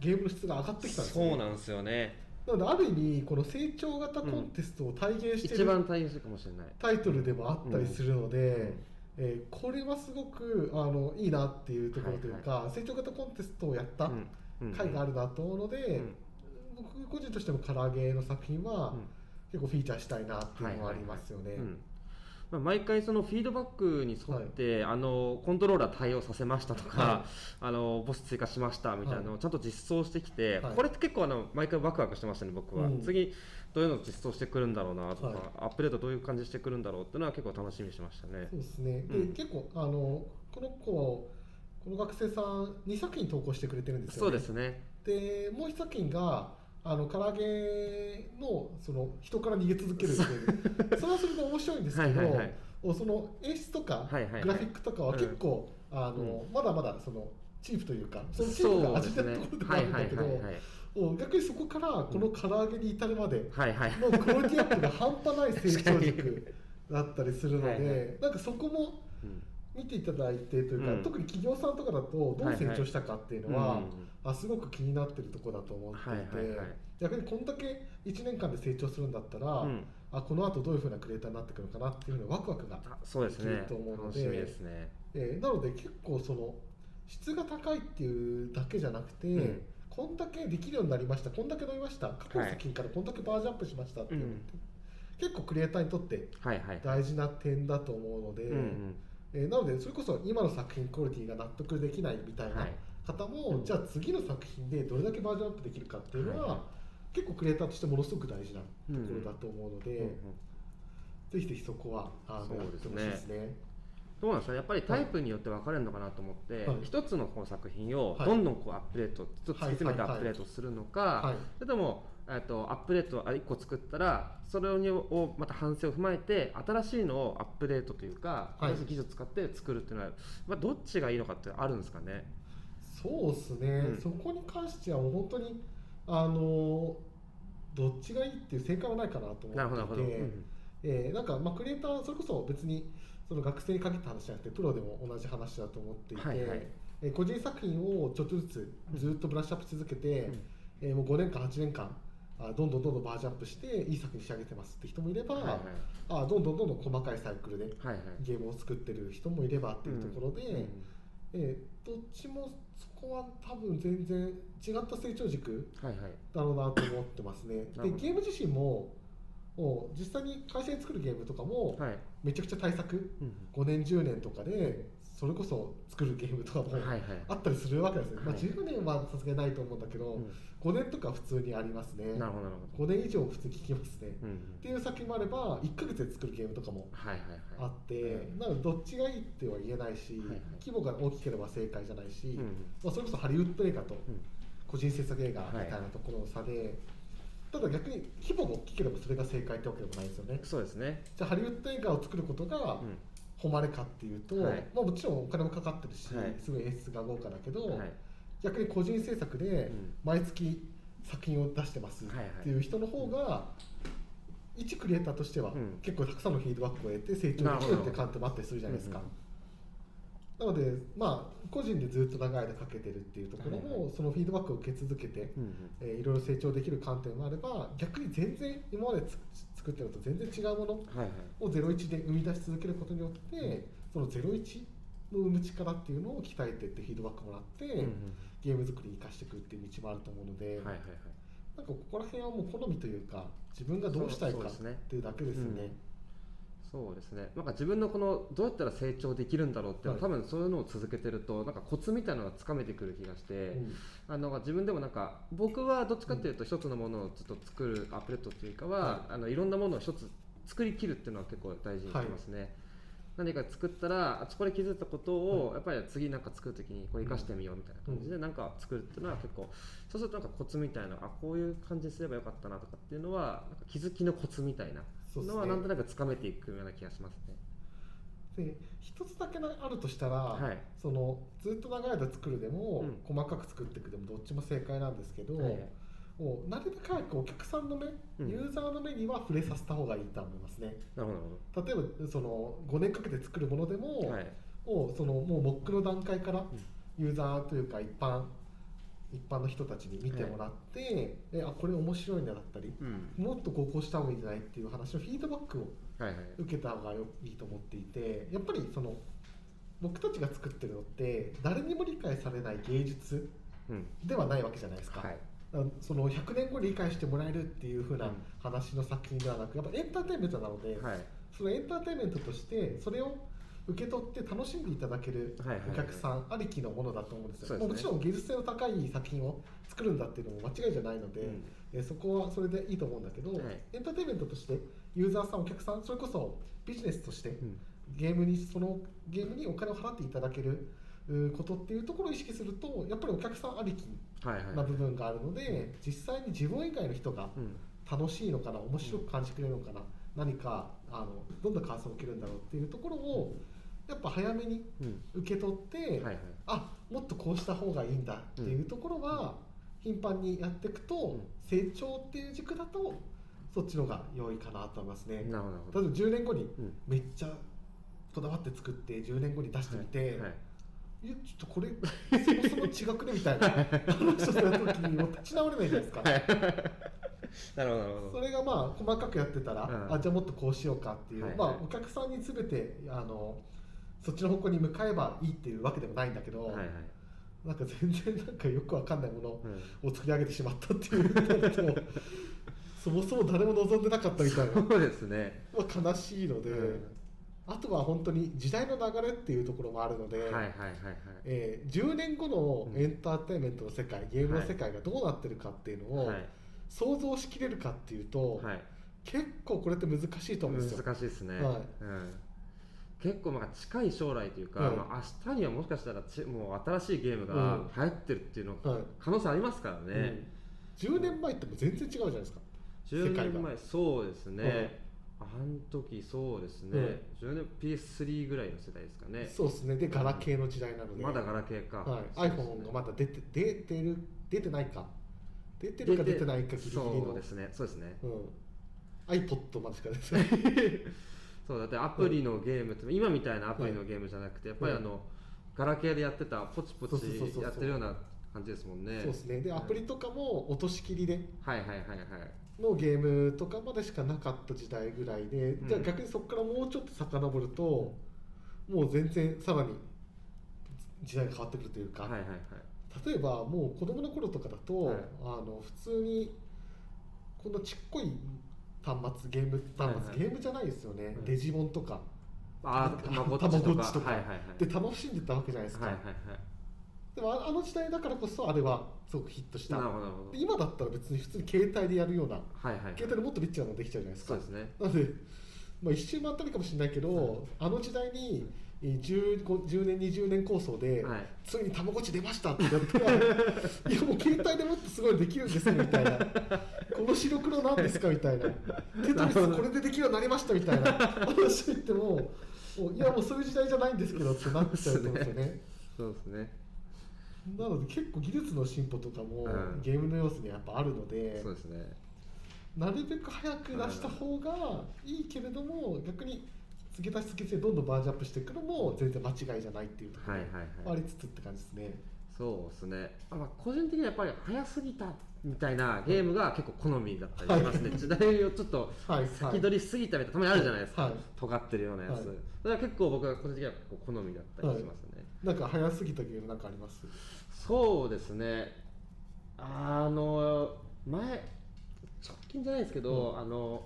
Speaker 1: ゲームの質が上がってきたんですよ、ね、
Speaker 2: そうなんですよね。
Speaker 1: なのである意味この成長型コンテストを体現して
Speaker 2: 一
Speaker 1: る
Speaker 2: 番大変するかもしれない。
Speaker 1: タイトルでもあったりするので、
Speaker 2: うん。
Speaker 1: えーこれはすごくあのいいなっていうところというか、成長型コンテストをやった
Speaker 2: うんうん
Speaker 1: 回があるなと思うので、
Speaker 2: うん。
Speaker 1: 僕個人としても唐揚げの作品は
Speaker 2: うん。
Speaker 1: 結構フィーチャーしたいなっていうのはありますよね。
Speaker 2: うん。まあ、毎回そのフィードバックに沿って、あのコントローラー対応させましたとか、
Speaker 1: は
Speaker 2: あのボス追加しましたみたいなのをちゃんと実装してきて、
Speaker 1: はい。
Speaker 2: これって結構あの毎回ワクワクしてましたね僕は、
Speaker 1: うん。
Speaker 2: 次どういうのを実装してくるんだろうなとか、
Speaker 1: はい。
Speaker 2: アップデートどういう感じしてくるんだろうっていうのは結構楽しみにしてましたね。
Speaker 1: そうですね、で
Speaker 2: うん。
Speaker 1: 結構あのこの子この学生さん2作品投稿してくれてるんですよ
Speaker 2: そう
Speaker 1: ね。
Speaker 2: ですね。
Speaker 1: でもう1作品があの唐揚げのその人から逃げ続けるっていう。それはそれで面白いんですけど、
Speaker 2: はいはいはい。
Speaker 1: その演出とか、
Speaker 2: はいはい。はい
Speaker 1: グラフィックとかは結構、あのまだまだそのチープというかそのチープ
Speaker 2: そう
Speaker 1: が味
Speaker 2: ですね。
Speaker 1: 出るところでもあるんだけど逆にそこからこの唐揚げに至るまでのクオリティアップが半端ない成長軸だったりするのでなんかそこも
Speaker 2: うん
Speaker 1: 見ていただいてというか、
Speaker 2: うん。
Speaker 1: 特に企業さんとかだとどう成長したかっていうのは、
Speaker 2: はいはいうん。
Speaker 1: あすごく気になってるところだと思っていて、
Speaker 2: はいはいはい。
Speaker 1: 逆にこんだけ1年間で成長するんだったら、
Speaker 2: うん。
Speaker 1: あこの後どういうふうなクリエイターになっていくのかなっていうふうにワクワクが、
Speaker 2: あそう
Speaker 1: でき
Speaker 2: ね。
Speaker 1: ると思うので
Speaker 2: 楽しみですね。
Speaker 1: えーなので結構その質が高いっていうだけじゃなくて、
Speaker 2: うん。
Speaker 1: こんだけできるようになりましたこんだけ伸びました過去の作品からこんだけバージョンアップしましたっていうのって、結構クリエイターにとって
Speaker 2: はいはい。
Speaker 1: 大事な点だと思うので、
Speaker 2: うんうん
Speaker 1: えーなのでそれこそ今の作品クオリティが納得できないみたいな
Speaker 2: はい。
Speaker 1: 方も、
Speaker 2: うん
Speaker 1: じゃあ次の作品でどれだけバージョンアップできるかっていうのは、
Speaker 2: はい。は
Speaker 1: 結構クリエイターとしてものすごく大事なところだと思うので、
Speaker 2: うんうん
Speaker 1: ぜひぜひそこはあの
Speaker 2: ね。
Speaker 1: やってほしいですね。
Speaker 2: そうなんですよやっぱりタイプによって分かれるのかなと思って、
Speaker 1: はい。
Speaker 2: 一つのこの作品を
Speaker 1: はい。
Speaker 2: どんどんこうアップデート、ちょっと突き詰めてア
Speaker 1: はい。はい。はい。
Speaker 2: ップデートするのか、
Speaker 1: はい。
Speaker 2: それともえっとアップデート1個作ったらそれをまた反省を踏まえて新しいのをアップデートというか、
Speaker 1: はい。
Speaker 2: 技術を使って作るっていうのは、まあ、どっちがいいのかってあるんですかね。
Speaker 1: そうですね、
Speaker 2: うん。
Speaker 1: そこに関してはもう本当にあのどっちがいいっていう正解はないかなと思っていて。えーなんかまあクリエイターそれこそ別にその学生に限った話じゃなくてプロでも同じ話だと思っていて、
Speaker 2: はいはい。
Speaker 1: えー個人作品をちょっとずつずっとブラッシュアップ続けて、
Speaker 2: うん。
Speaker 1: えーもう5年間8年間あどんどんどんどんバージョンアップしていい作品仕上げてますって人もいれば、
Speaker 2: はいはい。
Speaker 1: あどんどんどんどん細かいサイクルで
Speaker 2: はいはい。
Speaker 1: ゲームを作ってる人もいればっていうところで、
Speaker 2: うん
Speaker 1: えーどっちもそこは多分全然違った成長軸
Speaker 2: はいはい。
Speaker 1: だろうなと思ってますね。
Speaker 2: なるほど。
Speaker 1: でゲーム自身ももう実際に会社で作るゲームとかも
Speaker 2: はい。
Speaker 1: めちゃくちゃ対策、
Speaker 2: うん
Speaker 1: 5年10年とかでそれこそ作るゲームとかも
Speaker 2: はいはい。
Speaker 1: あったりするわけですね、まあ、
Speaker 2: はい。
Speaker 1: 10年はさすがにないと思うんだけど、
Speaker 2: うん。
Speaker 1: 5年とか普通にありますね。
Speaker 2: なるほどなるほ
Speaker 1: 5年以上普通に聞きますね、
Speaker 2: ど。うん。
Speaker 1: っていう先もあれば1ヶ月で作るゲームとかも
Speaker 2: はいはいはい。
Speaker 1: あって、なのでどっちがいいっては言えないし、
Speaker 2: はいはい。
Speaker 1: 規模が大きければ正解じゃないし、
Speaker 2: うん。
Speaker 1: まあ、それこそハリウッド映画と
Speaker 2: うん。
Speaker 1: 個人制作映画みたいなところの差で、ただ逆に規模が大きければそれが正解ってわけでもないですよね。
Speaker 2: そうですね。
Speaker 1: じゃあハリウッド映画を作ることが
Speaker 2: うん
Speaker 1: 誉れかっていうと、
Speaker 2: はい。
Speaker 1: まあ、もちろんお金もかかってるし、
Speaker 2: はい。
Speaker 1: すごい演出が豪華だけど、
Speaker 2: はい。
Speaker 1: 逆に個人制作で
Speaker 2: うん。
Speaker 1: 毎月作品を出してますっ
Speaker 2: はいはい
Speaker 1: てい。う人の方が、一クリエイターとしては
Speaker 2: うん。
Speaker 1: 結構たくさんのフィードバックを得て成長できるって観点もあったりするじゃないですか。なので、まあ、個人でずっと長い間かけてるっていうところも、
Speaker 2: はいはい。
Speaker 1: そのフィードバックを受け続けて、
Speaker 2: うんうん。
Speaker 1: えーいろいろ成長できる観点もあれば逆に全然今までつ作ってるのと全然違うもの。を01で生み出し続けることによってその01の生む力っていうのを鍛えてってフィードバックもらって、
Speaker 2: うんうん
Speaker 1: ゲーム作りに生かしていくっていう道もあると思うので、
Speaker 2: はいはいはい。
Speaker 1: なんかここら辺はもう好みというか自分がどうしたいかっていうだけですよね。
Speaker 2: うんそうですね。なんか自分のこのどうやったら成長できるんだろうっては、
Speaker 1: はい。
Speaker 2: 多分そういうのを続けてるとなんかコツみたいなのがつかめてくる気がして、
Speaker 1: うん。
Speaker 2: あの自分でもなんか僕はどっちかっていうと一つのものをちょっと作るアップデートっていうかは、
Speaker 1: はい。
Speaker 2: あのいろんなものを一つ作り切るっていうのは結構大事にしてますね、何か作ったらあそこで気づいたことをやっぱり次なんか作るときにこれ生かしてみようみたいな感じでなんか作るっていうのは結構そうするとなんかコツみたいなあこういう感じにすればよかったなとかっていうのはなんか気づきのコツみたいなのはなんとなくつかめていくような気がしますね。
Speaker 1: で一つだけなあるとしたら、
Speaker 2: はい。
Speaker 1: そのずっと長い間作るでも、
Speaker 2: うん。
Speaker 1: 細かく作っていくでもどっちも正解なんですけど、
Speaker 2: はい
Speaker 1: もうなるべく早くお客さんの目、
Speaker 2: うん。
Speaker 1: ユーザーの目には触れさせた方がいいと思いますね。
Speaker 2: なるほど。
Speaker 1: 例えばその5年かけて作るものでも。
Speaker 2: はい。
Speaker 1: をそのもうモックの段階からユーザーというか一般一般の人たちに見てもらって、えあこれ面白いんだだったり、
Speaker 2: うん。
Speaker 1: もっとこうこうした方がいいんじゃないっていう話のフィードバックを。受けた方がいいと思っていてやっぱりその僕たちが作ってるのって誰にも理解されない芸術
Speaker 2: うん。
Speaker 1: ではないわけじゃないですか、
Speaker 2: はい。
Speaker 1: あその100年後に理解してもらえるっていう風な
Speaker 2: うん
Speaker 1: 話の作品ではなくやっぱエンターテインメントなので、
Speaker 2: はい。
Speaker 1: そのエンターテインメントとしてそれを受け取って楽しんでいただける
Speaker 2: はいはいはい。
Speaker 1: お客さんありきのものだと思うんですよ、もちろん技術性の高い作品を作るんだっていうのも間違いじゃないので、
Speaker 2: うん。
Speaker 1: えそこはそれでいいと思うんだけど、
Speaker 2: はい。
Speaker 1: エンターテインメントとしてユーザーさんお客さんそれこそビジネスとして
Speaker 2: うん。
Speaker 1: ゲームにそのゲームにお金を払っていただけるうことっていうところを意識するとやっぱりお客さんありき
Speaker 2: はいはい。
Speaker 1: な部分があるので、実際に自分以外の人が
Speaker 2: うん。
Speaker 1: 楽しいのかな面白く感じてくれるのかな、何かあのどんな感想を受けるんだろうっていうところをやっぱ早めに
Speaker 2: うん。
Speaker 1: 受け取って、
Speaker 2: はいはい。
Speaker 1: あもっとこうした方がいいんだっていうところは頻繁にやっていくと、
Speaker 2: うん
Speaker 1: 成長っていう軸だとそっちの方が良いかなと思いますね。
Speaker 2: なるほど。
Speaker 1: 例えば10年後に
Speaker 2: うん。
Speaker 1: めっちゃこだわって作って10年後に出してみて、
Speaker 2: はい。
Speaker 1: いやちょっとこれそもそも違くねみたいな話をした時にもう立ち直れないじゃないですか。
Speaker 2: なるほどなるほど。
Speaker 1: それがまあ細かくやってたら、
Speaker 2: うん
Speaker 1: あじゃあもっとこうしようかっていう、
Speaker 2: はいはい
Speaker 1: まあお客さんに全てあのそっちの方向に向かえばいいっていうわけでもないんだけど、
Speaker 2: はいはい。
Speaker 1: なんか全然なんかよくわかんないもの
Speaker 2: うん
Speaker 1: を作り上げてしまったっていうのと そもそも誰も望んでなかったみたいな
Speaker 2: そうですね。
Speaker 1: まあ悲しいので、
Speaker 2: うん
Speaker 1: あとは本当に時代の流れっていうところもあるので、
Speaker 2: はいはいはいはい。
Speaker 1: えー10年後のエンターテインメントの世界、ゲームの世界がどうなってるかっていうのを
Speaker 2: はい
Speaker 1: 想像しきれるかっていうと、
Speaker 2: はい。
Speaker 1: 結構これって難しいと思うんですよ。
Speaker 2: 難しいですね。
Speaker 1: はい
Speaker 2: うん。結構まあ近い将来というか、
Speaker 1: はい
Speaker 2: まあ明日にはもしかしたらちもう新しいゲームが
Speaker 1: うん。
Speaker 2: 流行ってるっていうの
Speaker 1: はい。
Speaker 2: 可能性ありますからね。
Speaker 1: うん、10年前ってもう全然違うじゃないですか。
Speaker 2: 10
Speaker 1: 世界が。
Speaker 2: 年前そうですね。あの時そうですね。10年 PS3 ぐらいの世代ですかね。
Speaker 1: そうですね。でガラケーの時代なので。
Speaker 2: まだガラケーか。
Speaker 1: はい、
Speaker 2: ね。
Speaker 1: iPhone がまだ出て出てる出てないか。出てるか出てないかギリギリの。
Speaker 2: そうですね。そうですね。
Speaker 1: うん、iPod までしか出てない
Speaker 2: そうだってアプリのゲームって今みたいなアプリのゲームじゃなくてやっぱりあのガラケーでやってたポチポチやってるような感じですもんね。
Speaker 1: そうですね。でアプリとかも落としきりで。
Speaker 2: はいはいはいはい。
Speaker 1: のゲームとかまでしかなかった時代ぐらいで、
Speaker 2: うん。
Speaker 1: じゃあ逆にそこからもうちょっと遡ると、もう全然さらに時代が変わってくるというか、
Speaker 2: はいはいはい。
Speaker 1: 例えばもう子供の頃とかだと、
Speaker 2: はい。
Speaker 1: あの普通にこんなちっこい端末ゲーム端末、
Speaker 2: はいはい。
Speaker 1: ゲームじゃないですよね、
Speaker 2: うん。
Speaker 1: デジモンとか。
Speaker 2: あー、たまごっちとか。
Speaker 1: とか。
Speaker 2: はいはいはい。
Speaker 1: で楽しんでたわけじゃないですか、
Speaker 2: はいはいはい。
Speaker 1: でもああの時代だからこそあれはすごくヒットした。
Speaker 2: なるほどなるほど。
Speaker 1: で今だったら別に普通に携帯でやるような
Speaker 2: はいはいはい。
Speaker 1: 携帯でもっとリッチなのできちゃうじゃないですか。
Speaker 2: そうですね。
Speaker 1: なので、まあ、一周回ったりかもしれないけど、あの時代にえー 10, 10年20年構想で、
Speaker 2: はい
Speaker 1: ついにたまごっち出ましたってやったら いやもう携帯でもっとすごいのできるんですねみたいなこの白黒なんですかみたいなテトリスこれでできるようになりましたみたいな話言ってももういやもうそういう時代じゃないんですけどってなっちゃうと思うんですよね。
Speaker 2: そうですね。
Speaker 1: なので結構技術の進歩とかも
Speaker 2: うん
Speaker 1: ゲームの要素にはやっぱあるので、
Speaker 2: そうですね。
Speaker 1: なるべく早く出した方がいいけれども、逆に付け足し付けどんどんバージョンアップしていくのも全然間違いじゃないっていうところ
Speaker 2: はいはいはい
Speaker 1: もありつつって感じですね。
Speaker 2: そうですね。あまあ個人的にはやっぱり早すぎたみたいなゲームが結構好みだったりしますね。時代をちょっと
Speaker 1: はい
Speaker 2: 先取りしすぎたみたいなたまにあるじゃないですか。
Speaker 1: はい
Speaker 2: 尖ってるようなやつ。
Speaker 1: はい
Speaker 2: それは結構僕は個人的には結構好みだったりしますね。
Speaker 1: なんか早すぎたゲームなんかあります？
Speaker 2: そうですね。あの前直近じゃないですけど、
Speaker 1: うん
Speaker 2: あの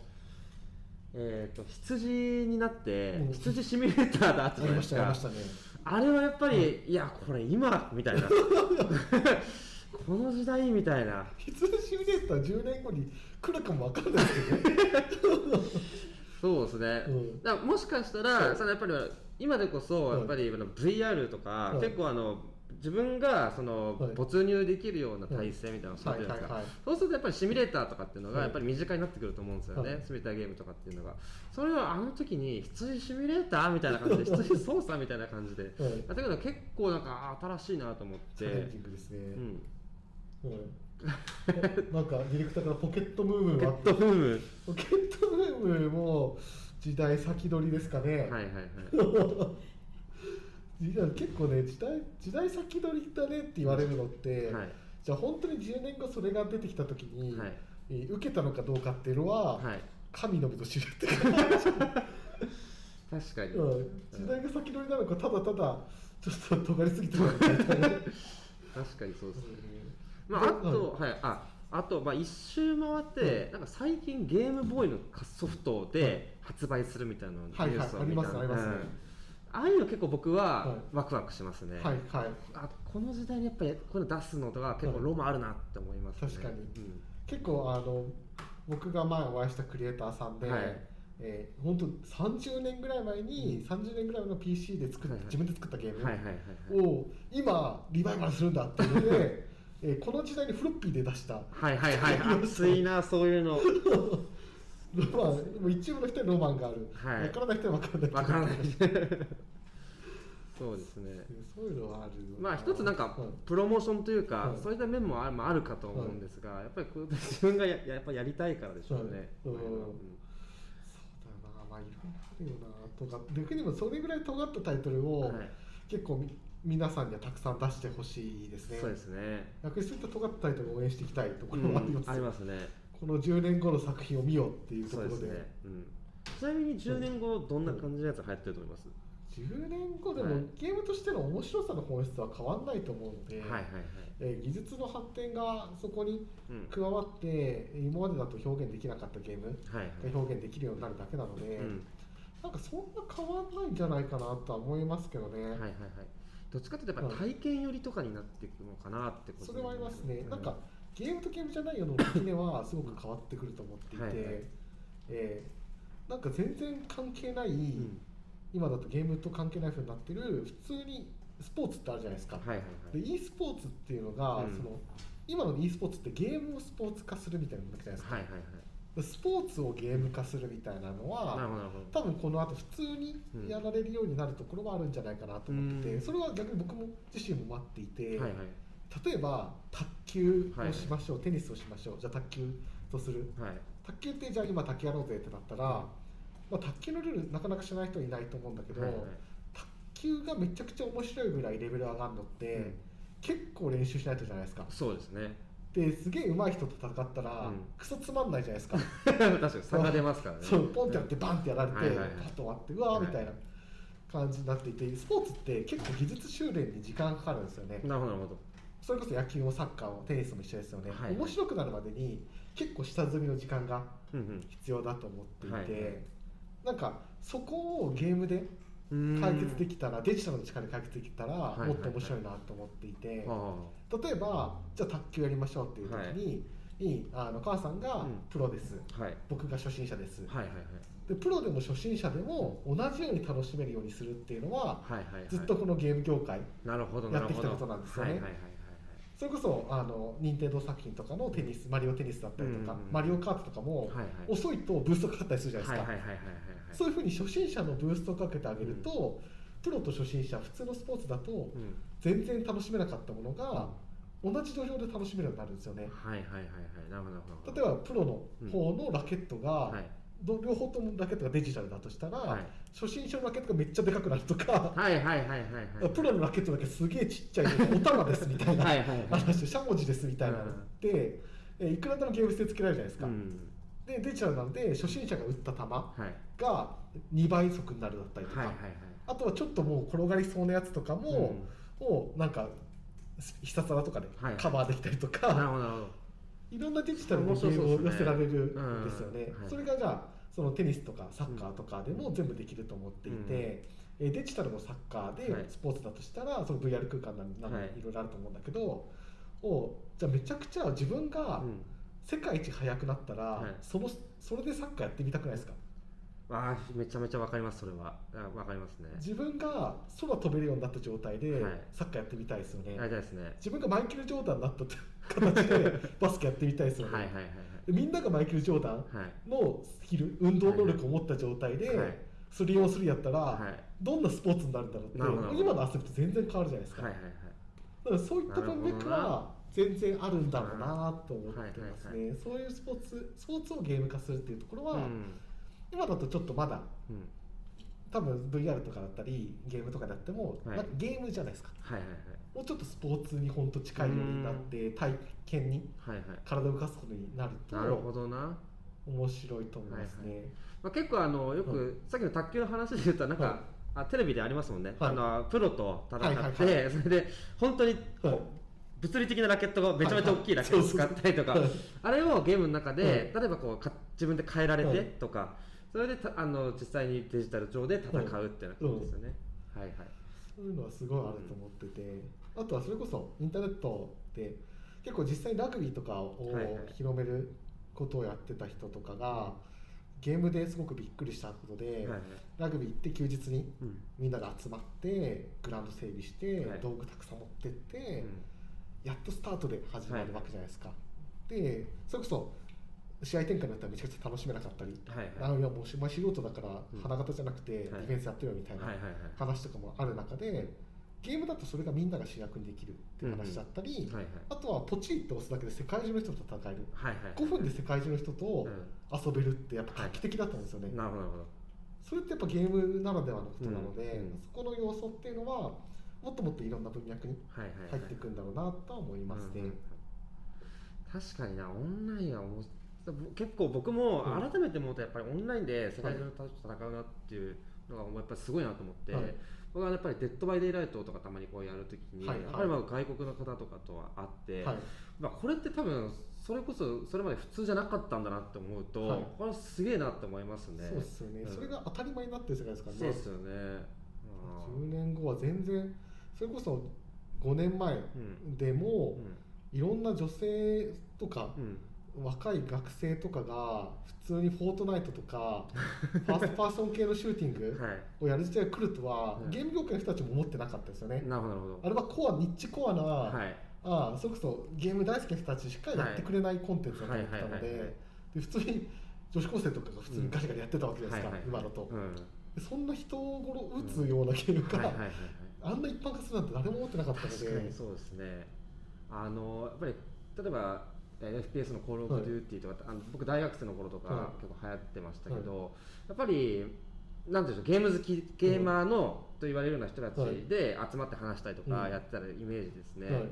Speaker 2: えっ、と羊になって、
Speaker 1: うん。
Speaker 2: 羊シミュレーターだったじゃな
Speaker 1: ね。
Speaker 2: あれはやっぱり、い。やこれ今みたいな。この時代みたいな。
Speaker 1: 羊シミュレーター10年後に来るかもわかんないですけどね。
Speaker 2: そうですね、
Speaker 1: うん。
Speaker 2: だもしかしたらそのやっぱり今でこそ
Speaker 1: はい
Speaker 2: やっぱりあの VR とか、
Speaker 1: はい。
Speaker 2: 結構あの自分がその
Speaker 1: はい。
Speaker 2: 没入できるような体制みたいなのをするじゃないですか、
Speaker 1: はいはいはい
Speaker 2: そうするとやっぱりシミュレーターとかっていうのが
Speaker 1: はい。
Speaker 2: やっぱり身近になってくると思うんですよね、
Speaker 1: はい。
Speaker 2: シミュレーターゲームとかっていうのがそれはあの時に羊シミュレーターみたいな感じで羊操作みたいな感じで
Speaker 1: はい。
Speaker 2: やってくるの結構なんかあ新しいなと思って。
Speaker 1: チャレンジングですね、
Speaker 2: うん。
Speaker 1: うんなんかディレクターからポケットムーム
Speaker 2: ポ
Speaker 1: があって。
Speaker 2: トフーム
Speaker 1: ポケットムームも時代先取りですかね、
Speaker 2: はいはいはい
Speaker 1: 結構ね時代時代先取りだねって言われるのって、
Speaker 2: はい。
Speaker 1: じゃあ本当に10年後それが出てきた時に、
Speaker 2: はい。
Speaker 1: えー受けたのかどうかっていうのは、
Speaker 2: はい。
Speaker 1: 神のみぞ知るって
Speaker 2: 確かに、
Speaker 1: うん。時代が先取りなのかただただちょっと尖りすぎてるみたいな。
Speaker 2: 確かにそうですね。まあ、あと、はい、あ、あと、まあ、一周回って、なんか最近ゲームボーイのソフトで発売するみたいなニュースを見たんで。
Speaker 1: ありますあります。ね
Speaker 2: うんああいうの結構僕は
Speaker 1: はい
Speaker 2: ワクワクしますね。
Speaker 1: はいはい
Speaker 2: あ、この時代にやっぱりこういうの出すのとは結構ロマンあるなって思いますね。
Speaker 1: 確かに
Speaker 2: うん
Speaker 1: 結構あの僕が前お会いしたクリエイターさんで、
Speaker 2: はい
Speaker 1: えー、本当30年ぐらい前に、30年ぐらいの PC で作っ、
Speaker 2: はいはい
Speaker 1: 自分で作ったゲーム。を今リバイバルするんだっていうので、えーこの時代にフロッピーで出した
Speaker 2: はいはいはい。熱いな、そういうの。
Speaker 1: ロマンもう一部の人にロマンがある、
Speaker 2: はい。
Speaker 1: 分からない人は分からない。
Speaker 2: わからない。そうですね。
Speaker 1: そういうのはある
Speaker 2: まあ一つなんか
Speaker 1: うん
Speaker 2: プロモーションというか、
Speaker 1: はい。
Speaker 2: そういった面もあああるかと思うんですが、やっぱり自分がややっぱやりたいからでしょうね。
Speaker 1: はい。うん
Speaker 2: うん。
Speaker 1: そうだよな。まあいろいろあるよな。とか逆にもそれぐらい尖ったタイトルを、
Speaker 2: はい。
Speaker 1: 結構み皆さんにはたくさん出してほしいですね。
Speaker 2: そうですね。
Speaker 1: 逆にそういった尖ったタイトルを応援していきたいとこ
Speaker 2: うん
Speaker 1: ろはあります,、
Speaker 2: ありますね。
Speaker 1: この10年後の作品を見ようっていうと
Speaker 2: そ
Speaker 1: ころで
Speaker 2: うですね。うん。ちなみに10年後どんな感じのやつ流行ってると思います
Speaker 1: ？10年後でも、
Speaker 2: はい
Speaker 1: ゲームとしての面白さの本質は変わらないと思うので、
Speaker 2: はいはいはい。
Speaker 1: えー技術の発展がそこに
Speaker 2: うん。
Speaker 1: 加わって今までだと表現できなかったゲーム
Speaker 2: はいはい。
Speaker 1: が表現できるようになるだけなので、
Speaker 2: うん。
Speaker 1: なんかそんな変わらないんじゃないかなとは思いますけどね、
Speaker 2: はいはいはい。どっちかというとやっぱ体験寄りとかになっていくのかなってこと
Speaker 1: それはありますね、
Speaker 2: うん
Speaker 1: なんかゲームとゲームじゃないよの時ではすごく変わってくると思っていて、
Speaker 2: はいはい
Speaker 1: えーなんか全然関係ない、
Speaker 2: うん
Speaker 1: 今だとゲームと関係ないふうになってる普通にスポーツってあるじゃないですか、
Speaker 2: はいはいは
Speaker 1: で
Speaker 2: い。
Speaker 1: e スポーツっていうのが、
Speaker 2: うん
Speaker 1: その今の e スポーツってゲームをスポーツ化するみたいなのじゃないですか、
Speaker 2: はいはいはい。
Speaker 1: でスポーツをゲーム化するみたいなのは。多分この後普通にやられるようになるところはあるんじゃないかなと思ってて、
Speaker 2: うん
Speaker 1: それは逆に僕も自身も待っていて、
Speaker 2: はいはい。
Speaker 1: 例えば卓球をしましょう、テニスをしましょうじゃあ卓球とする。
Speaker 2: はい。
Speaker 1: 卓球ってじゃあ今卓球やろうぜってなったら、まあ、卓球のルールなかなか知らない人いないと思うんだけど、
Speaker 2: はいはい。
Speaker 1: 卓球がめちゃくちゃ面白いぐらいレベル上がるのって、
Speaker 2: うん。
Speaker 1: 結構練習しないとじゃないですか。
Speaker 2: そうですね。
Speaker 1: ですげえ上手い人と戦ったら、
Speaker 2: うん。
Speaker 1: クソつまんないじゃないですか。
Speaker 2: 確かに差が出ますからね。
Speaker 1: そうポンってやってバンってやられて、
Speaker 2: はいはいはい。
Speaker 1: パッと終わってうわーみたいな感じになっていてスポーツって結構技術修練に時間かかるんですよね。
Speaker 2: なるほどなるほど。
Speaker 1: それこそ野球もサッカーもテニスも一緒ですよね、
Speaker 2: はい
Speaker 1: 面白くなるまでに結構下積みの時間が
Speaker 2: うん
Speaker 1: 必要だと思っていて、
Speaker 2: はいはい。
Speaker 1: なんかそこをゲームで
Speaker 2: うん。
Speaker 1: 解決できたらデジタルの力で解決できたら
Speaker 2: いはいはい。
Speaker 1: もっと面白いなと思っていて、
Speaker 2: は
Speaker 1: 例えばじゃあ卓球やりましょうっていう時に、い、いあの母さんが
Speaker 2: うん。
Speaker 1: プロです、
Speaker 2: あ。はい。
Speaker 1: 僕が初心者です、
Speaker 2: はいはいはい。
Speaker 1: でプロでも初心者でも同じように楽しめるようにするっていうのは
Speaker 2: はいはいはい。
Speaker 1: ずっとこのゲーム業界
Speaker 2: なるほど
Speaker 1: やってきたことなんですよね。
Speaker 2: はいはいはいはい
Speaker 1: それこそあの任天堂作品とかのテニスマリオテニスだったりとか、
Speaker 2: うんうんうん
Speaker 1: マリオカートとかも、
Speaker 2: はいはい
Speaker 1: 遅いとブーストかかったりするじゃないですか。そういうふうに初心者のブーストをかけてあげると、プロと初心者普通のスポーツだと
Speaker 2: うん。
Speaker 1: 全然楽しめなかったものが、同じ土俵で楽しめるようになるんですよね
Speaker 2: はいはいはいはい。なるほど。
Speaker 1: 例えばプロの方のラケットが、
Speaker 2: はい
Speaker 1: ど両方ともラケットがデジタルだとしたら、
Speaker 2: はい。
Speaker 1: 初心者のラケットがめっちゃでかくなるとか、
Speaker 2: はいはいはいはいはい。
Speaker 1: プロのラケットだけすげえちっちゃいお玉ですみたいな
Speaker 2: はい
Speaker 1: 話しゃもじですみたいなのって、えいくらでもゲーム性つけられるじゃないですか、
Speaker 2: うん。
Speaker 1: でデジタルなんで初心者が打った球
Speaker 2: はい。
Speaker 1: が2倍速になるだったりとか、
Speaker 2: はいはいはい。
Speaker 1: あとはちょっともう転がりそうなやつとかも、もうなんか必殺技とかで
Speaker 2: はい。
Speaker 1: カバーできたりとか、
Speaker 2: なるほど。
Speaker 1: いろんなデジタルのゲームを寄せられるんですよね。それがじゃあそのテニスとかサッカーとかでも全部できると思っていて、えーデジタルのサッカー
Speaker 2: はい。
Speaker 1: でスポーツだとしたらその VR 空間なりなん
Speaker 2: はい。
Speaker 1: いろいろあると思うんだけど、をじゃあめちゃくちゃ自分が
Speaker 2: うん。
Speaker 1: 世界一速くなったら、
Speaker 2: はい。
Speaker 1: そのそれでサッカーやってみたくないですか？
Speaker 2: あーめちゃめちゃわかりますそれは。あわかりますね。
Speaker 1: 自分が空飛べるようになった状態で
Speaker 2: はい。
Speaker 1: サッカーやってみたいですよね、
Speaker 2: やりたいですね。
Speaker 1: 自分がマイケル・ジョーダンになった形で バスケやってみたいですよね、
Speaker 2: はいはいはい。
Speaker 1: でみんながマイケル・ジョーダン
Speaker 2: はい。はい
Speaker 1: のスキル運動能力を持った状態で、
Speaker 2: はい。
Speaker 1: スリーオンスリーやったら、
Speaker 2: はい。
Speaker 1: どんなスポーツになるんだろうって今の遊びと全然変わるじゃないですか、
Speaker 2: はいはいはい。
Speaker 1: だからそういった文脈は全然あるんだろうなと思ってます
Speaker 2: はいはい
Speaker 1: ねそういうスポーツスポーツをゲーム化するっていうところは、
Speaker 2: うん。
Speaker 1: 今だとちょっとまだ
Speaker 2: うん。
Speaker 1: 多分 VR とかだったりゲームとかであっても、
Speaker 2: はい。
Speaker 1: なんかゲームじゃないですか。
Speaker 2: はいはいはい
Speaker 1: もうちょっとスポーツに本当近いようになって体験に
Speaker 2: はいはい。
Speaker 1: 体を動かすことになると
Speaker 2: なるほどな、
Speaker 1: 面白いと思いますね、
Speaker 2: まあ、結構あのよく、
Speaker 1: はい。
Speaker 2: さっきの卓球の話で言ったらなんか、
Speaker 1: はい。
Speaker 2: あテレビでありますもんね、
Speaker 1: はい。
Speaker 2: あのプロと戦って、
Speaker 1: はいはいは
Speaker 2: それで本当に
Speaker 1: はい。
Speaker 2: 物理的なラケットがめちゃめちゃ大きいラケットを使ったりとか、
Speaker 1: はいそうそう
Speaker 2: あれをゲームの中で、
Speaker 1: はい。
Speaker 2: 例えばこうか自分で変えられ
Speaker 1: はい。
Speaker 2: てとか、それでたあの実際にデジタル上で戦うっていうような感じですよね、はいはい。
Speaker 1: そういうのはすごいあると思ってて、あとはそれこそインターネットで結構実際にラグビーとかを広めることをやってた人とかがゲームですごくびっくりしたことで、ラグビー行って休日に
Speaker 2: うん。
Speaker 1: みんなが集まってグラウンド整備して、
Speaker 2: はい。
Speaker 1: 道具たくさん持ってって、
Speaker 2: うん。
Speaker 1: やっとスタートで始まるわけじゃないですか。でそれこそ試合展開になったらめちゃくちゃ楽しめなかったり、
Speaker 2: はいはい。
Speaker 1: あいやもうしま素人だから
Speaker 2: うん。
Speaker 1: 花形じゃなくてディ
Speaker 2: はい。
Speaker 1: フェンスやってるよみたいな話とかもある中でゲームだとそれがみんなが主役にできるっていう話だったり、
Speaker 2: はいはい。
Speaker 1: あとはポチって押すだけで世界中の人と戦える。
Speaker 2: はいはい。
Speaker 1: 5分で世界中の人と
Speaker 2: うん。
Speaker 1: 遊べるってやっぱ画期的だったんですよね、
Speaker 2: なるほどなるほど。
Speaker 1: それってやっぱゲームならではのことなので、
Speaker 2: うんうん。
Speaker 1: そこの要素っていうのはもっともっといろんな文脈に
Speaker 2: はいはいはい。
Speaker 1: 入っていくんだろうなとは思いますね、
Speaker 2: うんうん確かになオンラインは結構僕も
Speaker 1: うん。
Speaker 2: 改めて思うとやっぱりオンラインで世界中の人と戦うなっていうのがやっぱりすごいなと思って、
Speaker 1: はい
Speaker 2: 僕はやっぱり「デッド・バイ・デイライト」とかたまにこうやるときに、
Speaker 1: はいはい。
Speaker 2: やっぱりまあ外国の方とかとはあって、
Speaker 1: はい。
Speaker 2: まあ、これって多分それこそそれまで普通じゃなかったんだなって思うと、
Speaker 1: はい。
Speaker 2: これすげえなって思いますね。
Speaker 1: そうですよね、
Speaker 2: うん。
Speaker 1: それが当たり前になってる世界ですからね。
Speaker 2: そうですよね。
Speaker 1: 10年後は全然それこそ5年前
Speaker 2: ん。
Speaker 1: でも、
Speaker 2: うん。
Speaker 1: いろんな女性とか
Speaker 2: う、ん
Speaker 1: 若い学生とかが普通に「フォートナイト」とか ファーストパーソン系のシューティング
Speaker 2: はい。
Speaker 1: をやる時代が来るとは、
Speaker 2: うん
Speaker 1: ゲーム業界の人たちも思ってなかったですよね、
Speaker 2: なるほど
Speaker 1: あれはコアニッチコアな、
Speaker 2: どはい。
Speaker 1: ああそれこそゲーム大好きな人たちしかやってくれないコンテンツだと思ってたのでで普通に女子高生とかが普通にガリガリやってたわけですから、今だと、
Speaker 2: うん。
Speaker 1: でそんな人頃打つようなゲームが、あんな一般化するなんて誰も思ってなかったの
Speaker 2: 確かに
Speaker 1: で
Speaker 2: そうですね。あのやっぱり例えばえー FPS の「コール・オブ・デューティー」とか、あの僕大学生の頃とか、
Speaker 1: はい。
Speaker 2: 結構流行ってましたけど、やっぱりなんでしょうゲーム好きゲーマーの、と言われるような人たちで集まって話したりとか
Speaker 1: うん。
Speaker 2: やってたイメージですね、
Speaker 1: はい。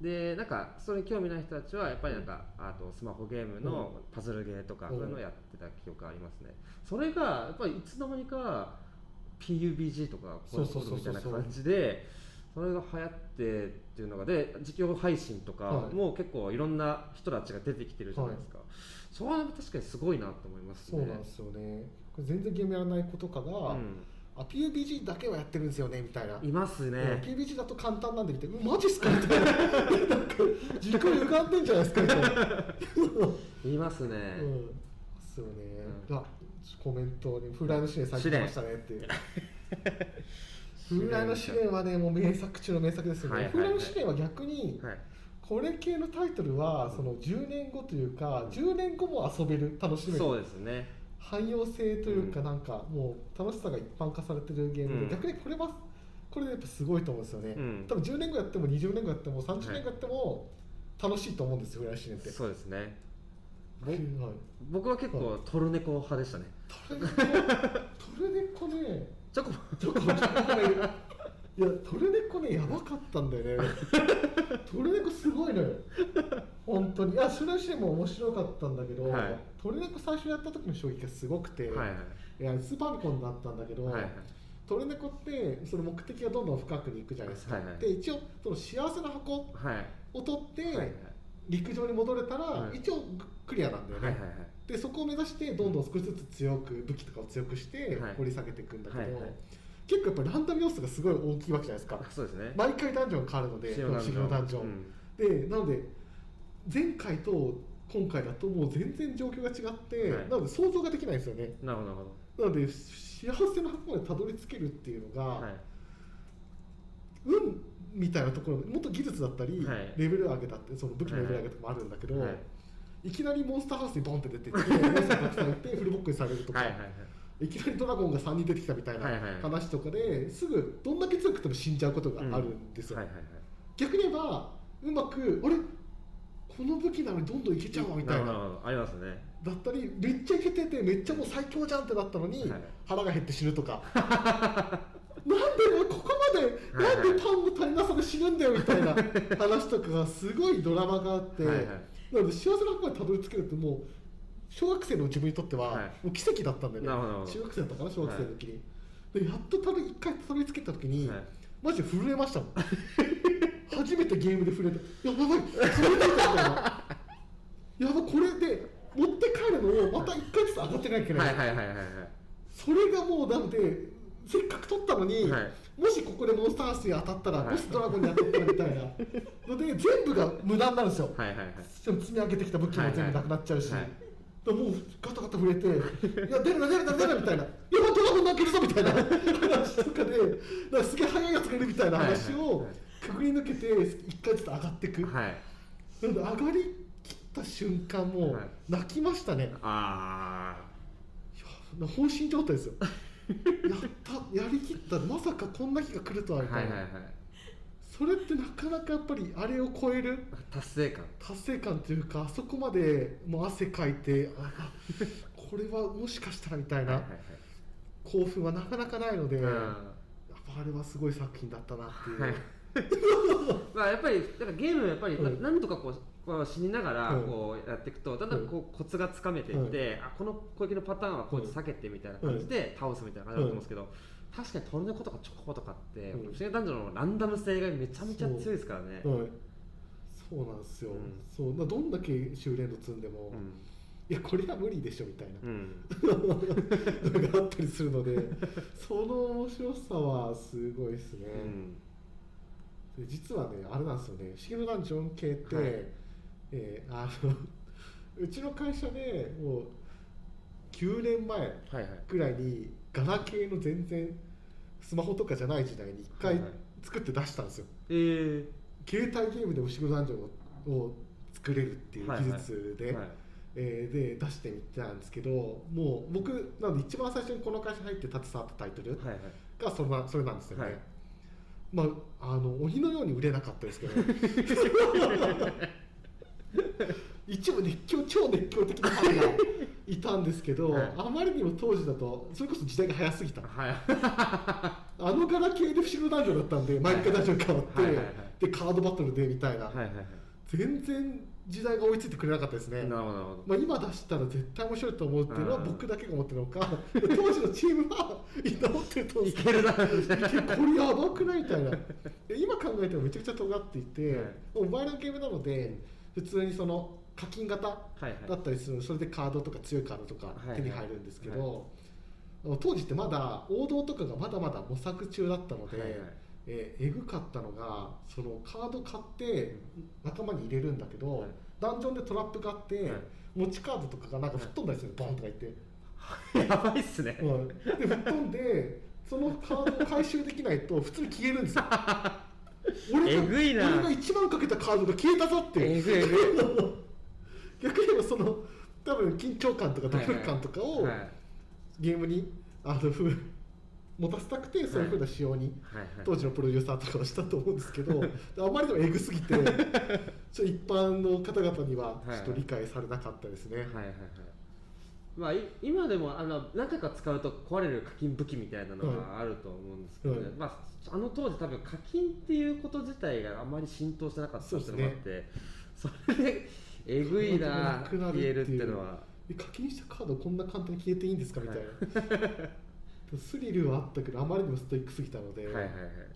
Speaker 2: でなんかそれに興味ない人たちはやっぱりなんか、あとスマホゲームのパズルゲーとか、
Speaker 1: うん。
Speaker 2: そういうのをやってた記憶がありますね。それがやっぱりいつの間にか PUBG とか
Speaker 1: そうそうそうそう
Speaker 2: みたいな感じでそれが流行ってっていうのがで実況配信とか
Speaker 1: はい。
Speaker 2: も結構いろんな人たちが出てきてるじゃないですか、それは確かにすごいなと思いますね。
Speaker 1: そうなんですよね。全然ゲームやらない子とかが、
Speaker 2: うん。
Speaker 1: あ PUBG だけはやってるんですよねみたいな。い
Speaker 2: ますね、
Speaker 1: うん PUBG だと簡単なんでみたいなうんマジっすかみたいな。なんか時間歪んでんじゃないですかみたいな、
Speaker 2: いますね、
Speaker 1: うん。ですよね、
Speaker 2: うん。
Speaker 1: あコメントに「風来の試練」最近来ましたねっていう 風来の試練はねもう名作中の名作ですよね、風来の試練は逆に、
Speaker 2: はい。
Speaker 1: これ系のタイトルはその10年後というか10年後も遊べる楽しめ
Speaker 2: そう
Speaker 1: る
Speaker 2: ですね。
Speaker 1: 汎用性というか
Speaker 2: うん。
Speaker 1: なんかもう楽しさが一般化されてるゲームで、
Speaker 2: うん。
Speaker 1: 逆にこれはこれでやっぱすごいと思うんですよね、
Speaker 2: うん。
Speaker 1: 多分10年後やっても20年後やっても30年後やっても楽しいと思うんですよフライシネって。
Speaker 2: そうですね。
Speaker 1: はい。
Speaker 2: 僕は結構トルネコ派でしたね。
Speaker 1: トルネコ？トルネコね
Speaker 2: チョコ
Speaker 1: ちょっと待っていやトルネコねやばかったんだよね。トルネコすごいのよ。本当に。いやそれはしても面白かったんだけど、
Speaker 2: はい。
Speaker 1: トルネコ最初やった時の衝撃がすごくて、
Speaker 2: はいはい。
Speaker 1: いやスーパーミコンだったんだけど、
Speaker 2: はいはい
Speaker 1: トルネコってその目的がどんどん深くに行くじゃないですか、
Speaker 2: はいはい。
Speaker 1: で一応その幸せな箱
Speaker 2: はい。
Speaker 1: を取って、陸上に戻れたら、
Speaker 2: はい。
Speaker 1: 一応クリアなんだよね、
Speaker 2: はいはいはい
Speaker 1: でそこを目指してどんどん少しずつ強く武器とかを強くして
Speaker 2: はい。
Speaker 1: 掘り下げていくんだけど、
Speaker 2: はいはい。
Speaker 1: 結構やっぱりランダム要素がすごい大きいわけじゃないですか。
Speaker 2: あそうですね。
Speaker 1: 毎回ダンジョンが変わるので
Speaker 2: 修
Speaker 1: 行ダンジョン、
Speaker 2: うん。
Speaker 1: でなので前回と今回だともう全然状況が違って、
Speaker 2: はい。
Speaker 1: なので想像ができないんですよね。
Speaker 2: なるほどなるほ
Speaker 1: なので幸せな箱までたどり着けるっていうのが、
Speaker 2: はい。
Speaker 1: 運みたいなところもっと技術だったり、
Speaker 2: はい。
Speaker 1: レベル上げだってその武器のレベル上げとかもあるんだけど、
Speaker 2: はい
Speaker 1: い、きなりモンスターハウスにボンって出てってモンスターたくさんいてフルボックにされるとか、
Speaker 2: はいはいはい。
Speaker 1: いきなりドラゴンが3人出てきたみたいな話とかですぐどんだけ強くても死んじゃうことがあるんですよ、逆に言えばうまくあれ？この武器なのにどんどんいけちゃうわみたいな。
Speaker 2: ありますね。
Speaker 1: だったりめっちゃいけててめっちゃもう最強じゃんってなったのに、
Speaker 2: はい。
Speaker 1: 腹が減って死ぬとか。なんで俺ここまで
Speaker 2: はい
Speaker 1: なんでパンの足りなさで死ぬんだよみたいな話とかがすごいドラマがあって、
Speaker 2: はいはい
Speaker 1: なので幸せな箱までたどり着けるってもう小学生の自分にとっては
Speaker 2: はい。
Speaker 1: もう奇跡だったんだよね、
Speaker 2: なるほど。なるほど
Speaker 1: 中学生だったかな小学生の時に、でやっとた一回たどり着けた時に、
Speaker 2: はい。
Speaker 1: マジで震えましたもん。初めてゲームで震えてやばい震えてたみたいな。やばこれで持って帰るのをまた1回ずつ上がってなきゃいけない、
Speaker 2: はいはいはいはいはい。
Speaker 1: それがもうなのでせっかく取ったのに、
Speaker 2: はい。
Speaker 1: もしここでモンスターハウスに当たったら、
Speaker 2: はい。
Speaker 1: もしドラゴンに当たったらみたいな。ので全部が無駄になるんですよ、
Speaker 2: はいはいはい。
Speaker 1: 積み上げてきた武器も全部なくなっちゃうし、
Speaker 2: はいはい
Speaker 1: もうガタガタ震えて「いや出るな出るな出るな」みたいな「いやドラゴン泣けるぞ」みたいな。話とかでだからすげえ速いやつがいるみたいな話をくぐり抜けて一回ずつ上がっていく、
Speaker 2: はい。
Speaker 1: なので上がりきった瞬間もう
Speaker 2: はい。
Speaker 1: 泣きましたね、
Speaker 2: あ
Speaker 1: いや放心状態ですよやったやりきったまさかこんな日が来るとは
Speaker 2: あ
Speaker 1: みたいな、
Speaker 2: はいはいはい。
Speaker 1: それってなかなかやっぱりあれを超える？
Speaker 2: 達成感。
Speaker 1: 達成感というかあそこまでもう汗かいてあこれはもしかしたらみたいな。
Speaker 2: はいはい
Speaker 1: 興奮はなかなかないので、
Speaker 2: はい
Speaker 1: やっぱあれはすごい作品だったなっていう、
Speaker 2: はい。まあやっぱりだからゲームやっぱり
Speaker 1: うん。
Speaker 2: 何とかこうこう死にながら
Speaker 1: うん。
Speaker 2: こうやっていくとだんだんこうコツがつかめていって、あこの攻撃のパターンはこうやって避けてみたいな感じで倒すみたいな感じだと思うんですけど、確かにトルネコとかチョコとかって、
Speaker 1: うん。
Speaker 2: 不思議な男女のランダム性がめちゃめちゃ強いですからね。
Speaker 1: はい。そうなんですよ、
Speaker 2: うん。
Speaker 1: そう。だどんだけ修練度積んでも、
Speaker 2: うん。
Speaker 1: いやこれは無理でしょみたいな。
Speaker 2: うん。
Speaker 1: のがあったりするのでその面白さはすごいですね、
Speaker 2: うん。
Speaker 1: で実はねあれなんですよね「不思議のダンジョン系」って、
Speaker 2: はい
Speaker 1: えーあのうちの会社でもう9年前
Speaker 2: はいはい。
Speaker 1: ぐらいにガラケーの全然スマホとかじゃない時代に1回
Speaker 2: はいはい。
Speaker 1: 作って出したんですよ、
Speaker 2: えー。
Speaker 1: 携帯ゲームで「不思議のダンジョンを」を作れるっていう技術で、
Speaker 2: はい。
Speaker 1: えーで出してみたんですけどもう僕なので一番最初にこの会社入って携わったタイトル
Speaker 2: はいはい。
Speaker 1: がそれなそれなんですよね、
Speaker 2: はい。
Speaker 1: まああの鬼のように売れなかったですけど 一部熱狂超熱狂的なファンがいたんですけど、
Speaker 2: はい。
Speaker 1: あまりにも当時だとそれこそ時代が早すぎた。
Speaker 2: はい。
Speaker 1: あのガラケーで不思議のダンジョンだったんで毎回ダンジョン変わって、
Speaker 2: はいはいはい。
Speaker 1: でカードバトルでみたいな、
Speaker 2: はいはいはい。
Speaker 1: 全然時代が追いついてくれなかったですね、
Speaker 2: なるほどなるほど。
Speaker 1: まあ、今出したら絶対面白いと思うっていうのは
Speaker 2: うん。
Speaker 1: 僕だけが思ってるのか当時のチームはみんな思ってると思うんです
Speaker 2: いけるな
Speaker 1: これやばくないみたいな。で今考えてもめちゃくちゃ尖っていて、
Speaker 2: はい。
Speaker 1: モバイルのゲームなので普通にその課金型
Speaker 2: はいはい。
Speaker 1: だったりするそれでカードとか強いカードとか
Speaker 2: はい
Speaker 1: 手に入るんですけど、当時ってまだ王道とかがまだまだ模索中だったので、
Speaker 2: はいはい。
Speaker 1: えーえぐかったのがそのカード買って仲間に入れるんだけど、
Speaker 2: はい。
Speaker 1: ダンジョンでトラップがあって、
Speaker 2: はい。
Speaker 1: 持ちカードとかがなんか吹っ飛んだりするボンとか言って、
Speaker 2: やばいっすね、
Speaker 1: うん、で吹っ飛んでそのカードを回収できないと普通に消えるんですよ 俺が
Speaker 2: えぐいな。
Speaker 1: 俺が1万かけたカードが消えたぞっていう。
Speaker 2: えぐい。えぐい
Speaker 1: 逆に言えばその多分緊張感とかドキドキ感とかを
Speaker 2: はい。はい。
Speaker 1: ゲームにあのふ持たせたくてそういうふうな仕様に
Speaker 2: はい。はい。
Speaker 1: 当時のプロデューサーとかはしたと思うんですけどあまりにもエグすぎて ちょ一般の方々にはちょっと理解されなかったですね。
Speaker 2: はい。はい。はい。まあ、い今でもあの何回か使うと壊れる課金武器みたいなのがあると思うんですけど、ね。
Speaker 1: はい
Speaker 2: まあ、あの当時多分課金っていうこと自体があまり浸透してなかったっていうのもあってそ,、れでえぐいな消える
Speaker 1: っ
Speaker 2: てていうのは。
Speaker 1: え課金したカードこんな簡単に消えていいんですかみたいな、スリルはあったけどあまりにもストイックすぎたので、
Speaker 2: はいはいはい。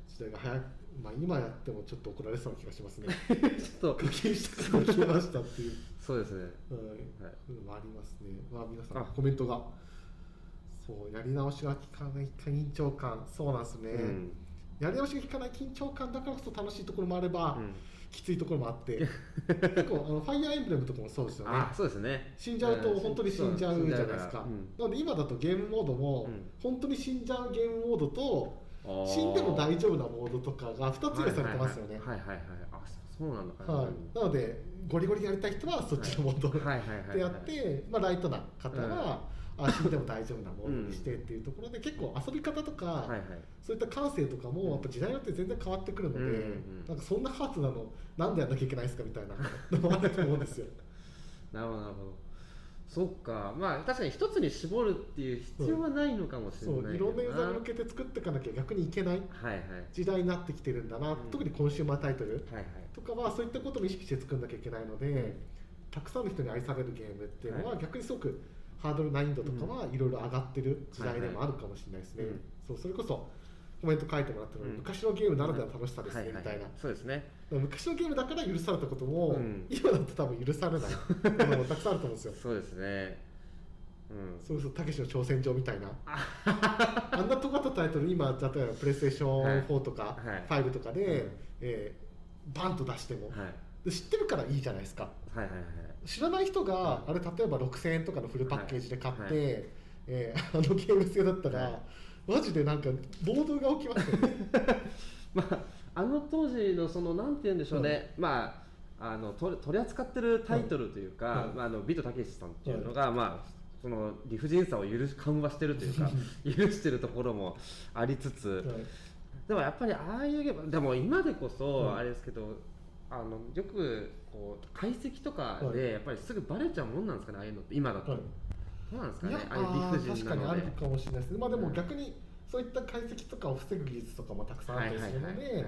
Speaker 1: 時代が早く、まあ、今やってもちょっと怒られそうな気がしますね。
Speaker 2: ちょっと。
Speaker 1: 課金したカード消えましたっていう、
Speaker 2: そうですね。
Speaker 1: はい。
Speaker 2: はい。
Speaker 1: ありますね、まあ、皆さ
Speaker 2: あ。
Speaker 1: んコメントが。そうやり直しが効かない緊張感そうなんですね、
Speaker 2: うん
Speaker 1: やり直しが効かない緊張感だからこそ楽しいところもあれば、
Speaker 2: うん。
Speaker 1: きついところもあって 結構あのファイアーエンブレムとかもそうですよね。
Speaker 2: あそうですね。
Speaker 1: 死んじゃうと本当に死んじゃうじゃないですか、
Speaker 2: うん。
Speaker 1: なので今だとゲームモードも、
Speaker 2: うん。
Speaker 1: 本当に死んじゃうゲームモードと死んでも大丈夫なモードとかが2つ用意されてますよね。
Speaker 2: はいはいはいはい。あそうなんだ。
Speaker 1: はい。なのでゴリゴリやりたい人はそっちのモードでやって、まあ、ライトな方は、あ死んでも大丈夫なモードにしてっていうところで、結構遊び方とか、
Speaker 2: はいはい。
Speaker 1: そういった感性とかもやっぱ時代によって全然変わってくるので、
Speaker 2: うんうんうん。
Speaker 1: なんかそんなハーツなのなんでやんなきゃいけないんですかみたいな のもあると思うんですよ。
Speaker 2: なるほどなるほど。そっか。まあ確かに一つに絞るっていう必要はないのかもしれない
Speaker 1: いろんな。ユーザーに向
Speaker 2: け
Speaker 1: けて作っていかなきゃ逆にいけない
Speaker 2: はいはい。
Speaker 1: 時代になってきてるんだな、
Speaker 2: うん。
Speaker 1: 特にコンシューマータイトル。
Speaker 2: はいはい。
Speaker 1: とかはそういったことも意識して作んなきゃいけないので、たくさんの人に愛されるゲームっていうのは、
Speaker 2: はい。
Speaker 1: 逆にすごくハードル難易度とかはいろいろ上がってる時代でもあるかもしれないですね、
Speaker 2: はいはい
Speaker 1: そうそれこそコメント書いてもらったのに、
Speaker 2: うん。
Speaker 1: 昔のゲームならではの楽しさですね、
Speaker 2: はいはい。
Speaker 1: みたいな。
Speaker 2: そうですね。
Speaker 1: 昔のゲームだから許されたことも、
Speaker 2: うん。
Speaker 1: 今だと多分許されない。ものもたくさんあると思うんですよ。
Speaker 2: そうですね。うん。
Speaker 1: そうそうたけしの挑戦状みたいな。あんな尖ったタイトル今例えばプレイステーション4とか
Speaker 2: はい。
Speaker 1: 5とかで、
Speaker 2: うん。
Speaker 1: えーバンと出しても、
Speaker 2: はい。
Speaker 1: で知ってるからいいじゃないですか。
Speaker 2: はいはいはい
Speaker 1: 知らない人が、あれ例えば6000円とかのフルパッケージで買って、
Speaker 2: はい。
Speaker 1: えーあのゲーム性だったら、
Speaker 2: はい。
Speaker 1: マジでなんか暴動が起きますよね。
Speaker 2: まあ、あの当時のそのなんて言うんでしょうね、まああの取り取り扱ってるタイトルというか、
Speaker 1: はい。
Speaker 2: まあ、あのビートたけしさんっていうのが、まあその理不尽さを許し緩和してるというか 許してるところもありつつ、
Speaker 1: はい。
Speaker 2: でもやっぱりああいうゲームでも今でこそ
Speaker 1: はい。
Speaker 2: あれですけど、あのよくこう解析とか
Speaker 1: はい。
Speaker 2: でやっぱりすぐバレちゃうもんなんですかねああいうのって今だと、
Speaker 1: はい。
Speaker 2: どうなんですかねああいう理不
Speaker 1: 確かに
Speaker 2: 尽なので。
Speaker 1: あるかもしれないです。ね、まあ、でも
Speaker 2: うん。
Speaker 1: 逆にそういった解析とかを防ぐ技術とかもたくさんあったりするので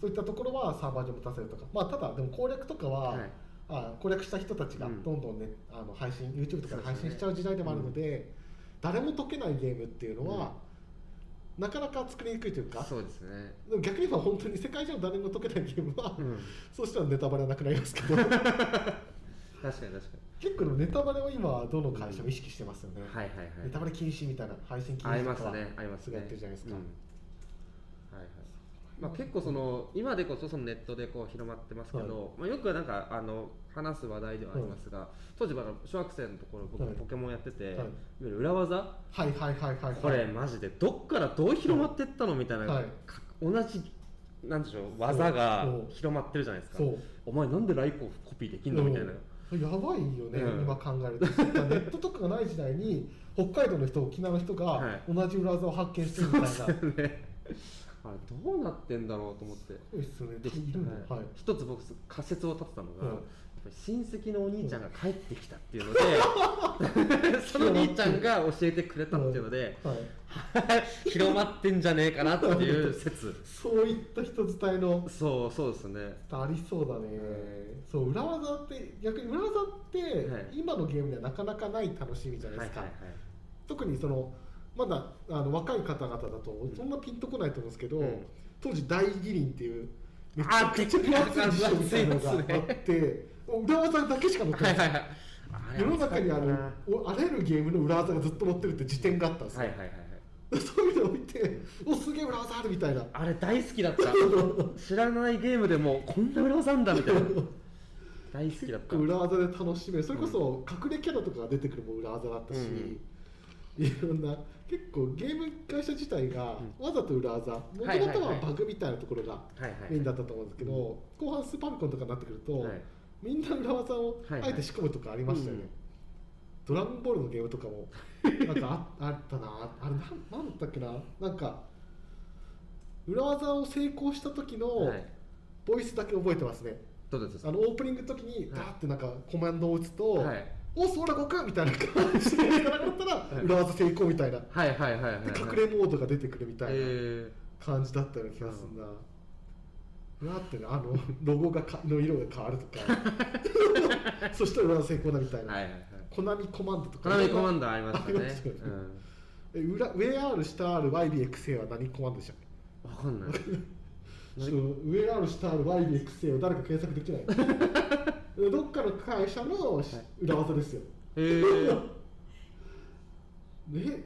Speaker 1: そういったところはサーバー上持たせるとか、まあ、ただでも攻略とかは、
Speaker 2: はい。
Speaker 1: あ攻略した人たちが
Speaker 2: うん。
Speaker 1: どんどんね、あの配信 YouTube とかで配信しちゃう時代でもあるので誰も解けないゲームっていうのは、なかなか作りにくいというか
Speaker 2: そうですね、
Speaker 1: でも逆に言えば本当に世界中の誰も解けないゲームは、
Speaker 2: うん、
Speaker 1: そうしたらネタバレはなくなりますけど。
Speaker 2: 確かに確か
Speaker 1: 結構でもネタバレは今どの会社も意識してますよね、
Speaker 2: にはいはいはい。
Speaker 1: ネタバレ禁止みたいな配信禁
Speaker 2: あり
Speaker 1: 止とかは
Speaker 2: ますねありますね。
Speaker 1: やってるじゃないですか、
Speaker 2: うんまあ、結構その今でこそそのネットでこう広まってますけど、まあ、よくなんかあの話す話題ではありますが、当時は小学生のところ僕
Speaker 1: はい。
Speaker 2: ポケモンやってて、
Speaker 1: はい。
Speaker 2: 裏技？
Speaker 1: はいはいはいはいはい。
Speaker 2: これマジでどっからどう広まってったのみたいな、
Speaker 1: はい。
Speaker 2: か同じなんでしょう技が広まってるじゃないですか。お前なんでライココピーできんのみたいな、
Speaker 1: う。んやばいよね、
Speaker 2: うん。
Speaker 1: 今考えると。ネットとかがない時代に北海道の人沖縄の人
Speaker 2: は
Speaker 1: が
Speaker 2: い。
Speaker 1: 同じ裏技を発見してるみたいな、
Speaker 2: あれどうなってんだろうと思って。で
Speaker 1: いるんだよはい。
Speaker 2: 一つ僕仮説を立てたのが、
Speaker 1: うん。
Speaker 2: 親戚のお兄ちゃんが帰ってきたっていうので、その兄ちゃんが教えてくれたっていうので、
Speaker 1: はい、
Speaker 2: 広まってんじゃねえかなっていう 説。
Speaker 1: そういった人伝えの。
Speaker 2: そうそうですね。
Speaker 1: ありそうだね、そう裏技って逆に裏技って、
Speaker 2: はい。
Speaker 1: 今のゲームではなかなかない楽しみじゃないですか、
Speaker 2: はいはいはい。
Speaker 1: 特にそのまだあの若い方々だとそんなピンとこないと思うんですけど、
Speaker 2: うん。
Speaker 1: 当時大義林っていうめちゃ
Speaker 2: あ
Speaker 1: くちゃ分厚い辞書みたいなのがあって、裏技だけしか載ってない。い、
Speaker 2: ははいはい。あれ
Speaker 1: 世の中にあるあらゆるゲームの裏技がずっと載ってるって辞典があったんですよ、
Speaker 2: いはいはい
Speaker 1: そういうのを見ておすげえ裏技あるみたいな。
Speaker 2: あれ大好きだった。知らないゲームでもこんな裏技あんだみたいな。大好きだった。
Speaker 1: 裏技で楽しめる。それこそ隠れキャラとかが出てくるも裏技だったし、
Speaker 2: うん。
Speaker 1: いろんな結構ゲーム会社自体が
Speaker 2: うん。
Speaker 1: わざと裏技もとも
Speaker 2: はいはいはい。
Speaker 1: とはバグみたいなところが
Speaker 2: はいはい。
Speaker 1: メインだったと思うんですけど、後半スーパーミコンとかになってくると、
Speaker 2: はい。
Speaker 1: みんな裏技を
Speaker 2: はいはい。
Speaker 1: あえて仕込むとかありましたよね、
Speaker 2: うん。
Speaker 1: ドラゴンボールのゲームとかもなんかああったな。あれなんなんだったっけな。なんか裏技を成功した時の
Speaker 2: はい。
Speaker 1: ボイスだけ覚えてますね、
Speaker 2: どうです
Speaker 1: あのオープニングの時にダーってなんかコマンドを打つと、
Speaker 2: はい
Speaker 1: おそら悟空みたいな感じでやらなかったら裏技成功みたいな、で
Speaker 2: はいはいはいはいはい。
Speaker 1: 隠れモードが出てくるみたいな
Speaker 2: え。
Speaker 1: 感じだったような気がするな、うわってねあのロゴがかの色が変わるとか。そしたら裏技成功だみたい
Speaker 2: ー、
Speaker 1: な、
Speaker 2: はいはいはい。
Speaker 1: コナミコマンドとか。
Speaker 2: コナミコマンドありましたね。
Speaker 1: ありますよね。
Speaker 2: うん。
Speaker 1: え裏上 R 下 RYBXA は何コマンドでしたっけ？
Speaker 2: わかんない。
Speaker 1: ちょっと上 R 下 RYBXA を誰か検索できない？どっかの会社の裏技ですよ、
Speaker 2: えー、
Speaker 1: ね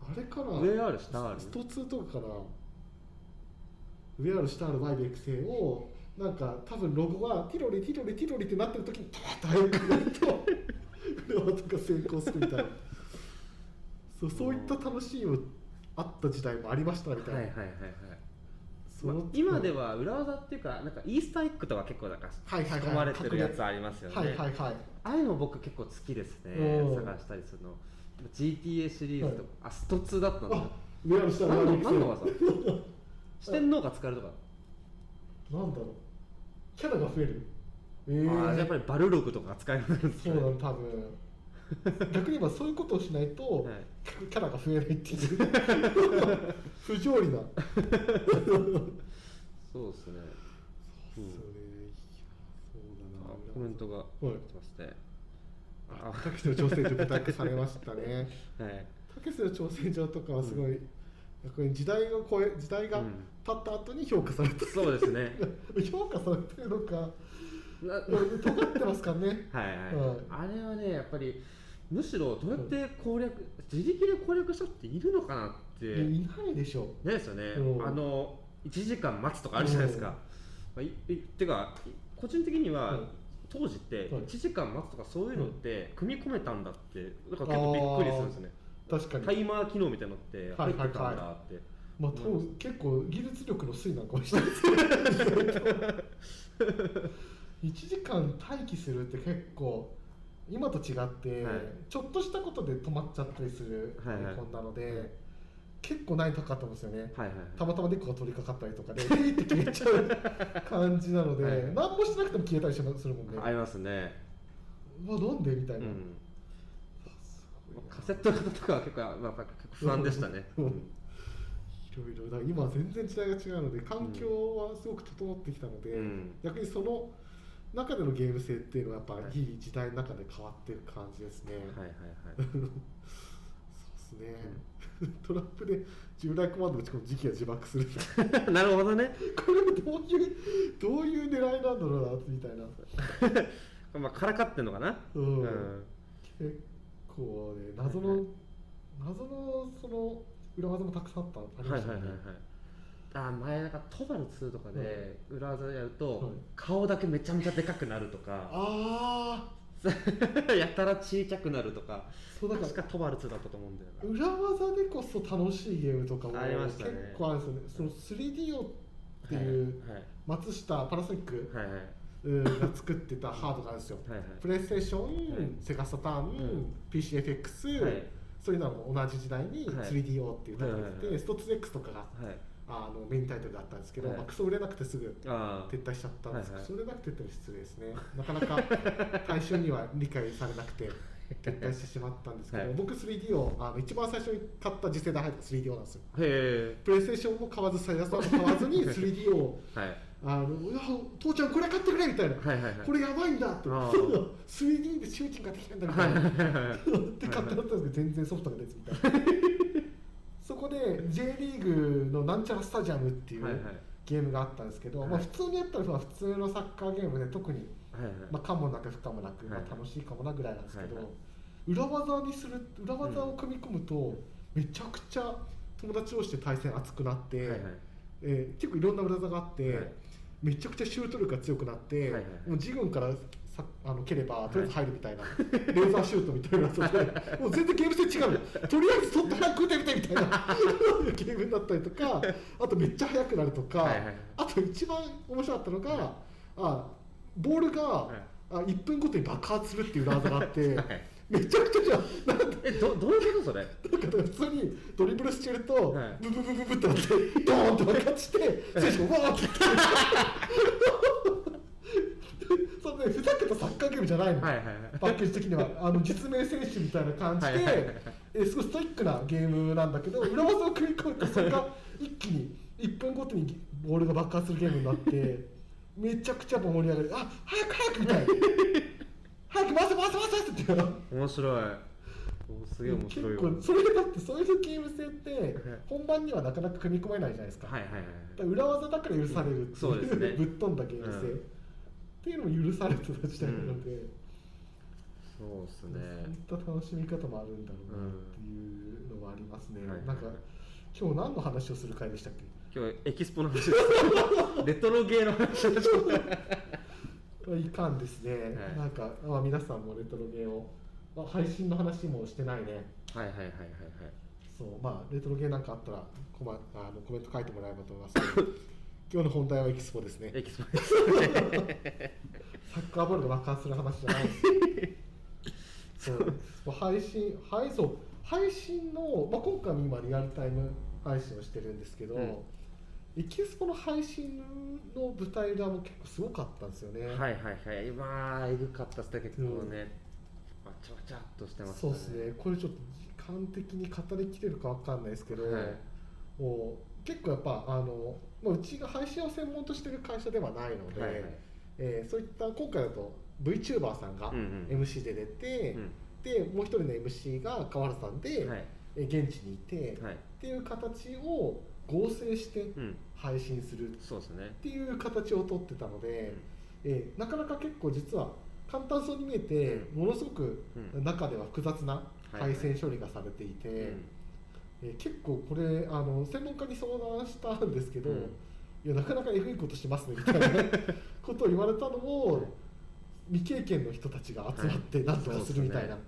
Speaker 1: あれかな
Speaker 2: 上 R 下 R
Speaker 1: スト2とかかな上ある下ある Y で育成をなんか多分ロゴがティロリティロリティロリってなってる時にパーッと早くなると 裏技が成功するみたいな。そうそういった楽しみもあった時代もありましたみたいな、
Speaker 2: はいはいはいはいまあ今では裏技っていうかなんかイースターエッグとか結構なんか
Speaker 1: はいはいはい。
Speaker 2: 仕込まれてるやつありますよね、
Speaker 1: はいはいはい。
Speaker 2: ああいうの僕結構好きですね。
Speaker 1: うん
Speaker 2: 探したりするの。GTA シリーズとか、あスト2だったんだ
Speaker 1: あ上ある下ある
Speaker 2: 何の技四天王が使えるとか、
Speaker 1: 成なんだろう。キャラが増える。えー、
Speaker 2: あやっぱりバルログとか使えるんですね。
Speaker 1: そうなの多分。逆に言えばそういうことをしないと、
Speaker 2: はい
Speaker 1: キャラが増えないっていう。不条理な。
Speaker 2: そうですね、
Speaker 1: それ
Speaker 2: うん。
Speaker 1: そうだな。
Speaker 2: あコメントが
Speaker 1: はい。
Speaker 2: 来てますねあ
Speaker 1: たけしの挑戦状具体化されましたね。
Speaker 2: はい。
Speaker 1: たけしの挑戦状とかはすごい、逆に時代を超え時代が
Speaker 2: うん。
Speaker 1: 経った後に評価された、
Speaker 2: そうですね。
Speaker 1: 評価されてるのか。
Speaker 2: な
Speaker 1: 尖ってますからね。
Speaker 2: はいはい、
Speaker 1: はい。
Speaker 2: あれはねやっぱりむしろどうやって攻略、自力で攻略したっているのかなって。
Speaker 1: いないでしょ
Speaker 2: ないですよね、
Speaker 1: うん。
Speaker 2: あの1時間待つとかあるじゃないですか、まあ、いいてか個人的には、
Speaker 1: はい
Speaker 2: 当時って
Speaker 1: はい。
Speaker 2: 1時間待つとかそういうのって組み込めたんだってだから結構びっくりするんですね。
Speaker 1: 確かに。
Speaker 2: タイマー機能みたいなのって入ってたんだって、
Speaker 1: まあ、多分結構技術力の推移なんかもしれないですけど1時間待機するって結構今と違って、
Speaker 2: はい。
Speaker 1: ちょっとしたことで止まっちゃったりする
Speaker 2: はいはい。
Speaker 1: こんなので、結構難易度高かったんですよね、
Speaker 2: はいはい
Speaker 1: たまたまデッコが取り掛かったりとかでピーって消えちゃう感じなので、
Speaker 2: はい。
Speaker 1: 何もしなくても消えたりしまするもんね、
Speaker 2: ありますね、
Speaker 1: うわなんで？みたいな、
Speaker 2: うん、カセット型とかは結構,、まあ、結構不安でしたね、
Speaker 1: うん。いろいろ。今は全然時代が違うので環境はすごく整ってきたので、
Speaker 2: うん。
Speaker 1: 逆にその中でのゲーム性っていうのはやっぱ
Speaker 2: はい。
Speaker 1: いい時代の中で変わっていく感じですね、
Speaker 2: はいはい
Speaker 1: そうですね、トラップで従来コマンド打ち込む時期は自爆する。
Speaker 2: は いなるほどね。
Speaker 1: これどういうどういう狙いなんだろうなみたいな、
Speaker 2: まあからかってんのかな？
Speaker 1: うん。
Speaker 2: うん。
Speaker 1: 結構ね謎の、謎のその裏技もたくさんあったあり
Speaker 2: はいはいはいはい。
Speaker 1: ましたね、
Speaker 2: あ前なんかトバル2とかで裏技やると、
Speaker 1: はい。
Speaker 2: 顔だけめちゃめちゃでかくなるとか。
Speaker 1: あ
Speaker 2: やたら小さくなるとか。
Speaker 1: そうだから
Speaker 2: 確かトバル2だったと思うんだよな。
Speaker 1: 裏技でこそ楽しいゲームとかも
Speaker 2: ありましたね。
Speaker 1: 結構あるんですよね。その 3DO っていう
Speaker 2: はい
Speaker 1: 松下パナソニック
Speaker 2: はい
Speaker 1: が作ってたハードがあるんですよ。
Speaker 2: はいはい。
Speaker 1: プレイステーション、
Speaker 2: はい。
Speaker 1: セガサターン、
Speaker 2: うん。
Speaker 1: PCFX、
Speaker 2: はい。
Speaker 1: そういうのも同じ時代に
Speaker 2: はい。
Speaker 1: 3DO っていうタイトルが出て、
Speaker 2: はいはいはい。
Speaker 1: スト 2X とかが
Speaker 2: はい
Speaker 1: あのメインタイトルだったんですけど、
Speaker 2: はい。
Speaker 1: まあ、クソ売れなくてすぐ撤退しちゃったんですけど、それなくてって失礼ですね。なかなか大衆には理解されなくて 撤退してしまったんですけど、
Speaker 2: はい。
Speaker 1: 僕 3D をあの一番最初に買った次世代入った 3D なんですよ。
Speaker 2: へ
Speaker 1: プレイステーションも買わずサイヤさんも買わずに 3D を
Speaker 2: えはい。
Speaker 1: あのいや父ちゃんこれ買ってくれみたいな、
Speaker 2: はいはいはい。
Speaker 1: これやばいんだって。
Speaker 2: あー。
Speaker 1: 3D でシューティングができるんだみたいな。で買ってもらったんですけど全然ソフトが出ずみたいなそこで J リーグのなんちゃらスタジアムっていう
Speaker 2: はいはい。
Speaker 1: ゲームがあったんですけど、
Speaker 2: はい。
Speaker 1: まあ、普通にやったらまあ普通のサッカーゲームで特に、
Speaker 2: はいはい。
Speaker 1: まあ、可もなく不可もなく、ま
Speaker 2: はい。
Speaker 1: あ、楽しいかもなぐらいなんですけど、
Speaker 2: はいはい。
Speaker 1: 裏技にする裏技を組み込むとめちゃくちゃ友達同士で対戦熱くなって、
Speaker 2: はいはい。
Speaker 1: えー結構いろんな裏技があって、
Speaker 2: はい。
Speaker 1: めちゃくちゃシュート力が強くなって、
Speaker 2: はいはい
Speaker 1: もう自軍からさあの蹴ればとりあえず入るみたいな、レーザーシュートみたいなそれで。もう全然ゲーム性違うのとりあえず取ったら食うてみてみたいな。ゲームになったりとかあとめっちゃ速くなるとか、
Speaker 2: はいはい
Speaker 1: あと一番面白かったのが、あボールが、
Speaker 2: はい。
Speaker 1: あ1分ごとに爆発するっていう裏技があって、
Speaker 2: はい。
Speaker 1: めちゃくちゃじゃん。なん
Speaker 2: えどどういうこと？それ。
Speaker 1: なんか普通にドリブルしてると、
Speaker 2: はい。
Speaker 1: ブブブブブってなってドーンって爆発して選手がわーってねふざけたサッカーゲームじゃないの、
Speaker 2: はいはいはい。
Speaker 1: パッケージ的にはあの実名選手みたいな感じで、
Speaker 2: はいはいはい
Speaker 1: えすごいストイックなゲームなんだけど裏技を組み込むとそれが一気に1分ごとにボールが爆発するゲームになってめちゃくちゃ盛り上がる。あ早く早くみたいな。早く回せ回せ回せって
Speaker 2: 面白い。おすげえ面白いわ。
Speaker 1: 結構それだってそういうゲーム性って本番にはなかなか組み込めないじゃないですか,、
Speaker 2: はいはいはい
Speaker 1: 裏技だから許されるっていう、
Speaker 2: そうですね。
Speaker 1: ぶっ飛んだゲーム性、
Speaker 2: うん
Speaker 1: っていうのも許されてた時代なので、
Speaker 2: そうですね。
Speaker 1: そういった楽しみ方もあるんだろうなっていうのはありますね、
Speaker 2: はい
Speaker 1: なんか今日何の話をする回でしたっけ？
Speaker 2: 今日エキスポの話レトロゲーの話になっちゃった
Speaker 1: いかんですね、
Speaker 2: はい。
Speaker 1: なんか、まあ、皆さんもレトロゲーを、まあ、配信の話もしてないね。
Speaker 2: はいはいはいはいはい。
Speaker 1: そうまあレトロゲーなんかあったらコマあのコメント書いてもらえればと思いますけど 今日の本題はエキスポですね。
Speaker 2: エキスポです
Speaker 1: サッカーボールが爆発する話じゃないです。そう配信配そう配信の、まあ、今回も今リアルタイム配信をしてるんですけど、
Speaker 2: うん。
Speaker 1: エキスポの配信の舞台裏も結構すごかったんですよね、
Speaker 2: はいはいはい。まあえぐかったっすね結構ね、わちゃわちゃっとしてます
Speaker 1: そうですね。これちょっと時間的に語りきれるかわかんないですけど、
Speaker 2: はい
Speaker 1: もう結構やっぱあの、まあ、うちが配信を専門としてる会社ではないので、
Speaker 2: はいはい。
Speaker 1: えーそういった今回だと VTuber さんが
Speaker 2: うん。うん
Speaker 1: MC で出て、
Speaker 2: うん。
Speaker 1: でもう一人の MC が川原さんで、
Speaker 2: はい。
Speaker 1: えー現地にいて、
Speaker 2: はい。
Speaker 1: っていう形を合成して
Speaker 2: うん。
Speaker 1: 配信するっていう形をとってたので、えーなかなか結構実は簡単そうに見えて、
Speaker 2: う
Speaker 1: ものすごく
Speaker 2: うん。
Speaker 1: 中では複雑な
Speaker 2: はい。
Speaker 1: 配線処理がされていて、
Speaker 2: うん
Speaker 1: えー結構これあの専門家に相談したんですけど、
Speaker 2: うん。
Speaker 1: いやなかなかえぐいことしますねみたいな ことを言われたのを未経験の人たちが集まって何とかするみたいな、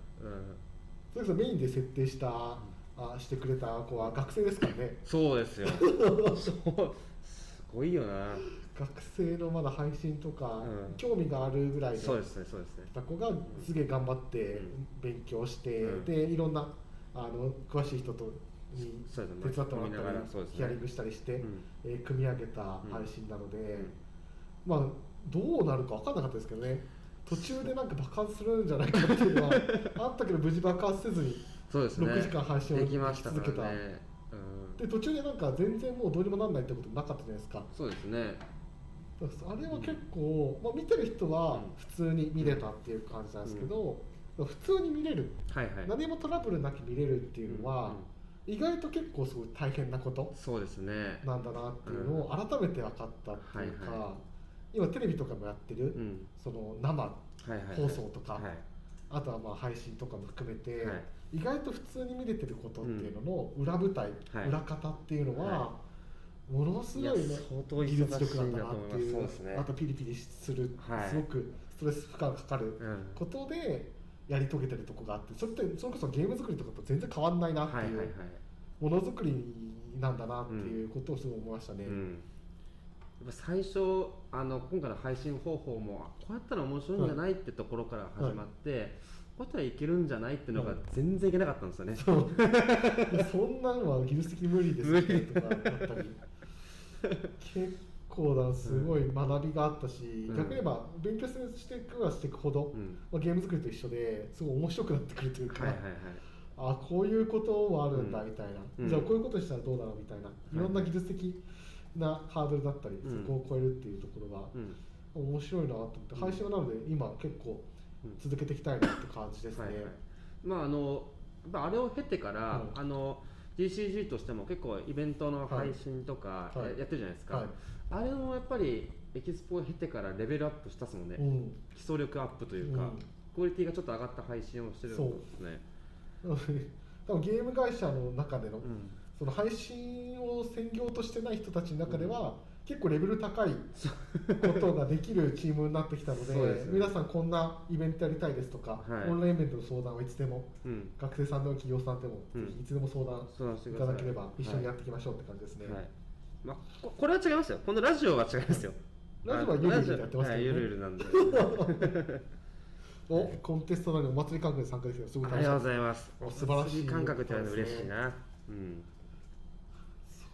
Speaker 1: それこそメインで設定した、あしてくれた子は学生ですからね。
Speaker 2: そうですよ。そう。すごいよな。
Speaker 1: 学生のまだ配信とか、
Speaker 2: うん。
Speaker 1: 興味があるぐらいの
Speaker 2: そうですねそうですね。
Speaker 1: 子がすげえ頑張って
Speaker 2: うん。
Speaker 1: 勉強して、
Speaker 2: うん。
Speaker 1: でいろんなあの詳しい人とに手伝ってもらったり、ヒアリングしたりして、
Speaker 2: うん。
Speaker 1: えー組み上げた配信なので、
Speaker 2: ん。
Speaker 1: まあどうなるか分かんなかったですけどね。途中でなんか爆発するんじゃないかっていうのは あったけど無事爆発せずに
Speaker 2: そうですね。
Speaker 1: 6時間配信を続けた。で途中でなんか全然もうどうにもなんないってことなかったじゃないですか。
Speaker 2: そうですね。
Speaker 1: あれは結構、まあ、見てる人は
Speaker 2: うん。
Speaker 1: 普通に見れたっていう感じなんですけど、普通に見れる、
Speaker 2: はいはい。
Speaker 1: 何もトラブルなく見れるっていうのは、意外と結構すごい大変なこと
Speaker 2: そうですね。
Speaker 1: なんだなっていうのを改めて分かったっていうか、
Speaker 2: はいは
Speaker 1: 今テレビとかもやってる、
Speaker 2: うん。
Speaker 1: その生
Speaker 2: はいはいはい。
Speaker 1: 放送とか
Speaker 2: はい。
Speaker 1: あとはまあ配信とかも含めて、
Speaker 2: はい。
Speaker 1: 意外と普通に見れてることっていうのの裏舞台、
Speaker 2: はい。
Speaker 1: 裏方っていうのは、
Speaker 2: は
Speaker 1: ものすごいね
Speaker 2: 相当
Speaker 1: 技術力なんだなっていう
Speaker 2: ね。
Speaker 1: あとピリピリする、
Speaker 2: はい。
Speaker 1: すごくストレス負荷がかかる
Speaker 2: うん。
Speaker 1: ことでやり遂げてるとこがあってそれってそれこそゲーム作りとかと全然変わんないなっていう、
Speaker 2: はいはいはい。
Speaker 1: ものづくりなんだなっていうことをすごい思いましたね。
Speaker 2: うん。やっぱ最初あの今回の配信方法もあこうやったら面白いんじゃないってところから始まって、こうやったらいけるんじゃないっていうのが
Speaker 1: はい。
Speaker 2: 全然いけなかったんですよね、
Speaker 1: そう。い やそんなのは技術的に無理ですよねとかだったり。結構だすごい学びがあったし、
Speaker 2: うん。
Speaker 1: 逆に言えば勉強していくはしていくほど、
Speaker 2: うん。
Speaker 1: まあ、ゲーム作りと一緒ですごい面白くなってくるというか、
Speaker 2: はいはいはい。
Speaker 1: あこういうこともあるんだ
Speaker 2: うん
Speaker 1: みたいな、
Speaker 2: うん。
Speaker 1: じゃあこういうことしたらどうだろうみたいな、い。ろんな技術的なハードルだったり、
Speaker 2: うん。
Speaker 1: そこを超えるっていうところは
Speaker 2: うん。
Speaker 1: 面白いなと思って、配信はなので今結構
Speaker 2: うん
Speaker 1: 続けていきたいなって感じですね。
Speaker 2: はいはい。まああのあれを経てから、
Speaker 1: うん
Speaker 2: あの GCG としても結構イベントの配信とか
Speaker 1: はい。
Speaker 2: ややってるじゃないですか、
Speaker 1: はい
Speaker 2: あれもやっぱりエキスポを経てからレベルアップしたっすもんね、
Speaker 1: うん。
Speaker 2: 基礎力アップというか、
Speaker 1: うん。
Speaker 2: クオリティがちょっと上がった配信をしてるんですね。
Speaker 1: 多分ゲーム会社の中での、
Speaker 2: うん。
Speaker 1: その配信を専業としてない人たちの中では、結構レベル高いことができるチームになってきたので
Speaker 2: ね
Speaker 1: 皆さんこんなイベントやりたいですとか、
Speaker 2: はい。
Speaker 1: オンラインイベントの相談はいつでも
Speaker 2: うん。
Speaker 1: 学生さんでも企業さんでも、
Speaker 2: うん。
Speaker 1: いつでも相談いただければ一緒にやっていきましょうって感じですね。
Speaker 2: はいまあ、ここれは違いますよ。このラジオは違いますよ。
Speaker 1: ラジオはゆるゆるでやってますけどね。
Speaker 2: はいゆるゆるなんで。
Speaker 1: おコンテストなのにお祭り感覚で参加できるのすごい
Speaker 2: ありがとうご
Speaker 1: い
Speaker 2: ざいます。
Speaker 1: お素晴らしい。
Speaker 2: 感覚ってれると嬉しいな。うん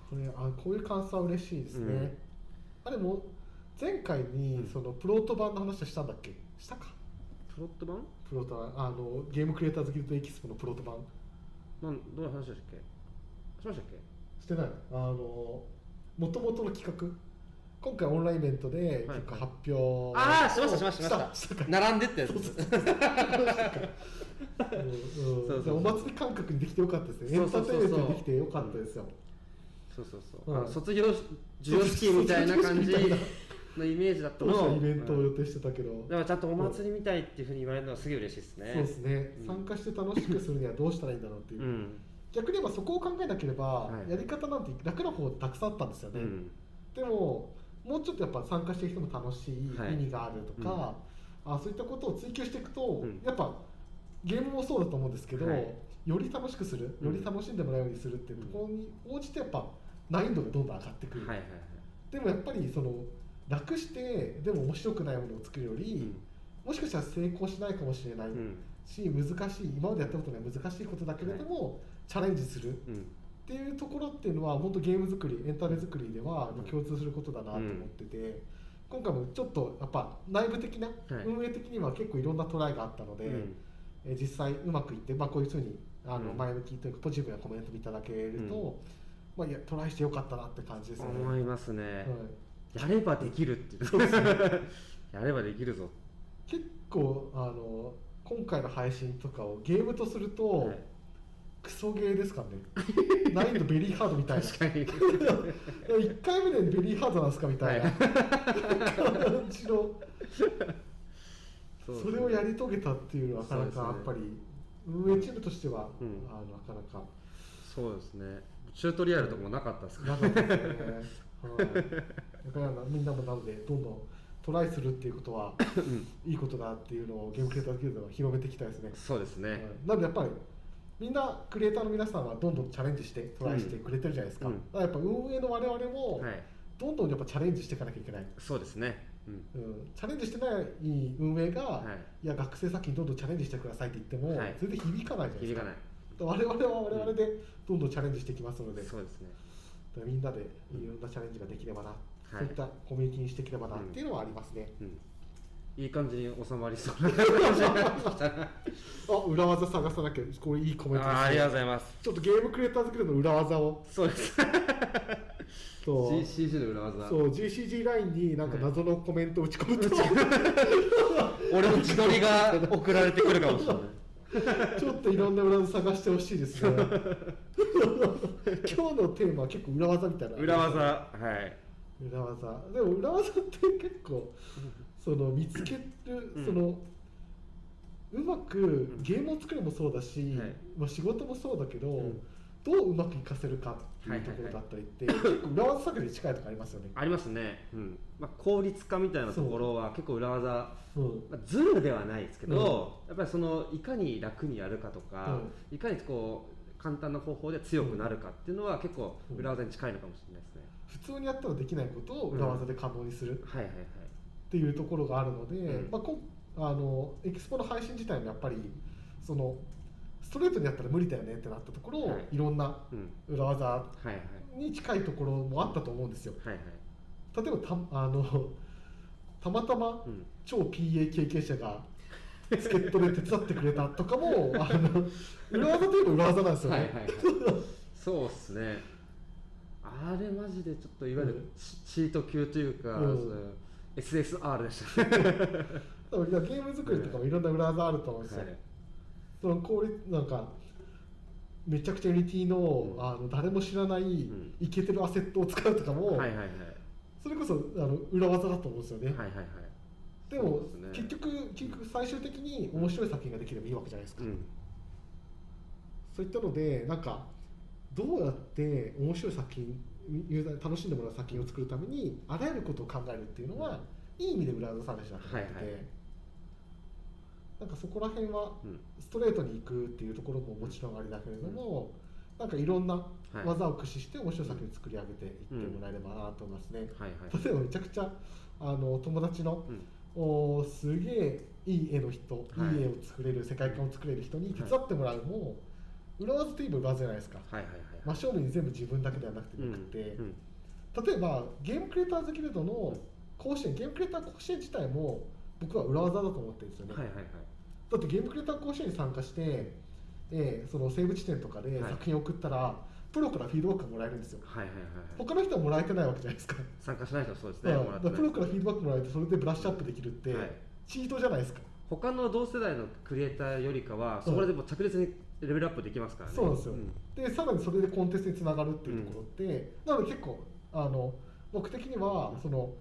Speaker 1: これあこういう感想は嬉しいですね、
Speaker 2: うん。
Speaker 1: あれも前回に
Speaker 2: うん。
Speaker 1: そのプロート版の話はしたんだっけ？したか？
Speaker 2: プロット版？
Speaker 1: プロート版。あのゲームクリエイターズギルドエキスポのプロート版。
Speaker 2: なんどういう話でしたっけ？しましたっけ？
Speaker 1: してない。あのもともとの企画？今回オンラインイベントで
Speaker 2: はい。
Speaker 1: 結構発表
Speaker 2: ああしましたしましたしま
Speaker 1: し
Speaker 2: した。た並んでってやつ。
Speaker 1: お祭り感覚にできてよかったですね。エンターテインメントにできてよかったですよ、
Speaker 2: そうそうそう、
Speaker 1: うん。
Speaker 2: 卒業授業式みたいな感じのイメージだったの。を
Speaker 1: イベントを
Speaker 2: うん
Speaker 1: 予定してたけど、
Speaker 2: だからちゃんとお祭りみたいっていうふうに言われるのはすげえ嬉しいですね。
Speaker 1: そうですね、
Speaker 2: うん。
Speaker 1: 参加して楽しくするにはどうしたらいいんだろうっていう、
Speaker 2: うん
Speaker 1: 逆に言えばそこを考えなければ、
Speaker 2: はい。
Speaker 1: やり方なんて楽な方たくさんあったんですよね、
Speaker 2: うん。
Speaker 1: でももうちょっとやっぱ参加してる人も楽しい、
Speaker 2: はい。
Speaker 1: 意味があるとか、あそういったことを追求していくと、
Speaker 2: うん。
Speaker 1: やっぱゲームもそうだと思うんですけど、
Speaker 2: はい。
Speaker 1: より楽しくするより楽しんでもらうようにするっていうところに応じてやっぱ難易度がどんどん上がってくる、
Speaker 2: はいはいはい。
Speaker 1: でもやっぱりその楽してでも面白くないものを作るより、もしかしたら成功しないかもしれない
Speaker 2: うん。
Speaker 1: し、難しい今までやったことない難しいことだけれども、チャレンジする
Speaker 2: うん。
Speaker 1: っていうところっていうのは本当ゲーム作りエンタメ作りでは共通することだなと思ってて、今回もちょっとやっぱ内部的な、
Speaker 2: はい。
Speaker 1: 運営的には結構いろんなトライがあったので、
Speaker 2: うん。
Speaker 1: えー実際うまくいって、まあ、こういうふうにあの
Speaker 2: うん。
Speaker 1: 前向きというかポジティブなコメントもいただけると、まあ、いやトライしてよかったなって感じですよね。
Speaker 2: 思いますね、
Speaker 1: はい。
Speaker 2: やればできるっていう。
Speaker 1: そうですね。
Speaker 2: やればできるぞ。
Speaker 1: 結構あの今回の配信とかをゲームとすると、
Speaker 2: はい
Speaker 1: クソゲーですかね。難易度ベリーハードみたいな。
Speaker 2: 確かに。
Speaker 1: 1回目でベリーハードなんですかみたいな、感じの。それをやり遂げたっていうのはなかなかやっぱり、運営チームとしては、
Speaker 2: うん。
Speaker 1: あのなかなか。
Speaker 2: そうですね。チュートリアルとかもなかったですか？
Speaker 1: なかったですね、はい、だからみんなもなのでどんどんトライするっていうことはいいことだっていうのをゲームクリエイターズギルドは広めていきたいですね。
Speaker 2: そうですね、
Speaker 1: はい。なのでやっぱりみんなクリエイターの皆さんはどんどんチャレンジしてトライしてくれてるじゃないですか,、
Speaker 2: うん。
Speaker 1: だからやっぱ運営の我々も
Speaker 2: はい。
Speaker 1: どんどんやっぱチャレンジしていかなきゃいけない、
Speaker 2: そうですね。うん。
Speaker 1: うん、チャレンジしてない運営が、
Speaker 2: はい。
Speaker 1: い、や学生先にどんどんチャレンジしてくださいって言っても、
Speaker 2: はい。
Speaker 1: 全然響かないじゃないですか。
Speaker 2: 響かない。
Speaker 1: 我々は我々でどんどんチャレンジしていきますので、
Speaker 2: そうですね。
Speaker 1: だからみんなでいろんなチャレンジができればな、
Speaker 2: い。
Speaker 1: そういったコミュニティにしていければなっていうのはありますね、
Speaker 2: うんいい感じに収まりそうな。感 じ
Speaker 1: あ裏技探さなきゃこういいコメントです、ね、
Speaker 2: あーありがとうございます。
Speaker 1: ちょっとゲームクリエイターズギルドの裏技を。
Speaker 2: そうです。
Speaker 1: そう。
Speaker 2: C- CG の裏技。
Speaker 1: そう GCG ラインになんか謎のコメントを打ち込むと、
Speaker 2: 俺の自撮りが送られてくるかもしれない。
Speaker 1: ちょっといろんな裏技探してほしいですね。今日のテーマは結構裏技みたいな。
Speaker 2: 裏技はい。
Speaker 1: 裏技。でも裏技って結構その見つける、
Speaker 2: うん。
Speaker 1: そのうまくゲームを作るもそうだし、
Speaker 2: はい。
Speaker 1: まあ、仕事もそうだけど、
Speaker 2: ん。
Speaker 1: どううまくいかせるかっていうところだったりって、結構裏技作りに近いとこありますよね。
Speaker 2: ありますね、うん。まあ、効率化みたいなところは結構裏技
Speaker 1: うん。
Speaker 2: まあ、ズルではないですけど、やっぱりそのいかに楽にやるかとか、いかにこう簡単な方法で強くなるかっていうのは結構裏技に近いのかもしれないですね、
Speaker 1: 普通にやったらできないことを裏技で可能にする。
Speaker 2: はいはいはい
Speaker 1: っていうところがあるので、
Speaker 2: うん。
Speaker 1: まあ、こあのエキスポの配信自体もやっぱりそのストレートにやったら無理だよねってなったところを、
Speaker 2: はい。
Speaker 1: い、ろんな
Speaker 2: うん。
Speaker 1: 裏技に近いところもあったと思うんですよ。
Speaker 2: はいはい。
Speaker 1: 例えばたあの たまたま
Speaker 2: うん。
Speaker 1: 超 PA 経験者が助っ人で手伝ってくれたとかも あの裏技といえば裏技なんですよね。
Speaker 2: はいはいはい。そうっすね。あれマジでちょっといわゆる
Speaker 1: うん。
Speaker 2: チチート級というか、
Speaker 1: うん
Speaker 2: SSR でした。
Speaker 1: ゲーム作りとかもいろんな裏技あると思うんですよ。
Speaker 2: はい。
Speaker 1: その効率なんかめちゃくちゃユニティの,、
Speaker 2: うん。
Speaker 1: あの誰も知らない
Speaker 2: ん。
Speaker 1: イケてるアセットを使うとかも、
Speaker 2: はいはいはい。
Speaker 1: それこそあの裏技だと思うんですよね。
Speaker 2: はいはいはい。
Speaker 1: でも
Speaker 2: ね。
Speaker 1: 結局結局最終的に面白い作品ができればいいわけじゃないですか。
Speaker 2: うん。
Speaker 1: そういったのでなんかどうやって面白い作品ユーザーに楽しんでもらう作品を作るためにあらゆることを考えるっていうのは、いい意味で裏技探しだと思ってて、
Speaker 2: はいはい。
Speaker 1: なんかそこら辺は
Speaker 2: うん。
Speaker 1: ストレートに行くっていうところももちろんありだけれども、なんかいろんな技を駆使して面白い作品を作り上げていってもらえればなと思いますね。
Speaker 2: はいはい。
Speaker 1: 例えばめちゃくちゃあの友達の、
Speaker 2: うん。
Speaker 1: おーすげえいい絵の人、
Speaker 2: はい。
Speaker 1: い、い絵を作れる世界観を作れる人に手伝ってもらうも、裏技といえば裏技じゃないですか。
Speaker 2: はいはいはい
Speaker 1: 真正面に全部自分だけではなくてくて、
Speaker 2: うん
Speaker 1: 例えばゲームクリエイターズギルドの甲子園ゲームクリエイター甲子園自体も僕は裏技だと思ってるんですよね、
Speaker 2: はいはいはい。
Speaker 1: だってゲームクリエイター甲子園に参加して、えーそのセーブ地点とかで
Speaker 2: はい。
Speaker 1: 作品を送ったら、プロからフィードバックがもらえるんですよ。
Speaker 2: はいはいはいはい。
Speaker 1: 他の人はもらえてないわけじゃないですか。
Speaker 2: 参加しない人はそうですね
Speaker 1: だから
Speaker 2: もらってない
Speaker 1: プロからフィードバックもらえてそれでブラッシュアップできるって、
Speaker 2: はい。
Speaker 1: チートじゃないですか。
Speaker 2: 他の同世代のクリエイターよりかはそこでも着実にレベルアップできますからね。
Speaker 1: そうなんですよ、
Speaker 2: ん。
Speaker 1: でさらにそれでコンテンツにつながるっていうところって、なので結構あの僕的にはその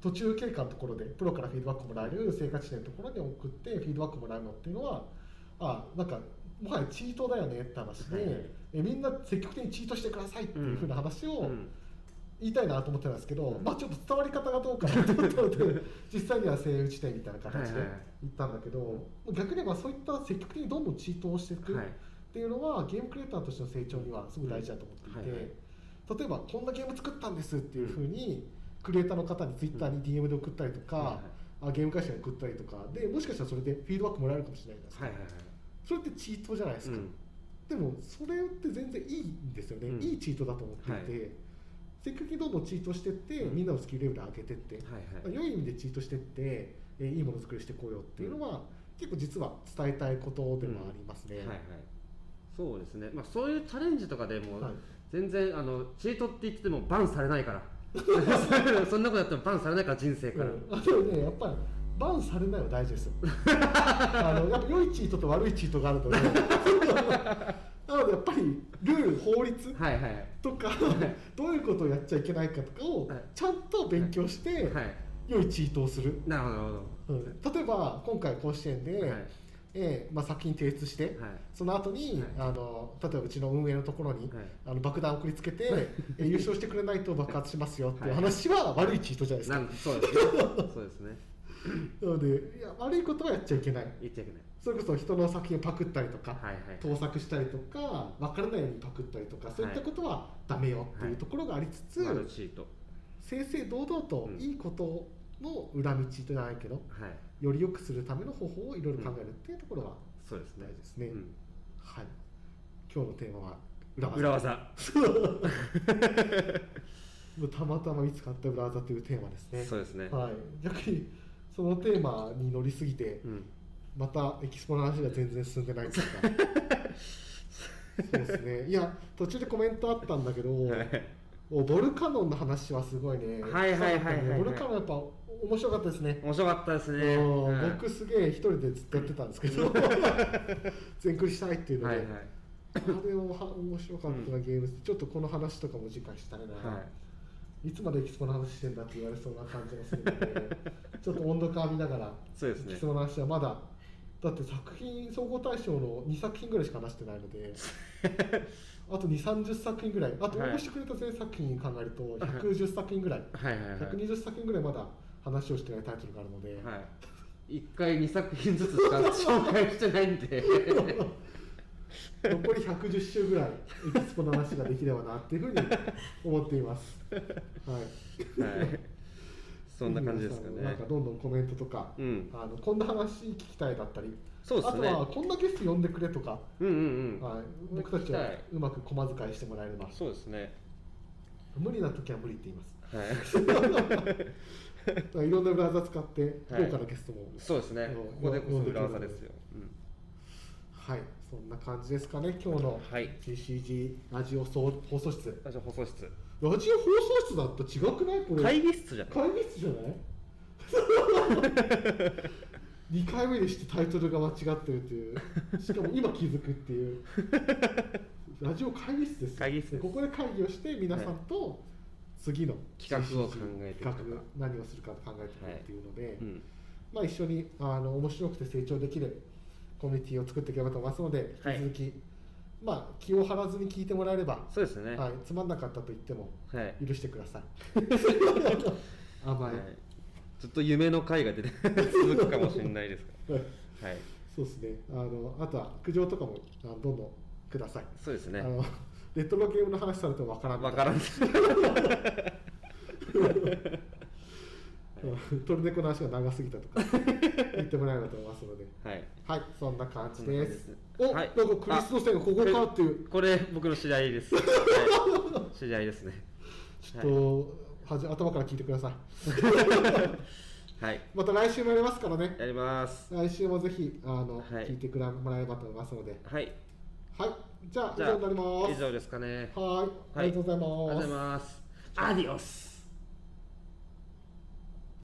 Speaker 1: 途中経過のところでプロからフィードバックもらえる生活地点のところに送ってフィードバックもらうのっていうのはあなんかもはやチートだよねって話で、
Speaker 2: はいはい
Speaker 1: えみんな積極的にチートしてくださいっていうふうな話を
Speaker 2: うん
Speaker 1: 言いたいなと思ってたんですけど、まあちょっと伝わり方がどうかなと思ったので 実際にはセーフ地点みたいな形で
Speaker 2: はいはいはい。
Speaker 1: 言ったんだけど、逆に言えばそういった積極的にどんどんチートをしていくっ
Speaker 2: はい。
Speaker 1: ていうのはゲームクリエイターとしての成長にはすごい大事だと思っていて、
Speaker 2: うんはいはい。
Speaker 1: 例えばこんなゲーム作ったんですっていうふうにクリエイターの方にツイッターに DM で送ったりとか、
Speaker 2: はいはい
Speaker 1: あゲーム会社に送ったりとかでもしかしたらそれでフィードバックもらえるかもしれないですか、
Speaker 2: はいはいはい。
Speaker 1: それってチートじゃないですか、
Speaker 2: うん。
Speaker 1: でもそれって全然いいんですよね、
Speaker 2: うん。
Speaker 1: いいチートだと思っていて、
Speaker 2: は
Speaker 1: 積極的にどんどんチートしてって、
Speaker 2: うん。
Speaker 1: みんなのスキルレベル上げてって、
Speaker 2: はいはい。
Speaker 1: 良い意味でチートしてって、えーいいものづくりしてこようっていうのは、結構実は伝えたいことでもありますね。
Speaker 2: はいはい。そうですね。まあそういうチャレンジとかでも
Speaker 1: はい。
Speaker 2: 全然あのチートって言っててもバンされないから。そんなことやってもバンされないから人生から、
Speaker 1: うん。あでもねやっぱりバンされないの大事ですよ。あのやっぱ良いチートと悪いチートがあるのでなのでやっぱりルール法律
Speaker 2: はいはい。
Speaker 1: とかどういうことをやっちゃいけないかとかを
Speaker 2: はい。
Speaker 1: ちゃんと勉強して
Speaker 2: はい。
Speaker 1: 良いチートをする、
Speaker 2: なるほど。なるほ
Speaker 1: うん。例えば今回甲子園で、
Speaker 2: どはい。
Speaker 1: えーまあ、作品提出して、
Speaker 2: はい。
Speaker 1: その後に、
Speaker 2: はい。
Speaker 1: あの例えばうちの運営のところに、
Speaker 2: はい。
Speaker 1: あの爆弾を送りつけて、えー優勝してくれないと爆発しますよっていう
Speaker 2: はい。
Speaker 1: 話は悪いチートじゃないですか、
Speaker 2: なんそうですね。そうですね。
Speaker 1: なのでいや悪いことはやっちゃいけない。
Speaker 2: 言っちゃいけない
Speaker 1: それこそ人の作品をパクったりとか、
Speaker 2: はいはい。
Speaker 1: 盗作したりとか分からないようにパクったりとかそういったことはダメよっていうところがありつつ、
Speaker 2: マルチート。
Speaker 1: 正々堂々と
Speaker 2: うん
Speaker 1: いいことの裏道じゃないけど、
Speaker 2: はい。
Speaker 1: より良くするための方法をいろいろ考えるっていうところは
Speaker 2: そうですね。
Speaker 1: 大事ですね、
Speaker 2: うん。
Speaker 1: はい。今日のテーマは裏技。
Speaker 2: 裏技。
Speaker 1: たまたま見つかった裏技というテーマですね。
Speaker 2: そうですね。
Speaker 1: はい、逆にそのテーマに乗りすぎて、
Speaker 2: うん
Speaker 1: またエキスポの話が全然進んでないとか。そうですね。いや途中でコメントあったんだけど、おボルカノンの話はすごいね。
Speaker 2: はいはいはい
Speaker 1: ボルカノンやっぱ面白かったですね。
Speaker 2: 面白かったですね。
Speaker 1: うん。
Speaker 2: はい。
Speaker 1: 僕すげえ一人でずっとやってたんですけど 全クリしたいっていうので、
Speaker 2: はいはい。
Speaker 1: あれもは面白かったな、ゲームちょっとこの話とかも次回したいな、
Speaker 2: はい。
Speaker 1: い、つまでエキスポの話してんだって言われそうな感じがするのでちょっと温度感見ながら
Speaker 2: そうですね。
Speaker 1: エキスポの話はまだだって作品総合大賞の2作品ぐらいしか出してないので あと2 3 0作品ぐらい。あと応
Speaker 2: はい。
Speaker 1: 募してくれた全作品考えると110作品ぐらい、
Speaker 2: はいはいはい。
Speaker 1: 120作品ぐらいまだ話をしてないタイトルがあるので、
Speaker 2: はい。1回2作品ずつしか紹介してないんで。
Speaker 1: 残り110週ぐらいエキスポの話ができればなっていうふうに思っています。はい。
Speaker 2: はいそんな感じですかね。
Speaker 1: なんかどんどんコメントとか、
Speaker 2: うん。
Speaker 1: あのこんな話聞きたいだったり、
Speaker 2: そうですね。
Speaker 1: あとはこんなゲスト呼んでくれとか、
Speaker 2: うんうんうん。
Speaker 1: はい、僕たちは
Speaker 2: う
Speaker 1: まく駒遣いしてもらえれば、
Speaker 2: そうですね。
Speaker 1: 無理な時は無理って言います。
Speaker 2: はい。
Speaker 1: いろんな裏技使って
Speaker 2: はい。
Speaker 1: 豪華なゲストも、
Speaker 2: そうですね。
Speaker 1: うん
Speaker 2: ここでこそ裏技です。よ、うん。
Speaker 1: はい、そんな感じですかね。今日の
Speaker 2: はい。
Speaker 1: TCG ラジオ放送室。
Speaker 2: あじゃあ放送室
Speaker 1: ラジオ放送室だと違くない？これ？
Speaker 2: 会議室じゃない？
Speaker 1: 会議室じゃない？2回目にしてタイトルが間違ってるっていう。しかも今気づくっていう。ラジオ会議室ですよ。
Speaker 2: 会議室
Speaker 1: ここで会議をして皆さんと次の
Speaker 2: 企画を考えて
Speaker 1: 企画何をするか考えていくっていうので、
Speaker 2: うん。
Speaker 1: まあ一緒にあの面白くて成長できるコミュニティを作っていければと思いますので
Speaker 2: はい
Speaker 1: 引き続き、まあ気を張らずに聞いてもらえれば、
Speaker 2: そうですね。
Speaker 1: はい、つまんなかったと言っても
Speaker 2: はい。
Speaker 1: 許してください。甘い、
Speaker 2: はい。ずっと夢の回が出て 続くかもしれないですか
Speaker 1: はい。
Speaker 2: らはい。
Speaker 1: そうですね。あのあとは苦情とかもあのどんどんください。
Speaker 2: そうですね。
Speaker 1: あのレトロゲームの話されてもわからん。
Speaker 2: わからん。
Speaker 1: う んトルネコの話が長すぎたとか言ってもらえればと思いますので。
Speaker 2: はい。
Speaker 1: はい、そんな感じです。お、
Speaker 2: はい。
Speaker 1: なんかクリスト線がここかっていう。
Speaker 2: これ僕の知り合いです、はい、知り合いですね。
Speaker 1: ちょっと、はじ頭から聞いてください。
Speaker 2: はい。
Speaker 1: また来週もやりますからね。
Speaker 2: やります。
Speaker 1: 来週もぜひあの、
Speaker 2: はい。
Speaker 1: 聞いてくれもらえればと思いますので。
Speaker 2: はい。
Speaker 1: はい、じゃあ以上になります。
Speaker 2: 以上ですかね。
Speaker 1: はい、ありがとうございます。
Speaker 2: ありがとうございます。アディオス